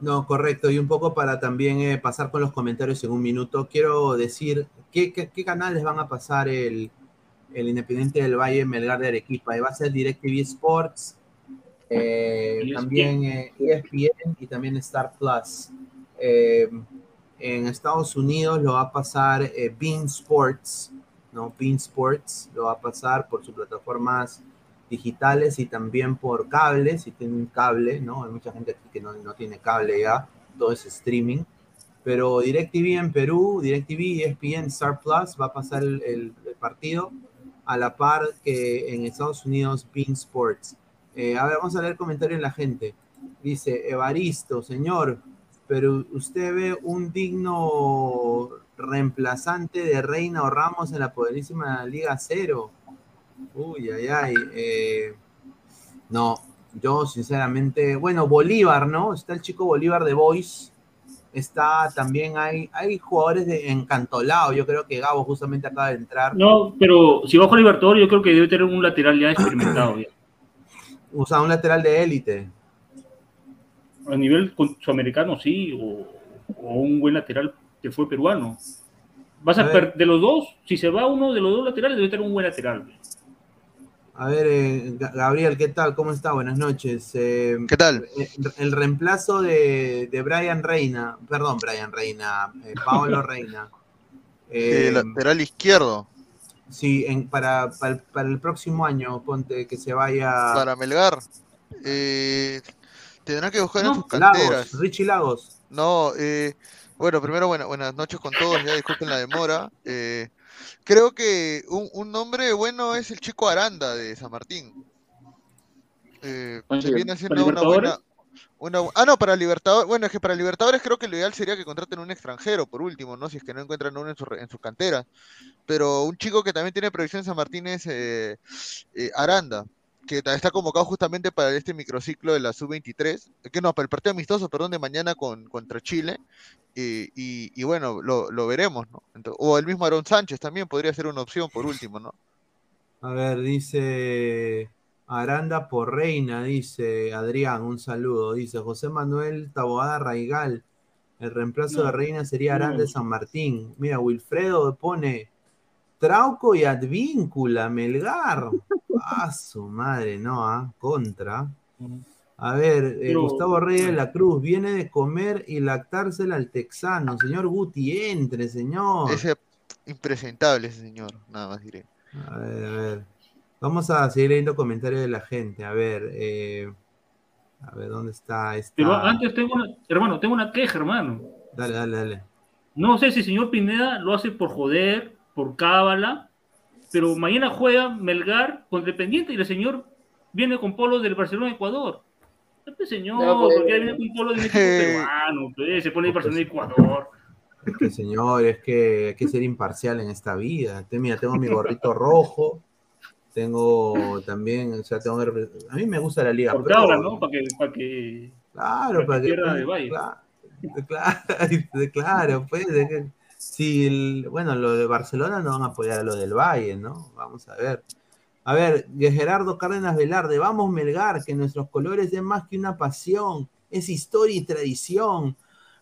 No, correcto. Y un poco para también eh, pasar con los comentarios en un minuto, quiero decir qué, qué, canales van a pasar el, el, Independiente del Valle Melgar de Arequipa. Va a ser DirecTV Sports, eh, también ESPN e y también Star Plus. en Estados Unidos lo va a pasar Bean Sports, ¿no? Bean Sports lo va a pasar por sus plataformas digitales y también por cable, si tienen un cable, ¿no? Hay mucha gente aquí que no, no tiene cable ya, todo es streaming. Pero DirecTV en Perú, DirecTV, ESPN, Star Plus va a pasar el, partido a la par que en Estados Unidos Bean Sports. Eh, a ver, vamos a leer comentarios de la gente. Dice Evaristo, señor, pero usted ve un digno reemplazante de Reina o Ramos en la poderísima Liga Cero. Uy, ay, ay. Eh, no, yo sinceramente, bueno, Bolívar, ¿no? Está el chico Bolívar de Boys. Está también, hay, hay jugadores de encantolado. Yo creo que Gabo justamente acaba de entrar. No, pero si bajo Libertador, yo creo que debe tener un lateral ya experimentado. *clears throat* O sea, un lateral de élite. A nivel sudamericano, sí, o, o un buen lateral que fue peruano. Vas a, de los dos, si se va uno de los dos laterales, debe tener un buen lateral. A ver, eh, Gabriel, ¿qué tal? ¿Cómo está? Buenas noches. Eh, ¿Qué tal? Eh, el reemplazo de, de, Brian Reina, perdón, Brian Reina, Paolo *laughs* Reina. lateral izquierdo. Sí, en, para, para, el próximo año, ponte que se vaya. Para Melgar. tendrá que buscar en sus canteras. Lagos, Richie Lagos. No, bueno, primero buenas noches con todos, ya disculpen la demora. Eh, Creo que un, nombre bueno es el chico Aranda de San Martín. Eh, se viene haciendo una buena. ah, no, para Libertadores. Bueno, es que para Libertadores creo que lo ideal sería que contraten un extranjero, por último, ¿no? Si es que no encuentran uno en su, en su cantera. Pero un chico que también tiene previsión en San Martín es eh, eh, Aranda que está convocado justamente para este microciclo de la sub-23, que no, para el partido amistoso, perdón, de mañana con, contra Chile, y, bueno, lo, veremos, ¿no? o el mismo Aaron Sánchez también podría ser una opción por último, ¿no? A ver, dice Aranda por Reina, dice Adrián, un saludo, dice José Manuel Taboada Raigal, el reemplazo de Reina sería Aranda de San Martín. Mira, Wilfredo pone Trauco y Advíncula, Melgar. Ah, su madre, no, ¿ah? contra. A ver, eh, Gustavo Reyes de la Cruz, viene de comer y lactársela al texano. Señor Guti, entre, señor. Ese impresentable ese señor, nada más diré. A ver, a ver. Vamos a seguir leyendo comentarios de la gente. A ver, eh, a ver, ¿dónde está? Pero antes tengo una, hermano, tengo una queja, hermano. Dale, dale, dale. No sé si el señor Pineda lo hace por joder, por cábala, pero mañana juega Melgar con Dependiente y el señor viene con polo del Barcelona Ecuador. Este señor, pues, porque viene con polo de México *laughs* peruano, pues, se pone el Barcelona Ecuador. Es que señor, es que hay que ser imparcial en esta vida. Mira, tengo mi gorrito rojo, tengo también, o sea, tengo a mí me gusta la liga. Pro, ahora, ¿no? Para que, para que, claro, para que, para que claro, *laughs* claro, pues, Sí, bueno, lo de Barcelona no van a apoyar a lo del Valle, ¿no? Vamos a ver. A ver, Gerardo Cárdenas Velarde, vamos Melgar, que nuestros colores es más que una pasión, es historia y tradición,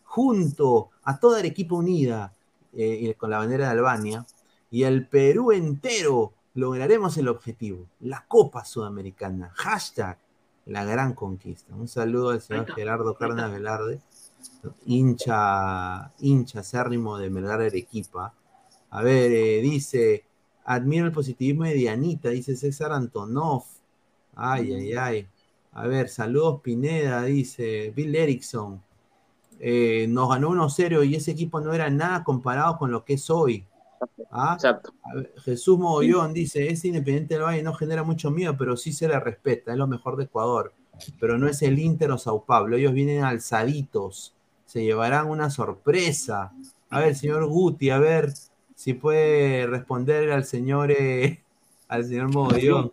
junto a toda la equipa unida, eh, con la bandera de Albania, y el Perú entero, lograremos el objetivo, la Copa Sudamericana, hashtag, la gran conquista. Un saludo al señor Gerardo Cárdenas Velarde hincha, hincha acérrimo de Melgar Arequipa. A ver, eh, dice, admiro el positivismo de Dianita, dice César Antonov. Ay, ay, ay. A ver, saludos Pineda, dice Bill Erickson. Eh, nos ganó 1-0 y ese equipo no era nada comparado con lo que es hoy. ¿Ah? Exacto. Jesús Mogollón dice, es Independiente del Valle, no genera mucho miedo, pero sí se le respeta, es lo mejor de Ecuador. Pero no es el Inter o Sao Paulo, ellos vienen alzaditos se llevarán una sorpresa. A ver, señor Guti, a ver si puede responder al señor, eh, *laughs* al señor Mogollón,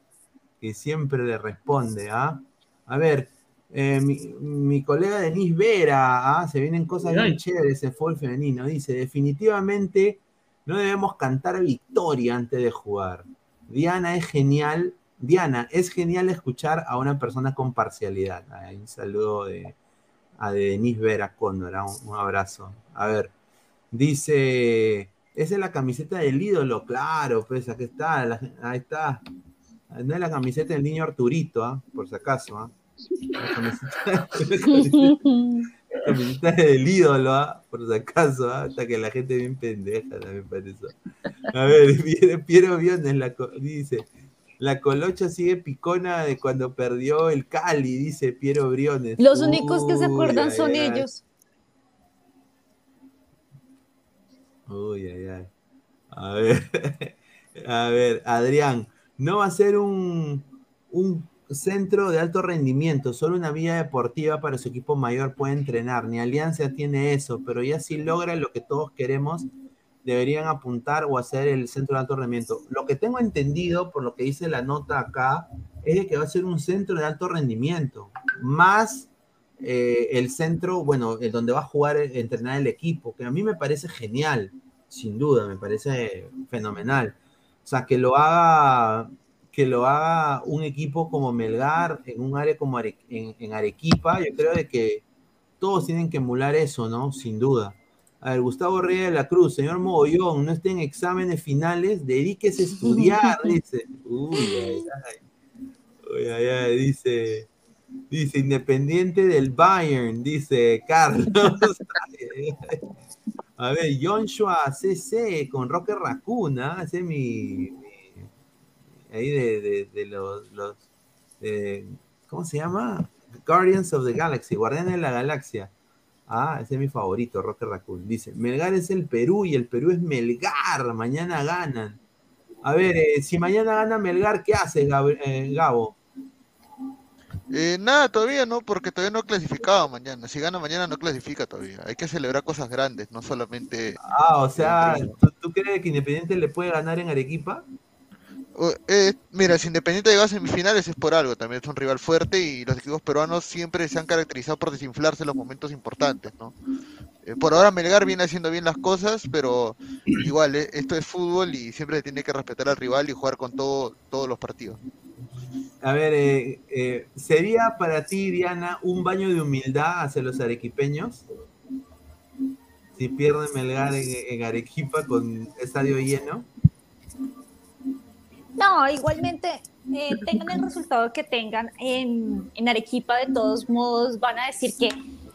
que siempre le responde, ¿ah? A ver, eh, mi, colega Denise Vera, ¿ah? se vienen cosas bien chéveres en fútbol femenino, dice, definitivamente no debemos cantar victoria antes de jugar. Diana es genial, Diana, es genial escuchar a una persona con parcialidad. un saludo de, a Denise Vera Cóndor. Un, un abrazo. A ver, dice, esa es la camiseta del ídolo, claro, pues aquí está, ahí está. No es la camiseta del niño Arturito, ¿ah? por si acaso. ¿ah? La camiseta, *laughs* la camiseta del ídolo, ¿ah? por si acaso, hasta que la gente bien pendeja también parece. A ver, *laughs* Piero Biones la, dice, la colocha sigue picona de cuando perdió el Cali, dice Piero Briones. Los únicos que se acuerdan son ellos. Uy, ay, ay. A ver, *laughs* a ver, Adrián, no va a ser un, un centro de alto rendimiento, solo una vía deportiva para su equipo mayor puede entrenar. Ni Alianza tiene eso, pero ya si logra lo que todos queremos, deberían apuntar o hacer el centro de alto rendimiento. Lo que tengo entendido, por lo que dice la nota acá, es de que va a ser un centro de alto rendimiento, más eh, el centro, bueno, en donde va a jugar, eh, entrenar el equipo, que a mí me parece genial, sin duda, me parece fenomenal. O sea, que lo haga, que lo haga un equipo como Melgar, en un área como en Arequipa, yo creo de que todos tienen que emular eso, ¿no? Sin duda. A ver, Gustavo Reyes de la Cruz, señor Mogollón, no esté en exámenes finales, dedíquese a estudiar, *laughs* dice. Uy, ay, ay. Uy, ay, ay, dice. Dice, independiente del Bayern, dice Carlos. *laughs* *laughs* a ver, Joshua CC con Roque Racuna, ese es mi, ahí de, de, los, los ¿cómo se llama? Guardians of the Galaxy, Guardianes de la Galaxia. Ah, ese es mi favorito, Roque Raccoon. Dice, Melgar es el Perú y el Perú es Melgar. Mañana ganan. A ver, eh, si mañana gana Melgar, ¿qué hace eh, Gabo? Eh, nada, todavía no, porque todavía no ha clasificado mañana. Si gana mañana, no clasifica todavía. Hay que celebrar cosas grandes, no solamente. Ah, o sea, ¿tú, ¿tú, crees que Independiente le puede ganar en Arequipa? Eh, mira, si Independiente llega a semifinales es por algo, también es un rival fuerte y los equipos peruanos siempre se han caracterizado por desinflarse en los momentos importantes, ¿no? Eh, por ahora Melgar viene haciendo bien las cosas, pero igual, eh, esto es fútbol y siempre tiene que respetar al rival y jugar con todo, todos los partidos. A ver, ¿sería para ti, Diana, un baño de humildad hacia los arequipeños? Si pierde Melgar en Arequipa con estadio lleno. No, igualmente, eh, tengan el resultado que tengan en, en Arequipa, de todos modos van a decir que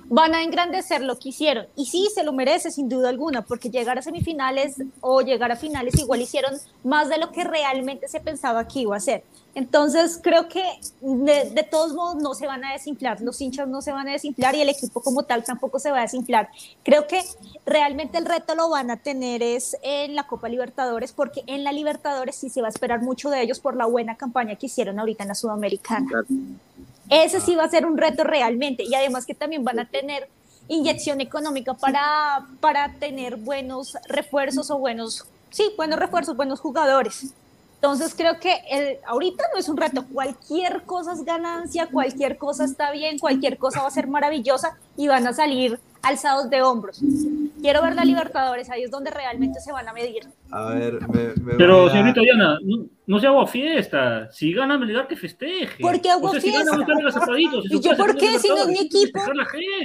van a engrandecer lo que hicieron. Y sí, se lo merece sin duda alguna, porque llegar a semifinales o llegar a finales igual hicieron más de lo que realmente se pensaba que iba a ser. Entonces, creo que de, todos modos no se van a desinflar, los hinchas no se van a desinflar y el equipo como tal tampoco se va a desinflar. Creo que realmente el reto lo van a tener es en la Copa Libertadores, porque en la Libertadores sí se va a esperar mucho de ellos por la buena campaña que hicieron ahorita en la Sudamericana. Ese sí va a ser un reto realmente y además que también van a tener inyección económica para, para tener buenos refuerzos o buenos, sí, buenos refuerzos, buenos jugadores. Entonces creo que el, ahorita no es un reto, cualquier cosa es ganancia, cualquier cosa está bien, cualquier cosa va a ser maravillosa y van a salir alzados de hombros. Quiero ver la Libertadores, ahí es donde realmente se van a medir. A ver, me, me Pero, señorita Diana, no, no, se haga fiesta. Si gana Melgar, que festeje. ¿Por qué hago fiesta? ¿Y yo por qué? Si no es mi equipo.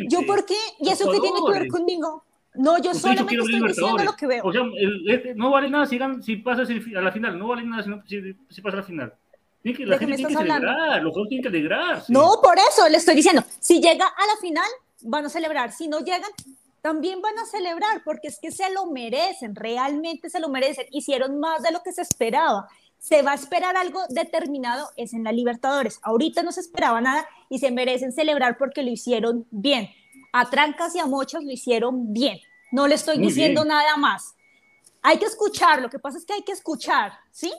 ¿Yo por qué? ¿Y eso qué tiene que ver conmigo? No, yo solamente estoy diciendo lo que veo. O sea, el, no vale nada si, si pasas a la final, no vale nada si, si, si pasas a la final. Tiene que, la gente tiene que celebrar, los juegos tienen que alegrarse. No, por eso le estoy diciendo, si llega a la final, van a celebrar. Si no llegan, también van a celebrar, porque es que se lo merecen, realmente se lo merecen. Hicieron más de lo que se esperaba. Se va a esperar algo determinado, es en la Libertadores. Ahorita no se esperaba nada y se merecen celebrar porque lo hicieron bien. A trancas y a mochos lo hicieron bien. No le estoy diciendo nada más. Hay que escuchar, lo que pasa es que hay que escuchar, ¿sí?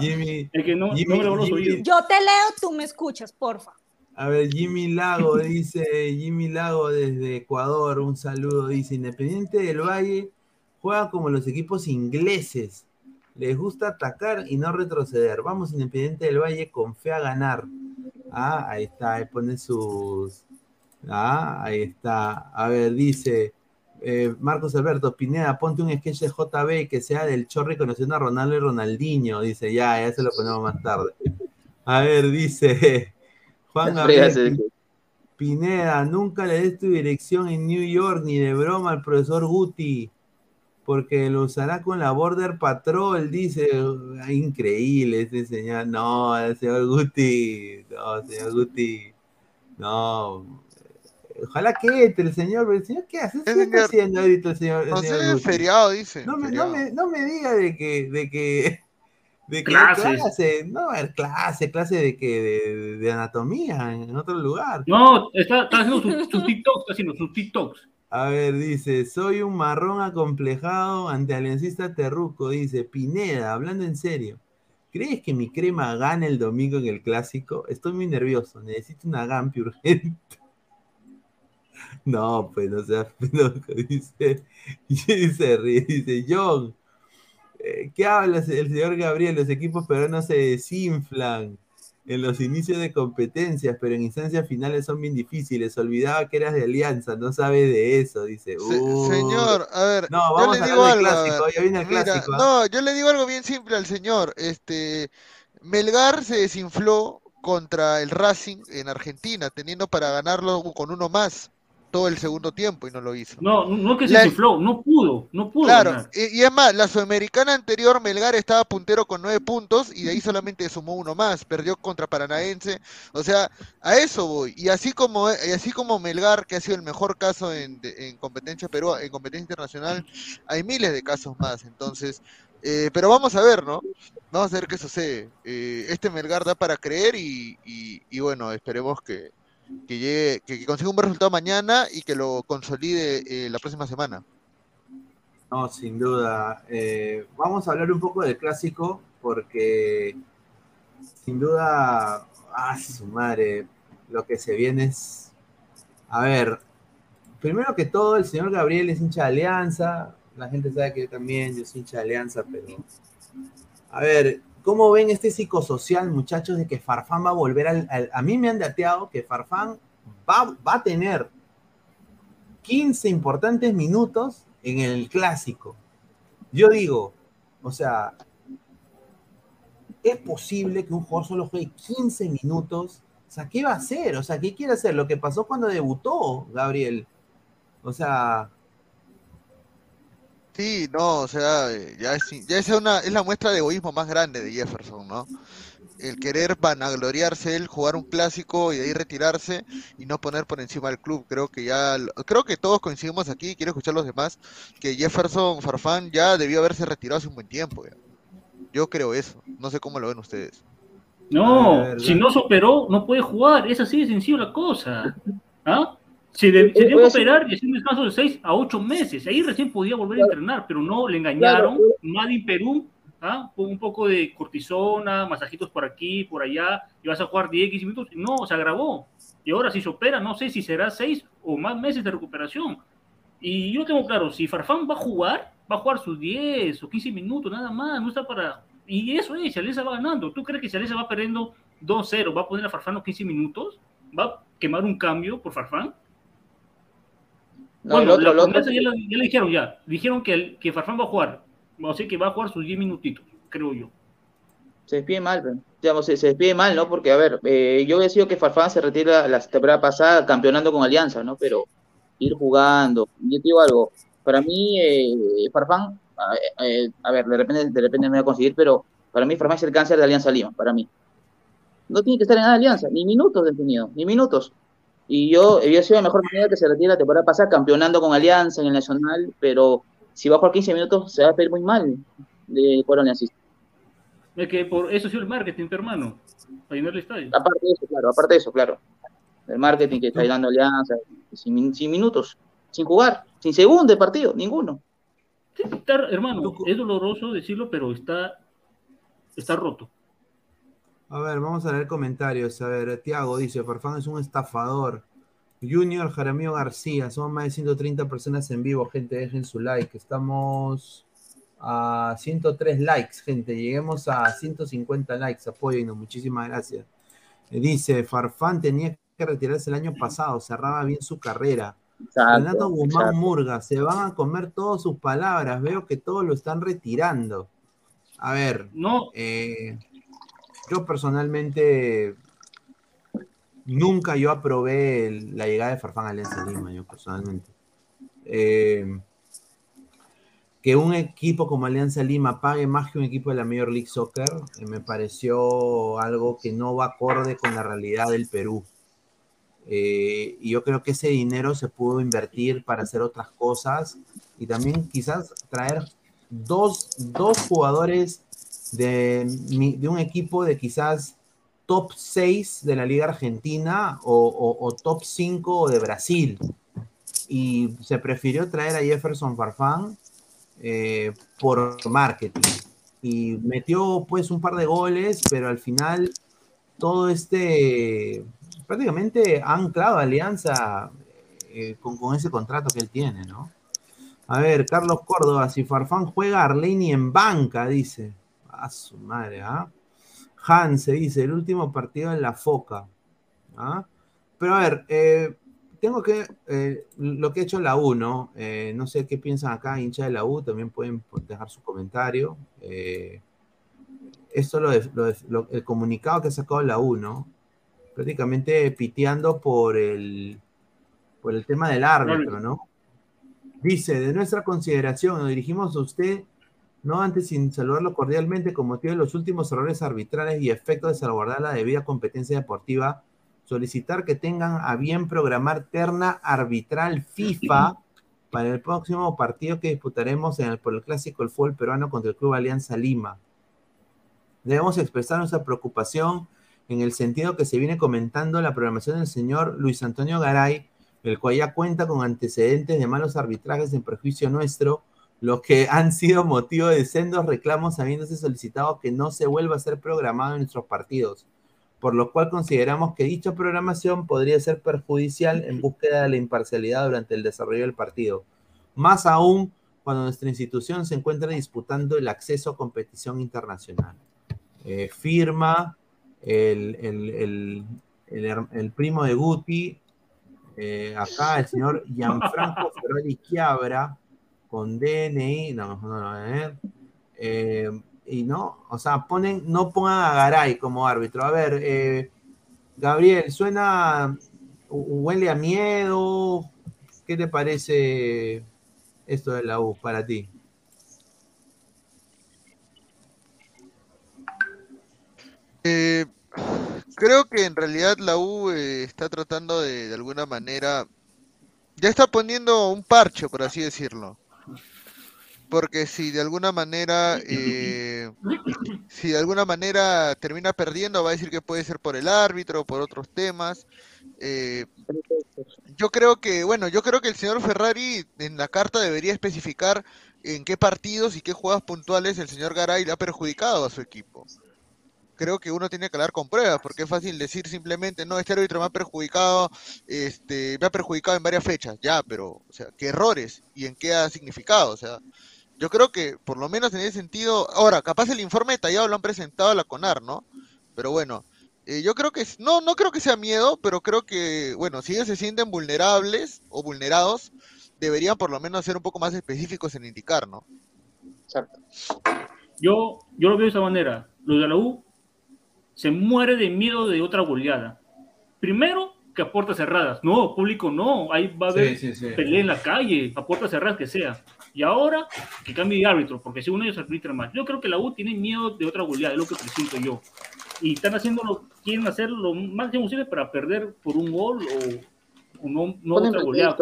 Jimmy, *laughs* Yo te leo, tú me escuchas, porfa. A ver, Jimmy Lago *laughs* dice, Jimmy Lago desde Ecuador, un saludo, dice, Independiente del Valle juega como los equipos ingleses, les gusta atacar y no retroceder. Vamos, Independiente del Valle, con fe a ganar. Ah, ahí está, ahí pone sus... Ah, ahí está. A ver, dice eh, Marcos Alberto, Pineda, ponte un sketch de JB que sea del Chorri conociendo a Ronaldo y Ronaldinho. Dice, ya, ya se lo ponemos más tarde. A ver, dice... Juan Gabriel Pineda, nunca le des tu dirección en New York ni de broma al profesor Guti, porque lo usará con la Border Patrol, dice. Increíble este señor. No, el señor Guti. No, señor Guti. No. Ojalá que entre el señor, el señor, ¿qué hace? ¿Qué está haciendo ahorita el señor? No sé, feriado, dice. No me, feriado. no, me, no me diga de que, de que, *laughs* de que Clases. clase, no, clase, clase de que, de, de anatomía en otro lugar. No, está, está haciendo sus su TikToks, está haciendo sus TikToks. A ver, dice, soy un marrón acomplejado ante Aliancista Terruco, dice, Pineda, hablando en serio, ¿crees que mi crema gane el domingo en el clásico? Estoy muy nervioso, necesito una Gampi urgente. No, pues no seas *laughs* loco, dice, dice, dice, John, eh, ¿qué habla el señor Gabriel? Los equipos peruanos se desinflan en los inicios de competencias, pero en instancias finales son bien difíciles. Olvidaba que eras de Alianza, no sabe de eso, dice. Se- "Uh". señor, a ver, No, yo vamos le a digo algo. a clásico, ver. ya viene el Mira, clásico, ¿ah? No, yo le digo algo bien simple al señor. Este, Melgar se desinfló contra el Racing en Argentina, teniendo para ganarlo con uno más todo el segundo tiempo y no lo hizo. No, no que se La- no pudo, no pudo. Claro, y, y es más, la sudamericana anterior, Melgar estaba puntero con nueve puntos y de ahí solamente sumó uno más, perdió contra Paranaense, o sea, a eso voy. Y así como, y así como Melgar, que ha sido el mejor caso en, competencia Perú, en competencia internacional, hay miles de casos más. Entonces, eh, pero vamos a ver, ¿no? Vamos a ver qué sucede. Eh, este Melgar da para creer y, y- y bueno, esperemos que, que llegue, que, consiga un buen resultado mañana y que lo consolide eh, la próxima semana. No, sin duda. Eh, vamos a hablar un poco del clásico, porque sin duda, ah, su madre, lo que se viene es. A ver, primero que todo, el señor Gabriel es hincha de Alianza. La gente sabe que yo también, yo soy hincha de Alianza, pero. A ver, ¿cómo ven este psicosocial, muchachos, de que Farfán va a volver al. a mí me han dateado que Farfán va, va a tener 15 importantes minutos en el clásico. Yo digo, o sea, es posible que un jugador solo juegue 15 minutos. O sea, ¿qué va a hacer? O sea, ¿qué quiere hacer? Lo que pasó cuando debutó Gabriel. O sea, Sí, no, o sea, ya es, ya es una, es la muestra de egoísmo más grande de Jefferson, ¿no? El querer vanagloriarse él, jugar un clásico y de ahí retirarse y no poner por encima al club. Creo que ya, lo- creo que todos coincidimos aquí, quiero escuchar a los demás, que Jefferson Farfán ya debió haberse retirado hace un buen tiempo. ya. Yo creo eso, no sé cómo lo ven ustedes. No, si no se operó, no puede jugar. Es así de sencillo la cosa. ¿Ah? Se, de- se Eh, debe operar y hacer un descanso de 6 a 8 meses. Ahí recién podía volver a entrenar, pero no, le engañaron. Claro. Madi Perú, ¿ah? Un poco de cortisona, masajitos por aquí, por allá, y vas a jugar 10, 15 minutos. No, se agravó. Y ahora si se opera, no sé si será 6 o más meses de recuperación. Y yo tengo claro, si Farfán va a jugar, va a jugar sus 10 o 15 minutos, nada más, no está para... Y eso es, Alianza va ganando. ¿Tú crees que Alianza va perdiendo 2-0, va a poner a Farfán los 15 minutos? ¿Va a quemar un cambio por Farfán? No, bueno, el otro, el otro. ya, la- ya le dijeron ya. Dijeron que, el- que Farfán va a jugar. O sea que va a jugar sus 10 minutitos, creo yo. Se despide mal, pero, digamos, se, se despide mal, ¿no? Porque, a ver, eh, yo he decidido que Farfán se retira la temporada pasada campeonando con Alianza, ¿no? Pero ir jugando. Yo te digo algo, para mí, eh, Farfán, a, eh, a ver, de repente, de repente me voy a conseguir, pero para mí Farfán es el cáncer de Alianza Lima, para mí. No tiene que estar en nada de Alianza, ni minutos detenido, ni minutos. Y yo, había sido la mejor manera que se retire la temporada pasada campeonando con Alianza en el Nacional, pero si va a jugar 15 minutos se va a pedir muy mal de por Alianza. Es que por eso sí el marketing, tu hermano. Para llenar el estadio. Aparte de eso, claro, aparte de eso, claro. El marketing que está dando Alianza, sin minutos, sin jugar, sin segundo de partido, ninguno. Sí, está- hermano, es doloroso decirlo, pero está, está roto. A ver, vamos a leer comentarios. A ver, Tiago dice, Farfán es un estafador. Junior Jaramillo García, somos más de 130 personas en vivo, gente, dejen su like. Estamos a 103 likes, gente. Lleguemos a 150 likes, apóyennos, muchísimas gracias. Eh, Dice, Farfán tenía que retirarse el año pasado, cerraba bien su carrera. Renato Exacto, Guzmán exacto. Murga, se van a comer todas sus palabras, veo que todos lo están retirando. A ver, No, eh, yo personalmente nunca yo aprobé la llegada de Farfán Alianza Lima, yo personalmente. Eh, que un equipo como Alianza Lima pague más que un equipo de la Major League Soccer eh, me pareció algo que no va acorde con la realidad del Perú. Eh, y yo creo que ese dinero se pudo invertir para hacer otras cosas y también quizás traer dos, jugadores de, de, un equipo de quizás top 6 de la Liga Argentina o, top 5 de Brasil. Y se prefirió traer a Jefferson Farfán eh, por marketing. Y metió pues un par de goles, pero al final todo este, prácticamente ha anclado alianza eh, con, con, ese contrato que él tiene, ¿no? A ver, Carlos Córdoba, si Farfán juega Arleni en banca, dice. A su madre, ¿ah? Hans se dice, el último partido en la foca. ¿ah? Pero a ver, eh, tengo que, eh, lo que ha hecho la U, ¿no? Eh, no sé qué piensan acá, hincha de la U, también pueden dejar su comentario. Esto lo, lo, el comunicado que ha sacado la U, ¿no? Prácticamente piteando por el, por el tema del árbitro, ¿no? Dice, de nuestra consideración, nos dirigimos a usted, no antes sin saludarlo cordialmente, como motivo de los últimos errores arbitrales y efectos de salvaguardar la debida competencia deportiva solicitar que tengan a bien programar terna arbitral FIFA para el próximo partido que disputaremos en el, por el clásico el fútbol peruano contra el Club Alianza Lima. Debemos expresar nuestra preocupación en el sentido que se viene comentando la programación del señor Luis Antonio Garay, el cual ya cuenta con antecedentes de malos arbitrajes en perjuicio nuestro, los que han sido motivo de sendos reclamos habiéndose solicitado que no se vuelva a ser programado en nuestros partidos por lo cual consideramos que dicha programación podría ser perjudicial en búsqueda de la imparcialidad durante el desarrollo del partido, más aún cuando nuestra institución se encuentra disputando el acceso a competición internacional. Eh, firma el, primo de Guti, eh, acá el señor *laughs* Gianfranco Ferrari Chiabra, con DNI, no, no, no, a ver, eh, y no, o sea, ponen, no pongan a Garay como árbitro. A ver, eh, Gabriel, suena, huele a miedo. ¿Qué te parece esto de la U para ti? Eh, creo que en realidad la U eh, está tratando de, de alguna manera, ya está poniendo un parche, por así decirlo porque si de alguna manera eh, si de alguna manera termina perdiendo va a decir que puede ser por el árbitro o por otros temas eh, yo creo que bueno yo creo que el señor Ferrari en la carta debería especificar en qué partidos y qué jugadas puntuales el señor Garay le ha perjudicado a su equipo creo que uno tiene que hablar con pruebas, porque es fácil decir simplemente, no, este árbitro me ha perjudicado, este, me ha perjudicado en varias fechas, ya, pero, o sea, ¿qué errores y en qué ha significado? O sea, yo creo que, por lo menos en ese sentido, ahora, capaz el informe detallado lo han presentado a la CONAR, ¿no? Pero bueno, eh, yo creo que, no, no creo que sea miedo, pero creo que, bueno, si ellos se sienten vulnerables o vulnerados, deberían por lo menos ser un poco más específicos en indicar, ¿no? Exacto. Yo, yo lo veo de esa manera. Los de la U se muere de miedo de otra goleada. Primero, que a puertas cerradas. No, público no. Ahí va a haber pelea en la calle, a puertas cerradas que sea. Y ahora que cambie de árbitro, porque según ellos arbitran más. Yo creo que la U tiene miedo de otra goleada, es lo que presiento yo. Y están haciendo lo, quieren hacer lo máximo posible para perder por un gol o, no, no otra goleada.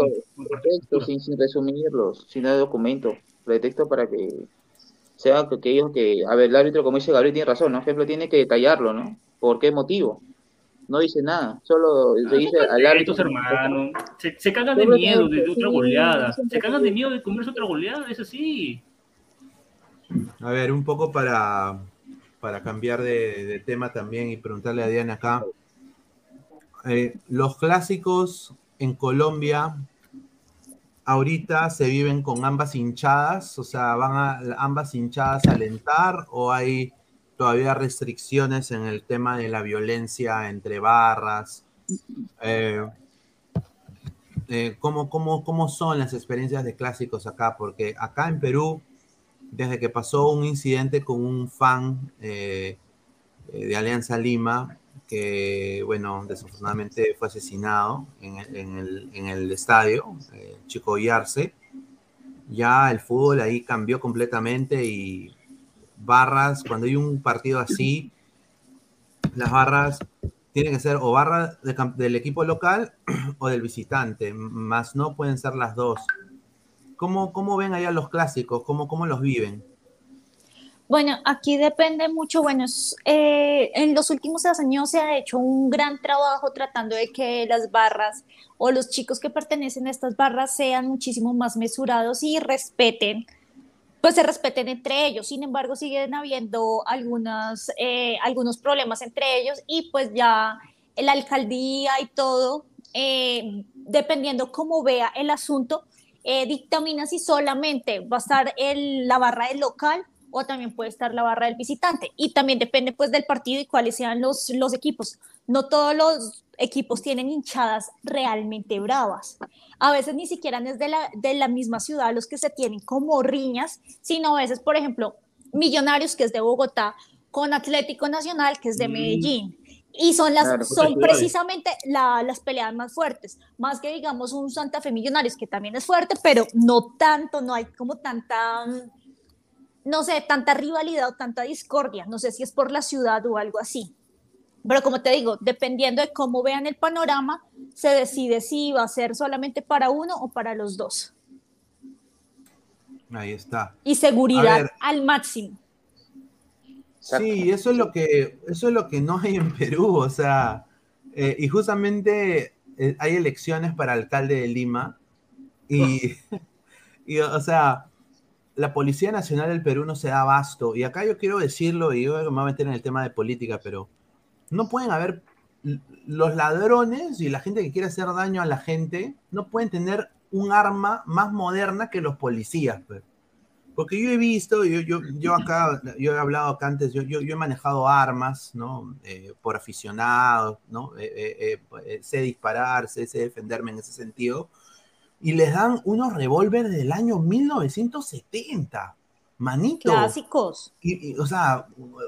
sin, sin resumirlos, sin dar documento, pretexto para que sea que, que ellos que, a ver, el árbitro, como dice Gabriel, tiene razón, ¿no? Por ejemplo, tiene que detallarlo, ¿no? ¿Por qué motivo? No dice nada, solo se dice al árbitro. hermano, se, se cagan de miedo de, otra goleada, se cagan de miedo de comerse otra goleada, es así. A ver, un poco para, para cambiar de, tema también y preguntarle a Diana acá. Eh, los clásicos en Colombia ahorita se viven con ambas hinchadas, o sea, van a ambas hinchadas a alentar o hay todavía restricciones en el tema de la violencia entre barras. Eh, eh, ¿cómo, cómo, son las experiencias de clásicos acá? Porque acá en Perú, desde que pasó un incidente con un fan eh, de Alianza Lima, que, bueno, desafortunadamente fue asesinado en el, en el, en el estadio, eh, Chico Yarse. Ya el fútbol ahí cambió completamente y barras, cuando hay un partido así, las barras tienen que ser o barra de, del equipo local *clears throat* o del visitante, más no pueden ser las dos. ¿Cómo, cómo ven allá los clásicos? ¿Cómo, cómo los viven? Bueno, aquí depende mucho, bueno, eh, en los últimos años se ha hecho un gran trabajo tratando de que las barras o los chicos que pertenecen a estas barras sean muchísimo más mesurados y respeten, pues se respeten entre ellos. Sin embargo, siguen habiendo algunas, eh, algunos problemas entre ellos y pues ya la alcaldía y todo, eh, dependiendo cómo vea el asunto, dictamina si solamente va a estar el, la barra del local o también puede estar la barra del visitante. Y también depende pues del partido y cuáles sean los, los equipos. No todos los equipos tienen hinchadas realmente bravas. A veces ni siquiera es de la, de la misma ciudad los que se tienen como riñas, sino a veces, por ejemplo, Millonarios, que es de Bogotá, con Atlético Nacional, que es de mm. Medellín. Y son, las, son precisamente las peleas más fuertes, más que digamos un Santa Fe Millonarios, que también es fuerte, pero no tanto, no hay como tanta no sé, tanta rivalidad o tanta discordia. No sé si es por la ciudad o algo así. Pero como te digo, dependiendo de cómo vean el panorama, se decide si va a ser solamente para uno o para los dos. Ahí está. Y seguridad al máximo. Sí, eso es lo que eso es lo que no hay en Perú, o sea, eh, y justamente eh, hay elecciones para alcalde de Lima y, *laughs* y o sea, la Policía Nacional del Perú no se da abasto. Y acá yo quiero decirlo, y yo me voy a meter en el tema de política, pero no pueden haber los ladrones y la gente que quiere hacer daño a la gente, no pueden tener un arma más moderna que los policías. Pues. Porque yo he visto, yo, yo, yo acá, yo he hablado acá antes, yo, yo, he manejado armas, ¿no? Eh, por aficionados, ¿no? Eh, eh, sé disparar, sé defenderme en ese sentido y les dan unos revólveres del año 1970. Manito. Clásicos. Y, o sea,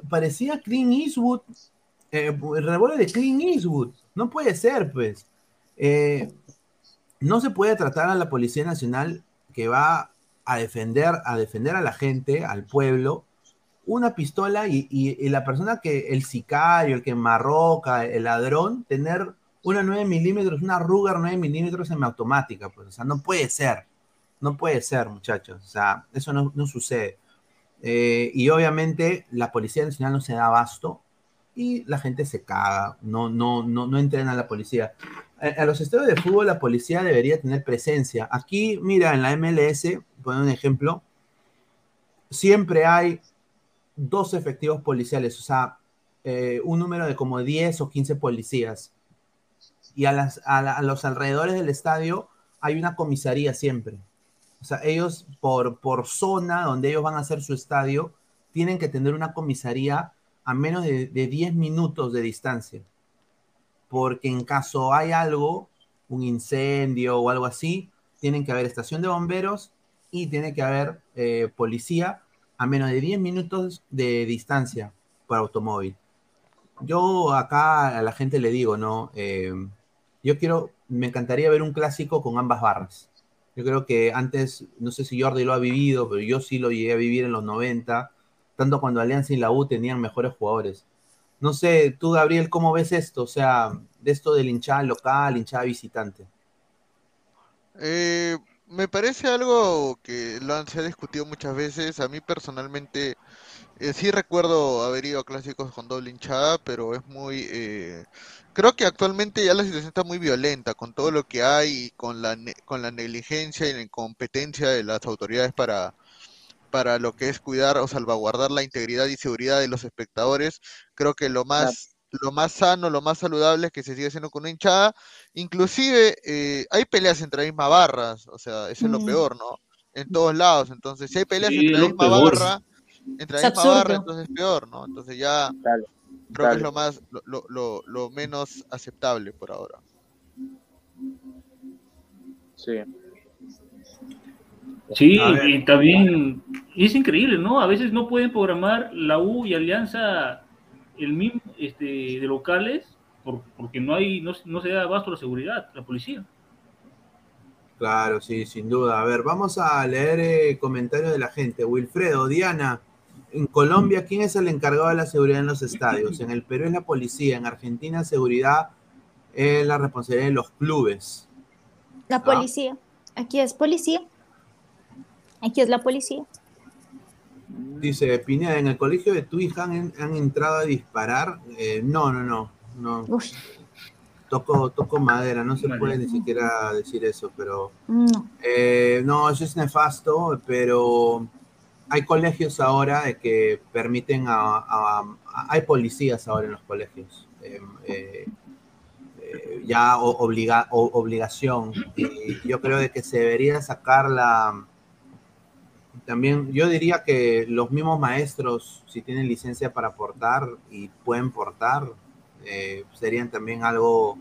parecía Clint Eastwood, eh, el revólver de Clint Eastwood. No puede ser, pues. Eh, no se puede tratar a la Policía Nacional que va a defender, a defender a la gente, al pueblo, una pistola y, la persona que, el sicario, el que marroca, el ladrón, tener una 9 milímetros, una Ruger 9 milímetros automática, pues, o sea, no puede ser, no puede ser, muchachos, o sea, eso no, sucede. Eh, y obviamente la Policía Nacional no se da abasto y la gente se caga, no, no, no, no entrena a la policía. A, los estadios de fútbol la policía debería tener presencia. Aquí, mira, en la MLS, poner un ejemplo, siempre hay dos efectivos policiales, o sea, eh, un número de como 10 o 15 policías y a, las, a, los alrededores del estadio hay una comisaría siempre. O sea, ellos por, por zona donde ellos van a hacer su estadio, tienen que tener una comisaría a menos de, de 10 minutos de distancia. Porque en caso hay algo, un incendio o algo así, tienen que haber estación de bomberos y tiene que haber eh, policía a menos de 10 minutos de distancia por automóvil. Yo acá a la gente le digo, ¿no? Eh, yo quiero, me encantaría ver un clásico con ambas barras. Yo creo que antes, no sé si Jordi lo ha vivido, pero yo sí lo llegué a vivir en los 90, tanto cuando Alianza y la U tenían mejores jugadores. No sé, tú, Gabriel, ¿cómo ves esto? O sea, de esto del hinchada local, hinchada visitante. Eh, me parece algo que lo han, se ha discutido muchas veces. A mí personalmente eh, sí recuerdo haber ido a clásicos con doble hinchada, pero es muy... Eh, creo que actualmente ya la situación está muy violenta con todo lo que hay, con la, con la negligencia y la incompetencia de las autoridades para, para lo que es cuidar o salvaguardar la integridad y seguridad de los espectadores. Creo que lo más, lo más sano, lo más saludable es que se siga haciendo con una hinchada. Inclusive eh, hay peleas entre las mismas barras, o sea, eso es lo mm. peor, ¿no? En todos lados. Entonces, si hay peleas entre la misma barra entre la misma barra, entonces es peor, ¿no? Entonces ya creo que es lo más, lo, lo, lo, menos aceptable por ahora. Sí. Sí, y también es increíble, ¿no? A veces no pueden programar la U y Alianza el mismo este, de locales por, porque no hay no, no se da abasto la seguridad, la policía. Claro, sí, sin duda. A ver, vamos a leer eh, comentarios de la gente. Wilfredo, Diana, en Colombia, ¿quién es el encargado de la seguridad en los estadios? En el Perú es la policía, en Argentina seguridad es la responsabilidad de los clubes. La policía. Aquí es policía. Aquí es la policía. Dice Pineda, ¿en el colegio de tu hija han, han entrado a disparar? Eh, no, no, no. no. Toco, toco madera, no se puede ni siquiera decir eso, pero... No. Eh, no, eso es nefasto, pero hay colegios ahora de que permiten a, a- a- hay policías ahora en los colegios eh, eh, eh, ya obliga, o- obligación y yo creo de que se debería sacar la también yo diría que los mismos maestros si tienen licencia para portar y pueden portar eh, serían también algo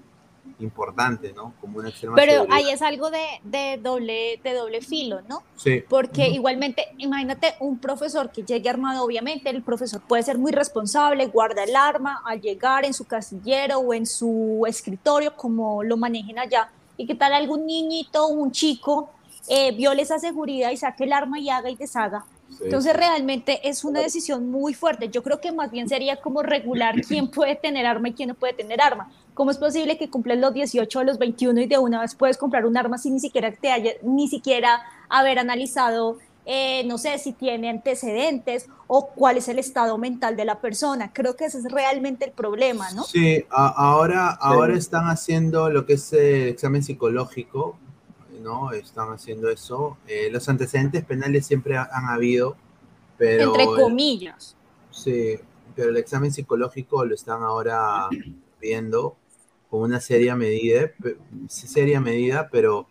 importante no como una extrema Pero seguridad. ahí es algo de, de doble, de doble filo, ¿no? sí Porque igualmente, imagínate un profesor que llegue armado, obviamente el profesor puede ser muy responsable, guarda el arma al llegar en su casillero o en su escritorio, como lo manejen allá. ¿Y qué tal algún niñito, un chico, eh, viole esa seguridad y saque el arma y haga y deshaga? Sí, Entonces sí. realmente es una decisión muy fuerte. Yo creo que más bien sería como regular *clears throat* quién puede tener arma y quién no puede tener arma. ¿Cómo es posible que cumples los 18 o los 21 y de una vez puedes comprar un arma sin ni siquiera te haya, ni siquiera haber analizado, eh, no sé, si tiene antecedentes o cuál es el estado mental de la persona? Creo que ese es realmente el problema, ¿no? Sí, a- ahora, ahora están haciendo lo que es el examen psicológico, ¿no? Están haciendo eso. Eh, los antecedentes penales siempre ha- han habido, pero... Entre comillas. Sí, pero el examen psicológico lo están ahora viendo con una seria medida, seria medida, pero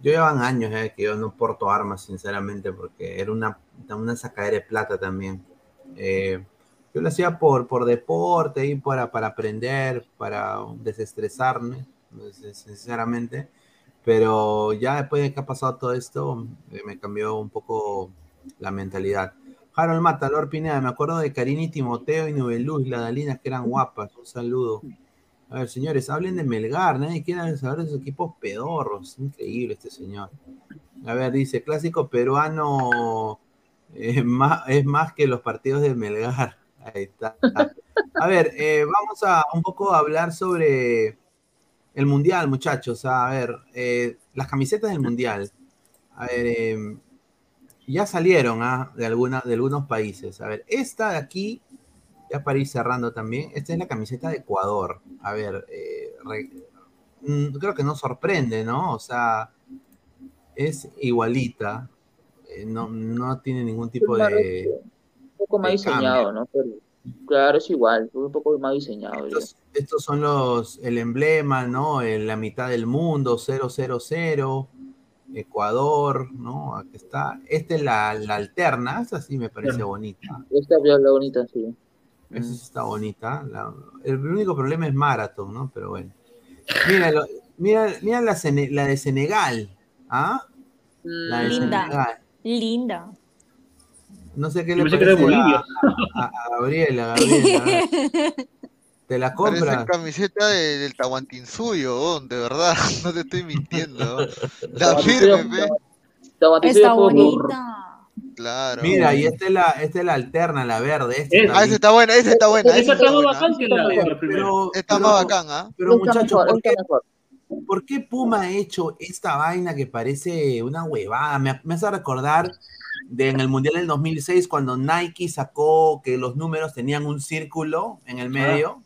yo llevan años eh, que yo no porto armas, sinceramente, porque era una, una sacadera de plata también. Eh, yo lo hacía por, por deporte y para, para aprender, para desestresarme, sinceramente. Pero ya después de que ha pasado todo esto, eh, me cambió un poco la mentalidad. Harold Mata, Lord Pineda, me acuerdo de Karini Timoteo y Nubeluz, las Dalinas que eran guapas. Un saludo. A ver, señores, hablen de Melgar, nadie quiere saber de esos equipos pedorros. Increíble este señor. A ver, dice, clásico peruano eh, más, es más que los partidos de Melgar. *laughs* Ahí está. A ver, eh, vamos a un poco hablar sobre el Mundial, muchachos. A ver, eh, las camisetas del Mundial. A ver, eh, ya salieron ¿ah? de, alguna, de algunos países. A ver, esta de aquí, ya para ir cerrando también, esta es la camiseta de Ecuador. A ver, eh, re- mm, creo que no sorprende, ¿no? O sea, es igualita. eh, no, no tiene ningún tipo de... Un poco más diseñado. ¿no? Pero, claro, es igual, un poco más diseñado. Estos, estos son los, el emblema, ¿no? En la mitad del mundo, 000, Ecuador, ¿no? Aquí está. Esta es la, la alterna, esa sí me parece bonita. Esta es la bonita, sí. Esa sí está bonita. La- el único problema es Marathon, ¿no? Pero bueno. Mira, lo- mira, mira la, de Senegal, ¿ah? La de Linda. Senegal. Linda. No sé qué le de parece a, Bolivia. a- a Gabriela, Gabriela. *laughs* ¿Te la Parece compras? camiseta de- del Tahuantinsuyo, oh, de verdad, *laughs* no te estoy mintiendo. *laughs* La firme, Está bonita. Claro. Mira, y esta es la, esta es la alterna, la verde. esta Es- está Ah, esa está buena, esa está buena. Esa está está más buena. bacán que la, primera. pero, Está pero- más bacán, ¿ah? pero muchachos, ¿por qué, mejor. por qué Puma ha hecho esta vaina que parece una huevada? Me, me hace recordar de en el Mundial del 2006 cuando Nike sacó que los números tenían un círculo en el medio.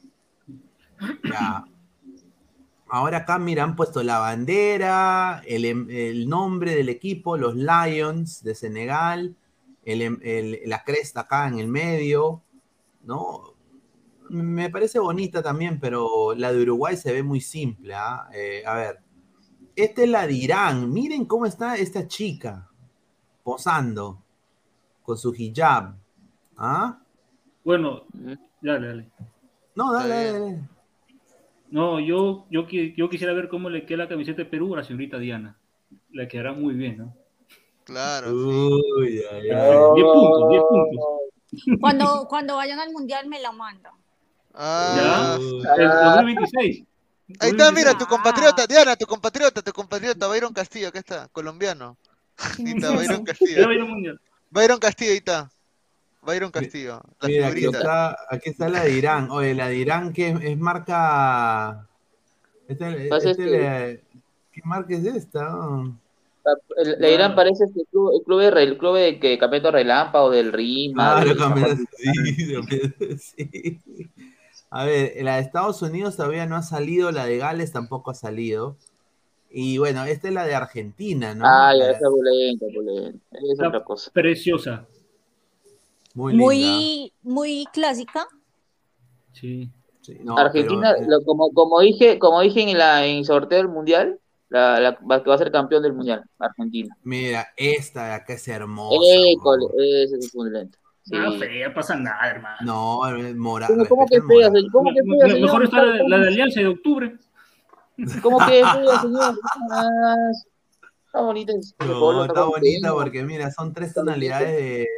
Ya. Ahora acá, mira, han puesto la bandera, el, em- el nombre del equipo, los Lions de Senegal, el em- el- la cresta acá en el medio, ¿no? Me parece bonita también, pero la de Uruguay se ve muy simple. ¿ah? Eh, a ver, esta es la de Irán. Miren cómo está esta chica posando con su hijab. ¿Ah? Bueno, dale, dale. No, dale, dale, dale. No, yo, yo, yo quisiera ver cómo le queda la camiseta de Perú a la señorita Diana. Le quedará muy bien, ¿no? Claro, sí. Uy, ay, ay. 10 puntos, 10 puntos. Cuando, cuando vayan al mundial me la manda. Ah, El 2026. Ahí está, mira, tu compatriota, Diana, tu compatriota, tu compatriota, Byron Castillo, acá está, colombiano. Está, Byron Castillo. Byron Castillo, ahí está. Byron Castillo, la Mira, aquí figurita. está, aquí está la de Irán. Oye, la de Irán, que es, es marca. Este, este ¿Qué marca es esta? El- La Irán parece este club, el club de, el club de que campeonato relámpago del Rima. Ah, del lo sí, *laughs* sí. A ver, la de Estados Unidos todavía no ha salido, la de Gales tampoco ha salido. Y bueno, esta es la de Argentina, ¿no? Ah, ya, La- esa opulenta. Es otra cosa. Preciosa. muy linda. Muy, muy clásica. Sí. Sí, no, Argentina, pero, eh, lo- como, como dije, como dije en la en el sorteo del mundial, la, que va a ser campeón del mundial, Argentina. mira, esta de acá es hermosa. École, ese es opulento. Sí. Ah, fea, pasa nada, hermano. No, es mora. ¿Cómo, que fea? ¿Cómo que fea? Mejor está la, la de Alianza de octubre. ¿Cómo que *laughs* señor? Está bonita. No, está bonita porque mira, son tres tonalidades de,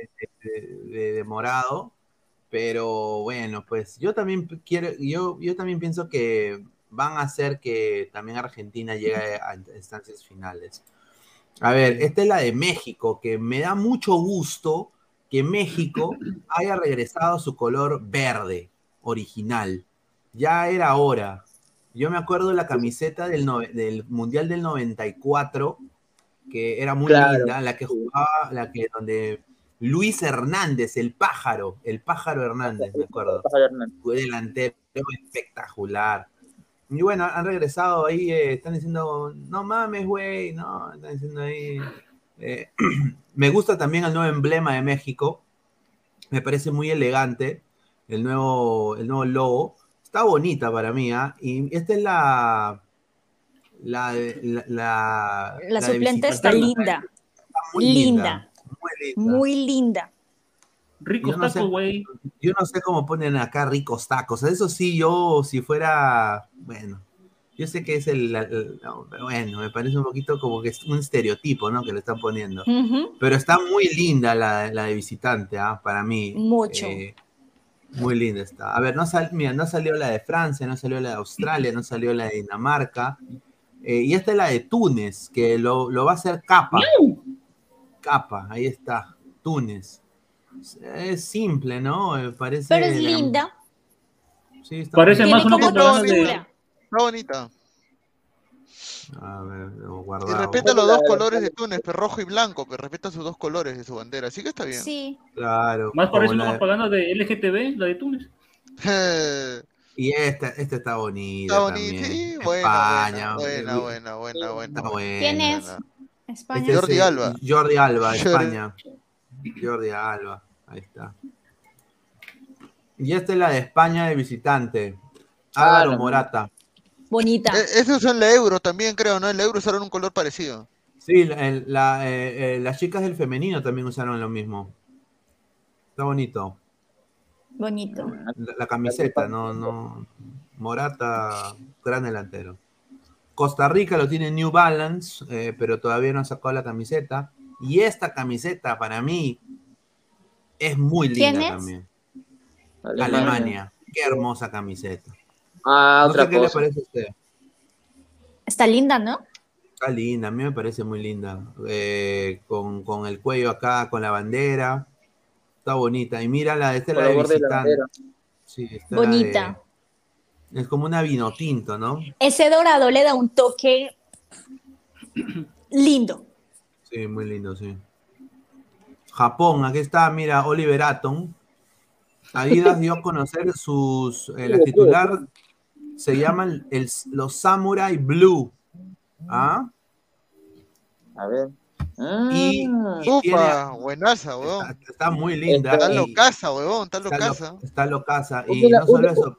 de- de- de morado, pero bueno, pues yo también quiero, yo, yo también pienso que van a hacer que también Argentina llegue a instancias finales. A ver, esta es la de México, que me da mucho gusto que México haya regresado a su color verde original. Ya era hora. Yo me acuerdo de la camiseta del, del Mundial del 94, que era muy Claro. linda, la que jugaba, la que donde Luis Hernández, el pájaro, el pájaro Hernández, me acuerdo, Pájaro Hernández. fue delantero espectacular. Y bueno, han regresado ahí, eh, están diciendo, no mames, güey, no, están diciendo ahí. eh, *clears throat* me gusta también el nuevo emblema de México, me parece muy elegante, el nuevo, el nuevo logo, está bonita para mí, ¿ah? Y esta es la... La, la, la, suplente está linda. muy Linda. muy linda. Muy linda. Ricos no tacos, güey. Yo no sé cómo ponen acá ricos tacos. Eso sí, yo si fuera, bueno, yo sé que es el, el- no, pero bueno, me parece un poquito como que es un estereotipo, ¿no? Que le están poniendo. Pero está muy linda la, la de visitante, ¿ah? Para mí. Mucho. Eh, muy linda está. A ver, no, sal- mira, no salió la de Francia, no salió la de Australia, no salió la de Dinamarca. Eh, y esta es la de Túnez, que lo, lo va a hacer Capa. Capa, ahí está. Túnez. Es simple, ¿no? Eh, Parece. Pero es la- linda. Sí, está Parece bonita. más una de. Está bonita. A ver, lo Y respeta los dos colores de Túnez, pero rojo y blanco, pero respeta sus dos colores de su bandera. Así que está bien. Sí. Claro. Más como parece una la de- LGTB, la de Túnez. *laughs* Y esta, esta está bonita. Está bonita. Sí, buena, España. buena, buena, buena, buena. ¿Quién es? España. Este es, Jordi Alba. Jordi Alba, España. Jordi Alba, ahí está. Y esta es la de España de visitante. Álvaro Morata. Bonita. E- Eso es en la euro también, creo, ¿no? En la euro usaron un color parecido. Sí, la- el- la, eh, eh, las chicas del femenino también usaron lo mismo. Está bonito. Bonito. La, la camiseta, no, no. Morata, gran delantero. Costa Rica lo tiene New Balance, eh, pero todavía no ha sacado la camiseta. Y esta camiseta para mí es muy linda ¿Quién es? también. Alemania. Alemania. Qué hermosa camiseta. Ah, No otra sé qué le parece a usted. Está linda, ¿no? Está linda, a mí me parece muy linda. Eh, con, con el cuello acá, con la bandera. Está bonita. Y mira la, esta es la de la visitante. bandera. Sí, esta es la de- Bonita. es como una vino tinto, ¿no? Ese dorado le da un toque lindo. Sí, muy lindo, sí. Japón, aquí está, mira, Oliver Atom. Adidas dio a conocer sus. eh, la titular se llaman el- los Samurai Blue. ¿Ah? A ver. Y, Ah, y tiene- Upa, buenaza, weón. está, está muy linda. Está y- locaza, weón, está está, lo- locaza. está locaza. Y la- no solo eso.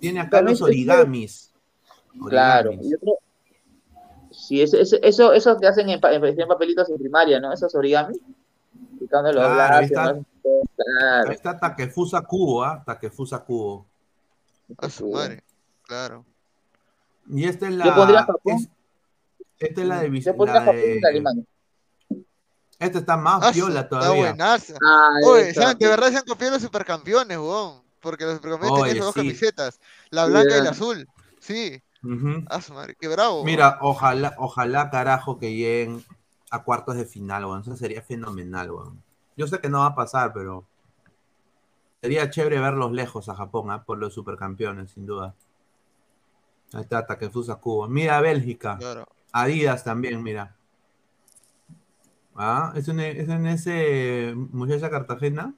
Tiene acá los tiene- origamis. Claro. Origamis. y otro- Sí, eso, eso, eso, eso que hacen en, pa- en, en papelitos en primaria, ¿no? Esos origami. Picando los Claro, ahí está. ¿no? Claro. Ahí está Takefusa Kubo, ¿ah? Takefusa Kubo. A su madre. Claro. Y esta es Yo la. pondría Japón. es- esta es la de, Yo pondría la Japón de- y Alemania. Esta está más Ah, su- viola Está todavía. buenaza. Ah, Oye, esa. ¿saben? de verdad se han copiado los supercampeones, weón. porque los supercampeones tenían esas dos camisetas, la blanca y la azul. Sí. Ah, qué bravo. Mira, ojalá, ojalá carajo que lleguen a cuartos de final, weón. Eso sería fenomenal, weón. Yo sé que no va a pasar, pero sería chévere verlos lejos a Japón, ¿ah? por los supercampeones, sin duda. Ahí está, Takefusa Cubo. Mira Bélgica. Adidas también, mira. Ah, es en, es en ese muchacha Cartagena.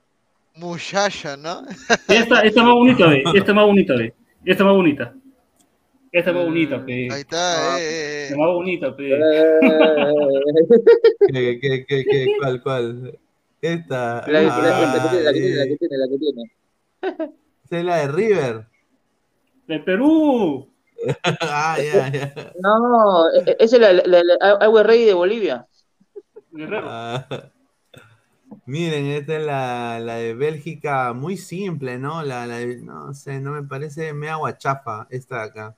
Muchacha, ¿no? Esta, esta más bonita, ve. Esta más bonita, ve. Esta más bonita. Esta más bonita, pe. Ahí está, eh, eh. Esta más bonita, pe. ¿Qué, qué, qué, qué, cuál, cuál? Esta. La, la, la, que tiene, la que tiene, la que tiene, la que tiene. *laughs* Esa es la de River. De Perú. *laughs* ah, ya, ya. No, e, e, esa es la, la, la, Agua Rey de Bolivia. Ah, miren, esta es la, la, de Bélgica, muy simple, ¿no? La, la de, no sé, no me parece media guachafa esta de acá.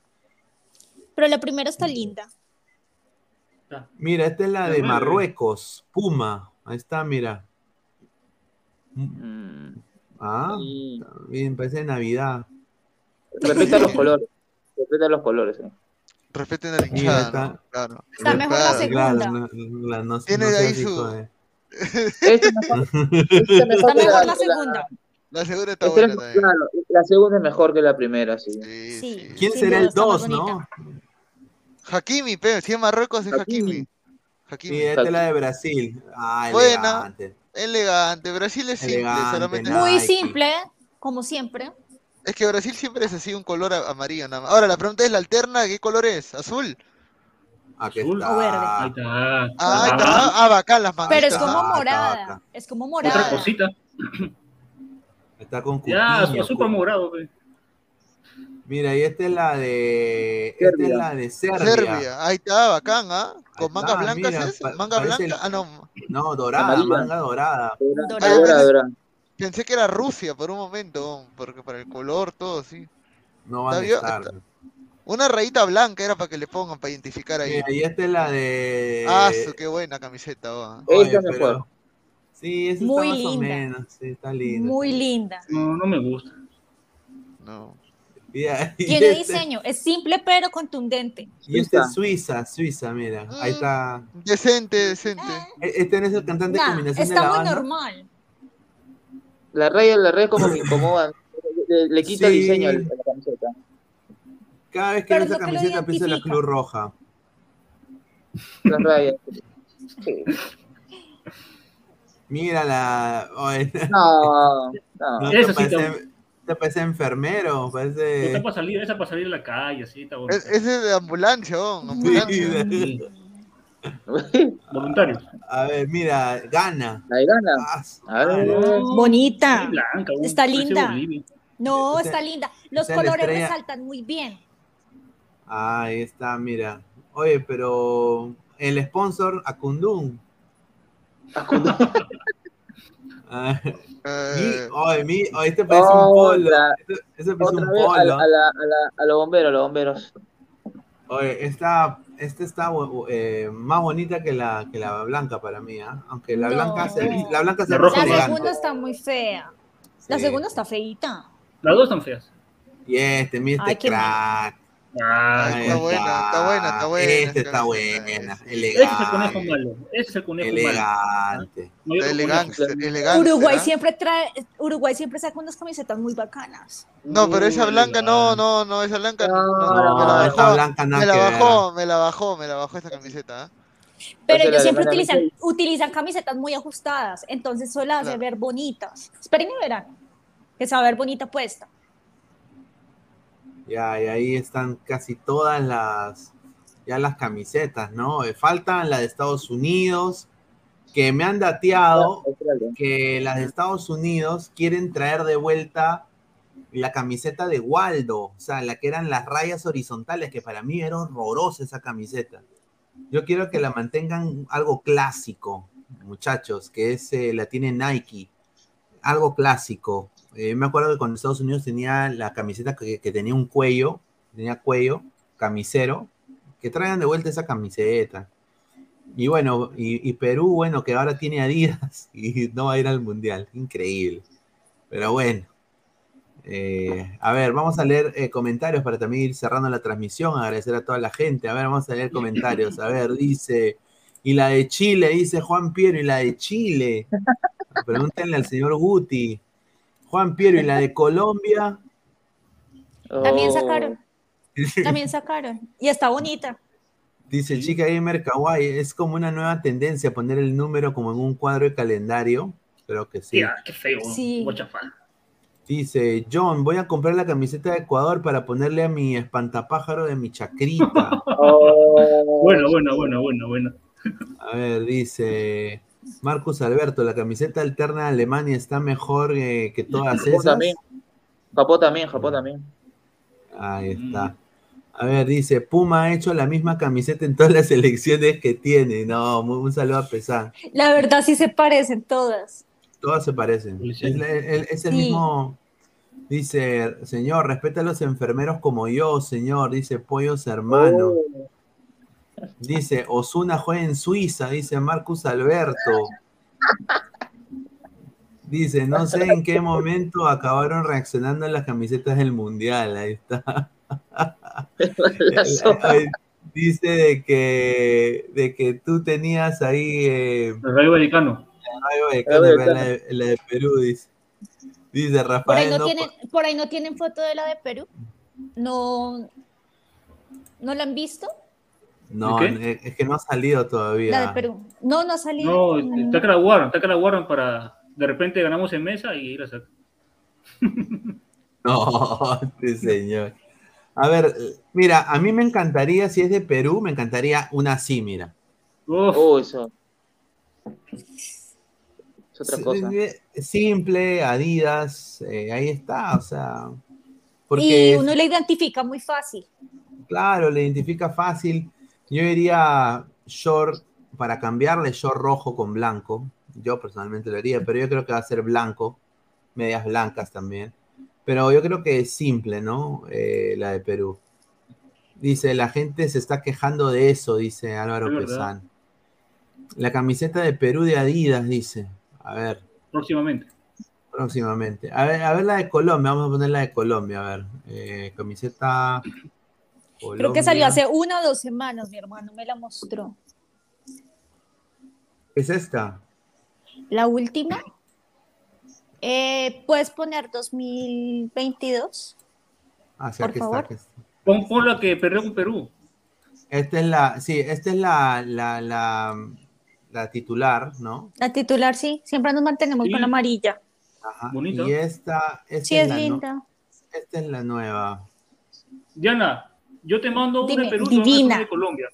Pero la primera está linda. Mira, esta es la de Marruecos, Puma. Ahí está, mira. Ah, bien, parece de Navidad. Respeta los *laughs* colores. Respeta los colores, eh. Respeten a la hinchada, está, claro. Está mejor la segunda. Claro, la, no, Tiene no ahí su... De... *laughs* Este mejor, *laughs* este mejor está mejor la segunda. La segunda está buena también. Claro, la segunda es mejor que la primera, sí. sí, sí. ¿Quién será el 2, no? Hakimi, pero si es Marruecos es Hakimi. Hakimi. Sí, esta es la de Brasil. Ah, Buena, elegante. Elegante. Brasil es simple, solamente. Muy simple, como siempre. Es que Brasil siempre es así, un color amarillo nada más. Ahora, la pregunta es, ¿la alterna qué color es? ¿Azul? Aquí Azul está. o verde. Ahí está. Ah, ahí está. Ah, bacán las mangas. Pero es como ah, morada. Es como morada. Otra cosita. Está con Ya, azul para morado, güey. Mira, y esta es la de. Esta es la de Serbia. Serbia. Ahí está, bacán, ¿ah? Con mangas blancas mira, es. Manga blanca. Ah, no. No, dorada, manga dorada. Dorada. dorada, dorada. Pensé que era Rusia por un momento, porque para el color, todo, sí. No va a estar. Una rayita blanca era para que le pongan, para identificar ahí. Mira, y esta es la de. Ah, qué buena camiseta, oh. Oye, pero... Sí, esa Muy está linda. más o menos. Sí, está linda. Muy linda. No, no me gusta. No. Yeah, Tiene *laughs* este... diseño, es simple pero contundente. Y este es Suiza, Suiza, mira. Ahí está. Decente, decente. Este no es el cantante nah, combinación está de la muy banda. normal. La raya, la raya como que *laughs* incomoda. Le, le quita Sí. el diseño a la camiseta. Cada vez que Pero veo esa camiseta pienso en la. Cruz Roja. Las rayas. Sí. Mira la. *laughs* oye, No, no. ¿no Eso sí parece, te parece enfermero? Esa Parece. para salir, esa para salir a la calle, así, está bonita. Es- Ese es de ambulancia, oh, ambulancia. Sí, *laughs* Voluntarios. A ver, mira, gana. La de gana. Ah, A ver. Bonita. Sí, blanca, un- Está linda. Bolivia. No, Ese- está linda. Los esa es la colores estrella. resaltan muy bien. Ahí está, mira. Oye, pero el sponsor, Akundun. *laughs* Ah, mi, Eh, oye, mi, oye, este parece un polo. Este, este parece un vez a, la- polo. a, la, a, la, a los bomberos, a los bomberos. Oye, esta, esta está eh, más bonita que la, que la blanca para mí, ¿ah? Aunque la No. blanca se, la blanca se La La segunda está muy fea. La Sí. segunda está feita. Las dos están feas. Y este, mira Ay, este qué crack. Ah, está buena, está buena, está buena Este está buena. ese. ese es el conejo Elegante. malo. Ese es el conejo malo. Elegante. Otro Elegante, elegante. Uruguay ¿ah? siempre trae, Uruguay siempre saca unas camisetas muy bacanas. No, pero esa blanca no, no, no, esa blanca no, No, no, me la bajó, blanca me la bajó, me la bajó, me la bajó esta camiseta. ¿ah? Pero Entonces, ellos siempre utilizan, utilizan camisetas muy ajustadas, entonces eso las hace Claro. ver bonitas. Esperen y verán, que se va a ver bonita puesta. Ya, y ahí están casi todas las, ya las camisetas, ¿no? Eh, Faltan las de Estados Unidos, que me han dateado Australia. que las de Estados Unidos quieren traer de vuelta la camiseta de Waldo, o sea, la que eran las rayas horizontales, que para mí era horrorosa esa camiseta. Yo quiero que la mantengan algo clásico, muchachos, que es, eh, la tiene Nike, algo clásico. Eh, me acuerdo que con Estados Unidos tenía la camiseta que, que tenía un cuello, tenía cuello, camisero, que traigan de vuelta esa camiseta. Y bueno, y, y Perú, bueno, que ahora tiene Adidas *laughs* y no va a ir al Mundial. Increíble. Pero bueno, Eh, a ver, vamos a leer eh, comentarios para también ir cerrando la transmisión. Agradecer a toda la gente. A ver, vamos a leer comentarios. A ver, dice. Y la de Chile, dice Juan Piero, y la de Chile. *laughs* Pregúntenle al señor Guti. Juan Piero, y la de Colombia. También sacaron. También sacaron. Y está bonita. Dice Chica Gamer Kawaii, es como una nueva tendencia poner el número como en un cuadro de calendario. Creo que sí. qué feo. Sí. Mucha fan. Dice, John, voy a comprar la camiseta de Ecuador para ponerle a mi espantapájaro de mi chacrita. *laughs* Bueno, bueno, bueno, bueno, bueno. A ver, dice Marcus Alberto, la camiseta alterna de Alemania está mejor eh, que todas Japón esas. también. Japón también, Japón también. Ahí está. A ver, dice, Puma ha hecho la misma camiseta en todas las *laughs* elecciones que tiene. No, un, un saludo a Pesán. La verdad sí se parecen todas. Todas se parecen. Es, la- el, es el Sí. mismo. Dice, señor, respeta a los enfermeros como yo, señor. Dice, pollos hermano. Oh. Dice, Osuna juega en Suiza, dice Marcus Alberto. Dice, no sé en qué momento acabaron reaccionando en las camisetas del mundial. Ahí está. *laughs* Dice de que, de que tú tenías ahí eh, El Rayo Vaticano. Rayo Vallecano, la, de, la de Perú, dice. Dice Por ahí, Rafael. no no, tienen, por ahí no tienen foto de la de Perú. No, ¿no la han visto? No, ¿De qué? es que no ha salido todavía. La de Perú. No, no ha salido. No, está que la guardan, está que la guardan para. De repente ganamos en mesa y ir a sacar. *laughs* No, este señor. A ver, mira, a mí me encantaría, si es de Perú, me encantaría una así, mira. Oh, eso. Es otra cosa. Simple, Adidas, eh, ahí está, o sea. y Porque, uno la identifica muy fácil. claro, le identifica fácil. Yo diría short, para cambiarle short rojo con blanco. Yo personalmente lo haría, pero yo creo que va a ser blanco, medias blancas también. Pero yo creo que es simple, ¿no? Eh, la de Perú. Dice, la gente se está quejando de eso, dice Álvaro. Pesán. La camiseta de Perú de Adidas, dice. A ver, Próximamente. próximamente. A ver, a ver la de Colombia, vamos a poner la de Colombia, a ver. Eh, camiseta. Creo que salió hace una o dos semanas, mi hermano me la mostró. ¿Qué es esta? La última. Eh, ¿Puedes poner 2022? Ah, sí, Por aquí favor. está. aquí está. Pon, pon la que perdió con Perú. Esta es la, sí, esta es la, la, la, la titular, ¿no? La titular, sí. Siempre nos mantenemos Sí. con la amarilla. Ajá. Bonito. Y esta, esta Sí, es, es la, no- linda. esta es la nueva. Diana, yo te mando una Dime, de Perú y una de Colombia.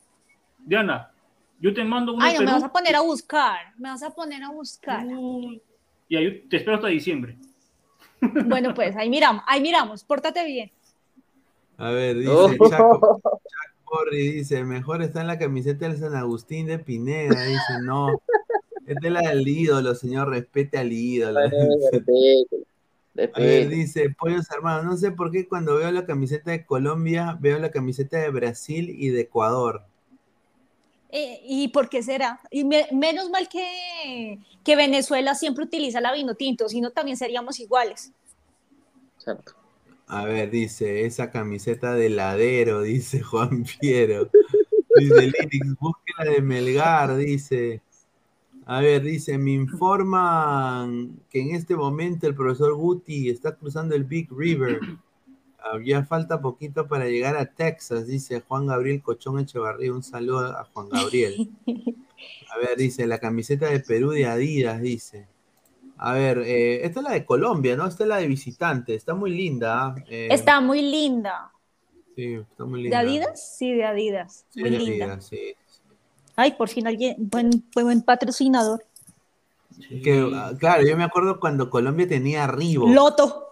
Diana, yo te mando una Ay, de no, me vas a poner a buscar. Me vas a poner a buscar. y ahí te espero hasta diciembre. *laughs* Bueno, pues ahí miramos, ahí miramos. Pórtate bien. A ver, dice Oh. Chaco, Chaco Borri, dice, mejor está en la camiseta del San Agustín de Pineda. Dice, no. Es la del ídolo, señor, respete al ídolo. A ver, dice, pollos hermanos, no sé por qué cuando veo la camiseta de Colombia, veo la camiseta de Brasil y de Ecuador. Eh, ¿Y por qué será? Y me- menos mal que, que Venezuela siempre utiliza la vino tinto, si no también seríamos iguales. Exacto. A ver, dice, esa camiseta de ladero, *laughs* dice Juan Piero. Dice Lirix, búsquela de Melgar, dice. A ver, dice, me informan que en este momento el profesor Guti está cruzando el Big River. Ya falta poquito para llegar a Texas, dice Juan Gabriel Cochón Echevarría. Un saludo a Juan Gabriel. A ver, dice, la camiseta de Perú de Adidas, dice. A ver, eh, esta es la de Colombia, ¿no? Esta es la de visitante. Está muy linda. Eh, Está muy linda. Sí, está muy ¿De linda. Adidas? Sí, de Adidas. Sí, muy de linda. Adidas, sí. Ay, por fin alguien, buen, buen, buen patrocinador. Que, ah, claro, yo me acuerdo cuando Colombia tenía Ribo. Loto.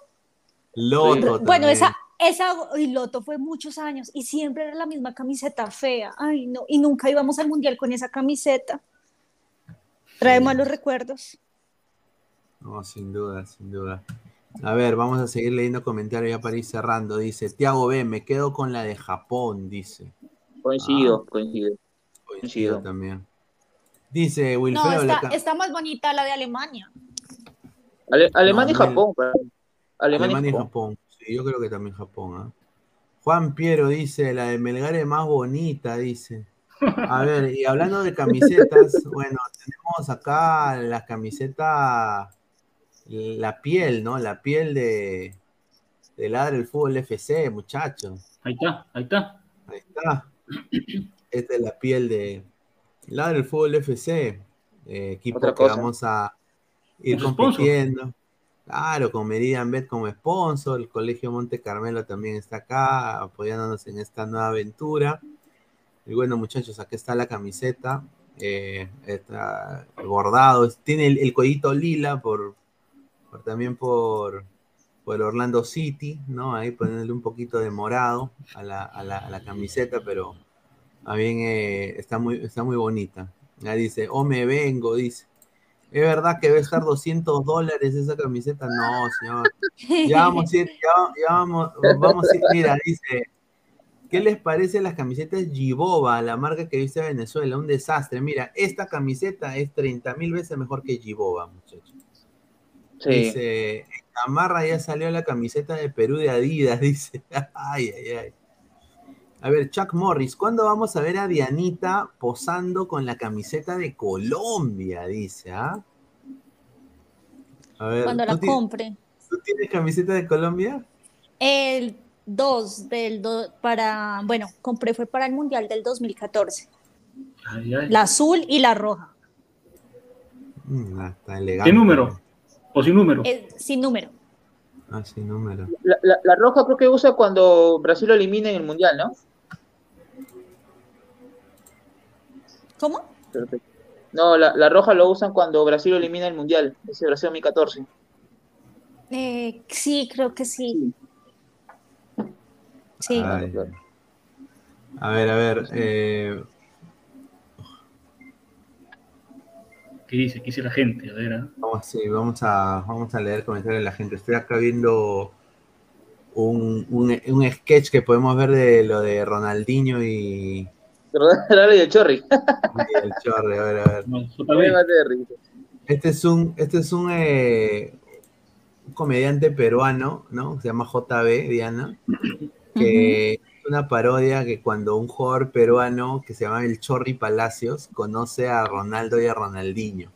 Loto Bueno, también. esa, esa y Loto fue muchos años y siempre era la misma camiseta fea. Ay, no, y nunca íbamos al mundial con esa camiseta. Trae malos recuerdos. No, sin duda, sin duda. A ver, vamos a seguir leyendo comentarios ya para ir cerrando. Dice, Tiago B, me quedo con la de Japón, dice. Coincido, coincido. Coincido también. Dice No, Wilfredo, la está, más bonita la de Alemania. Ale- Alemania No, y Japón, pero- Alemania, y Japón. Sí, yo creo que también Japón. ¿ah? Juan Piero dice, la de Melgar es más bonita, dice. A ver, y hablando de camisetas, *laughs* bueno, tenemos acá la camiseta, la piel, ¿no? La piel de, de Ladre el Fútbol FC, muchachos. Ahí está, ahí está. Ahí está. *clears throat* Esta es la piel de Ladre el Fútbol FC, eh, equipo que vamos a ir compitiendo. Claro, con Meridian Bet como sponsor, el Colegio Monte Carmelo también está acá apoyándonos en esta nueva aventura. Y bueno, muchachos, aquí está la camiseta. Eh, está bordado. Tiene el, cuellito lila por, también por, por Orlando City, ¿no? Ahí ponerle un poquito de morado a la, camiseta, pero también eh, está, muy, está muy bonita. Ahí dice, o me vengo, dice. ¿Es verdad que debe estar 200 dólares esa camiseta? No, señor. Ya vamos a ir, ya, vamos, vamos a ir, mira, dice, ¿qué les parece las camisetas Giboba, la marca que viste en Venezuela? Un desastre. Mira, esta camiseta es 30 mil veces mejor que Giboba, muchachos. Sí. Dice, en Camarra ya salió la camiseta de Perú de Adidas, *laughs* dice. Ay, ay, ay. A ver, Chuck Morris, ¿cuándo vamos a ver a Dianita posando con la camiseta de Colombia? Dice, ¿ah? A ver, Cuando la compre. ¿Tú tienes camiseta de Colombia? El 2 del para, bueno, compré fue para el Mundial del 2014. La azul y la roja. Mm, ah, está elegante. ¿Qué número? ¿O sin número? sin número. Ah, sin número. La, la, roja creo que usa cuando Brasil lo elimina en el Mundial, ¿no? ¿Cómo? No, la, roja lo usan cuando Brasil elimina el Mundial, ese Brasil 2014. Eh, sí, creo que sí. Sí. A ver, a ver. Eh... ¿Qué dice? ¿Qué dice la gente? A ver, ¿eh? vamos, sí, vamos, a, vamos a leer comentarios de la gente. Estoy acá viendo un, un, un sketch que podemos ver de lo de Ronaldinho y, *laughs* y el Chorri. el Chorri, a ver, a ver. Este es un, este es un, eh, comediante peruano, ¿no? Se llama JB, Diana, que es una parodia que cuando un jugador peruano que se llama el Chorri Palacios conoce a Ronaldo y a Ronaldinho.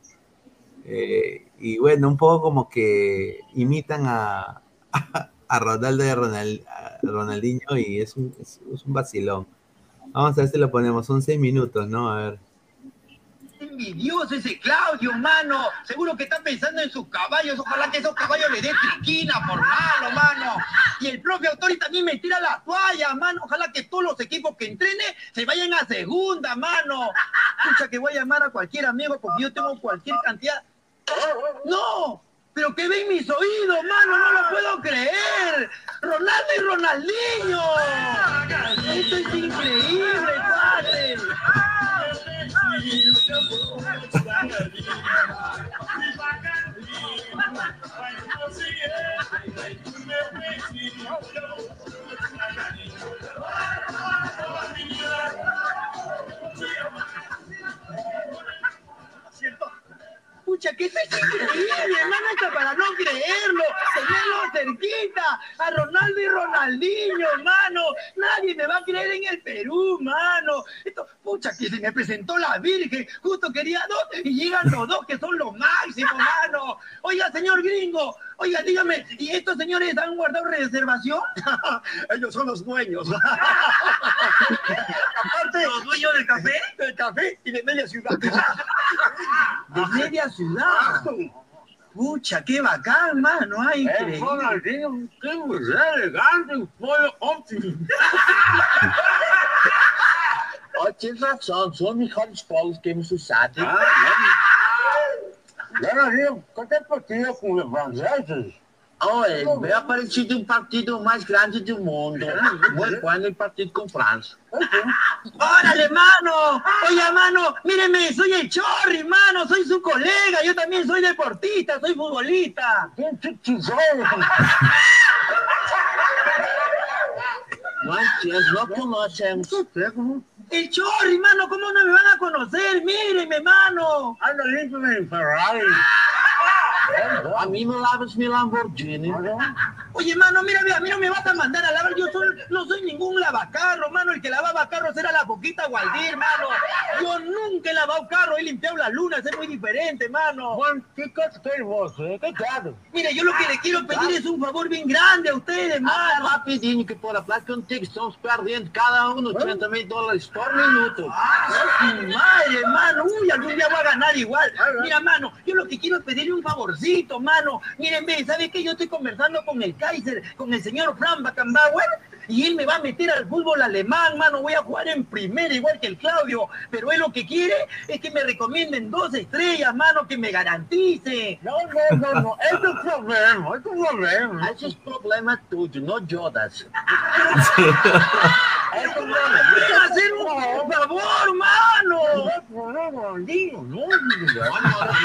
Eh, y bueno, un poco como que imitan a, *laughs* a, Ronaldo y a, Ronaldinho y es un, es un vacilón. Vamos a ver si lo ponemos, son seis minutos, ¿no? A ver. Envidioso ese Claudio, mano. Seguro que está pensando en sus caballos. Ojalá que esos caballos le den triquina por malo, mano. Y el propio Autori también me tira la toalla, mano. Ojalá que todos los equipos que entrene se vayan a segunda, mano. Escucha que voy a llamar a cualquier amigo porque yo tengo cualquier cantidad. ¡No! Pero que ven mis oídos, mano, no lo puedo creer. Ronaldo y Ronaldinho. Esto es increíble, padre. Pucha, que es increíble, hermano, hasta para no creerlo. Tenerlo cerquita, a Ronaldo y Ronaldinho, hermano. Nadie me va a creer en el Perú, mano. Esto, pucha, que se me presentó la Virgen. Justo quería dos y llegan los dos, que son los máximos, mano. Oiga, señor gringo, oiga, dígame, ¿y estos señores han guardado reservación? *laughs* Ellos son los dueños. *laughs* Aparte, los dueños del café, del café y de media ciudad. *laughs* de media ciudad. Pucha, qué bacán, mano. Ay, increíble. Ronaldinho, qué mulher elegante, um pollo óptimo. Ó, tinha razão, só me fala os polos que me sussado. Ah, Ronaldinho, quanto é que com o Evangelho? Oi, é parecido um partido mais grande do mundo. Muy bueno el partido con Francia. ¡Órale, mano! Oye, mano, míreme, soy el Chorri, mano, soy su colega, yo también soy deportista, soy futbolista. No conocemos. El Chorri, mano, ¿cómo no me van a conocer? Míreme, mano. Anda limpio en Ferrari. *laughs* A mí me lavas mi Lamborghini. Oye, mano, mira, mira, a mí no me vas a mandar a lavar. Yo soy, no soy ningún lavacarro, mano. El que lavaba carros era la poquita Gualdir, mano. Yo nunca he lavado carro, he limpiado las lunas, es muy diferente, mano. Juan, ¿qué vos? eh? ¿Qué claro? Mire, yo lo que le quiero pedir es un favor bien grande a ustedes, Ah, mano. rapidinho que por hablar contigo estamos perdendo cada uno 80 mil dólares por minuto. Madre, mano. Uy, algún día voy a ganar igual. Mira, mano, yo lo que quiero es pedirle un favorcito, mano. Miren, ve, ¿sabe qué? Yo estoy conversando con el Kaiser, con el señor Fran Beckenbauer, y él me va a meter al fútbol alemán, mano. Voy a jugar en primera, igual que el Claudio. Pero él lo que quiere es que me recomienden dos estrellas, mano, que me garantice. No, no, no, no. Es tu problema, es tu problema. Ese es problema tuyo, no Jodas. Es tu problema. Hacer un favor, mano. No, no, no,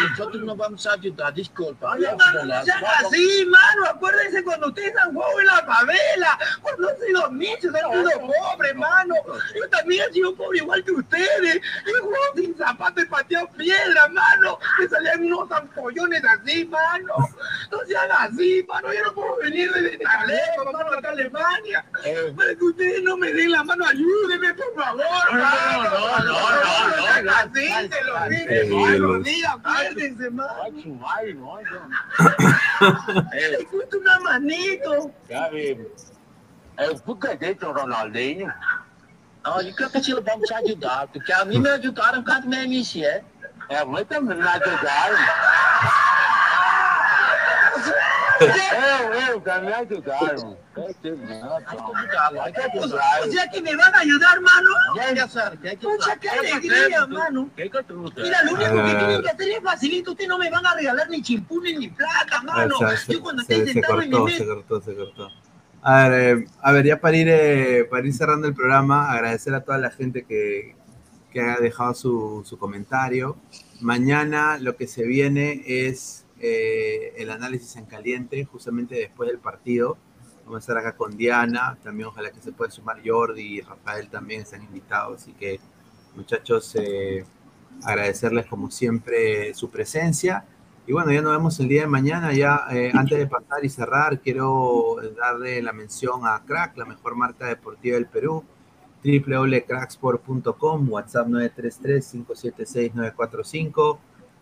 nosotros no vamos a ayudar, disculpa. Oye, mano, no sean así, mano. Acuérdense cuando ustedes han jugado en la favela. Cuando han sido nichos, han sido pobres, mano. Yo también he sido pobre igual que ustedes. He jugado sin zapatos y pateado piedra, mano. Me salían unos ampollones así, mano. No sean así, mano. Yo no puedo venir desde tan lejos, mano, acá a Alemania. Para que ustedes no me den la mano, ayúdenme, por favor, mano. no, no, no, no, sean así, se lo digo. Se lo digo, acuérdense, mano. Escucha una manito. Sabe, é o Bucadeto Ronaldinho. Não, eu creo que se vamos ajudar, porque a mim me ajudaram quando me iniciei. É, mas também me ajudaram. Eu, eu, também me ajudaram. *laughs* Hay que ayudarlo, hay que. O sea me van a ayudar, mano. Hay que qué hay que alegría, hacer, mano. ¿Qué? Mira, lo único que Ah. tienen que hacer es facilito. Ustedes no me van a regalar ni chimpunes ni placa, mano. O sea, se, Yo cuando esté se sentado en mi cortó, se cortó, se cortó. A ver, eh, a ver, ya para ir, eh, para ir cerrando el programa, agradecer a toda la gente que, que ha dejado su, su comentario. Mañana lo que se viene es eh, el análisis en caliente, justamente después del partido. Vamos a estar acá con Diana, también ojalá que se pueda sumar Jordi y Rafael también están invitados. Así que, muchachos, eh, agradecerles como siempre su presencia. Y bueno, ya nos vemos el día de mañana. Ya eh, antes de pasar y cerrar, quiero darle la mención a Crack, la mejor marca deportiva del Perú. www.cracksport.com, WhatsApp 933-576-945,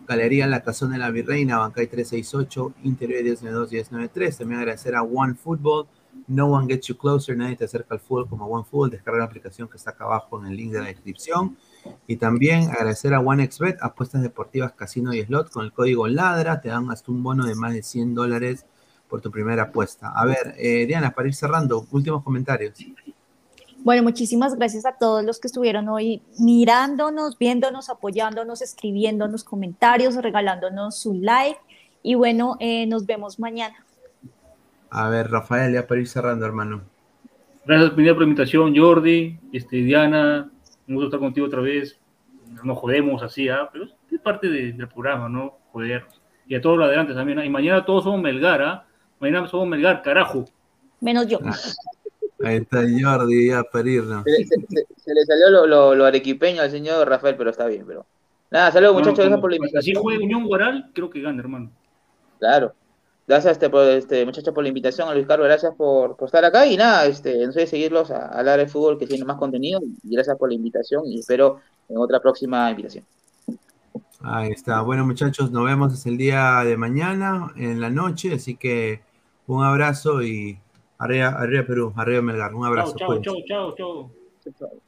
Galería La Casona de la Virreina, Bancay 368, Interior 1092-1093. También agradecer a One Football, No One Gets You Closer, nadie te acerca al fútbol como One Football. Descarga la aplicación que está acá abajo en el link de la descripción. Y también agradecer a OneXBet, apuestas deportivas, casino y slot. Con el código LADRA te dan hasta un bono de más de 100 dólares por tu primera apuesta. A ver, eh, Diana, para ir cerrando, últimos comentarios. Bueno, muchísimas gracias a todos los que estuvieron hoy mirándonos, viéndonos, apoyándonos, escribiéndonos comentarios, regalándonos su like. Y bueno, eh, nos vemos mañana. A ver, Rafael, ya para ir cerrando, hermano. Gracias, Pineda, por la invitación, Jordi, este, Diana, un gusto estar contigo otra vez. Nos jodemos así, ¿ah? pero es parte de- del programa, ¿no? Joder. Y a todos los adelante también. ¿ah? Y mañana todos somos Melgar, ¿ah? Mañana somos Melgar, carajo. Menos yo. Ahí está Jordi, ya para irnos. Se, se- se- se le salió lo, lo, lo arequipeño al señor Rafael, pero está bien, pero. Nada, saludos muchachos, gracias por la invitación. juega Unión Guaral, creo que gana, hermano. Claro. Gracias este, por, este, muchachos por la invitación, a Luis Carlos, gracias por, por estar acá y nada, este, no sé seguirlos a, a hablar de fútbol que tiene más contenido y gracias por la invitación y espero en otra próxima invitación. Ahí está. Bueno, muchachos, nos vemos hasta el día de mañana, en la noche. Así que un abrazo y arriba, arriba Perú, arriba Melgar. Un abrazo. Chao, cuídense. chao, chao, chao.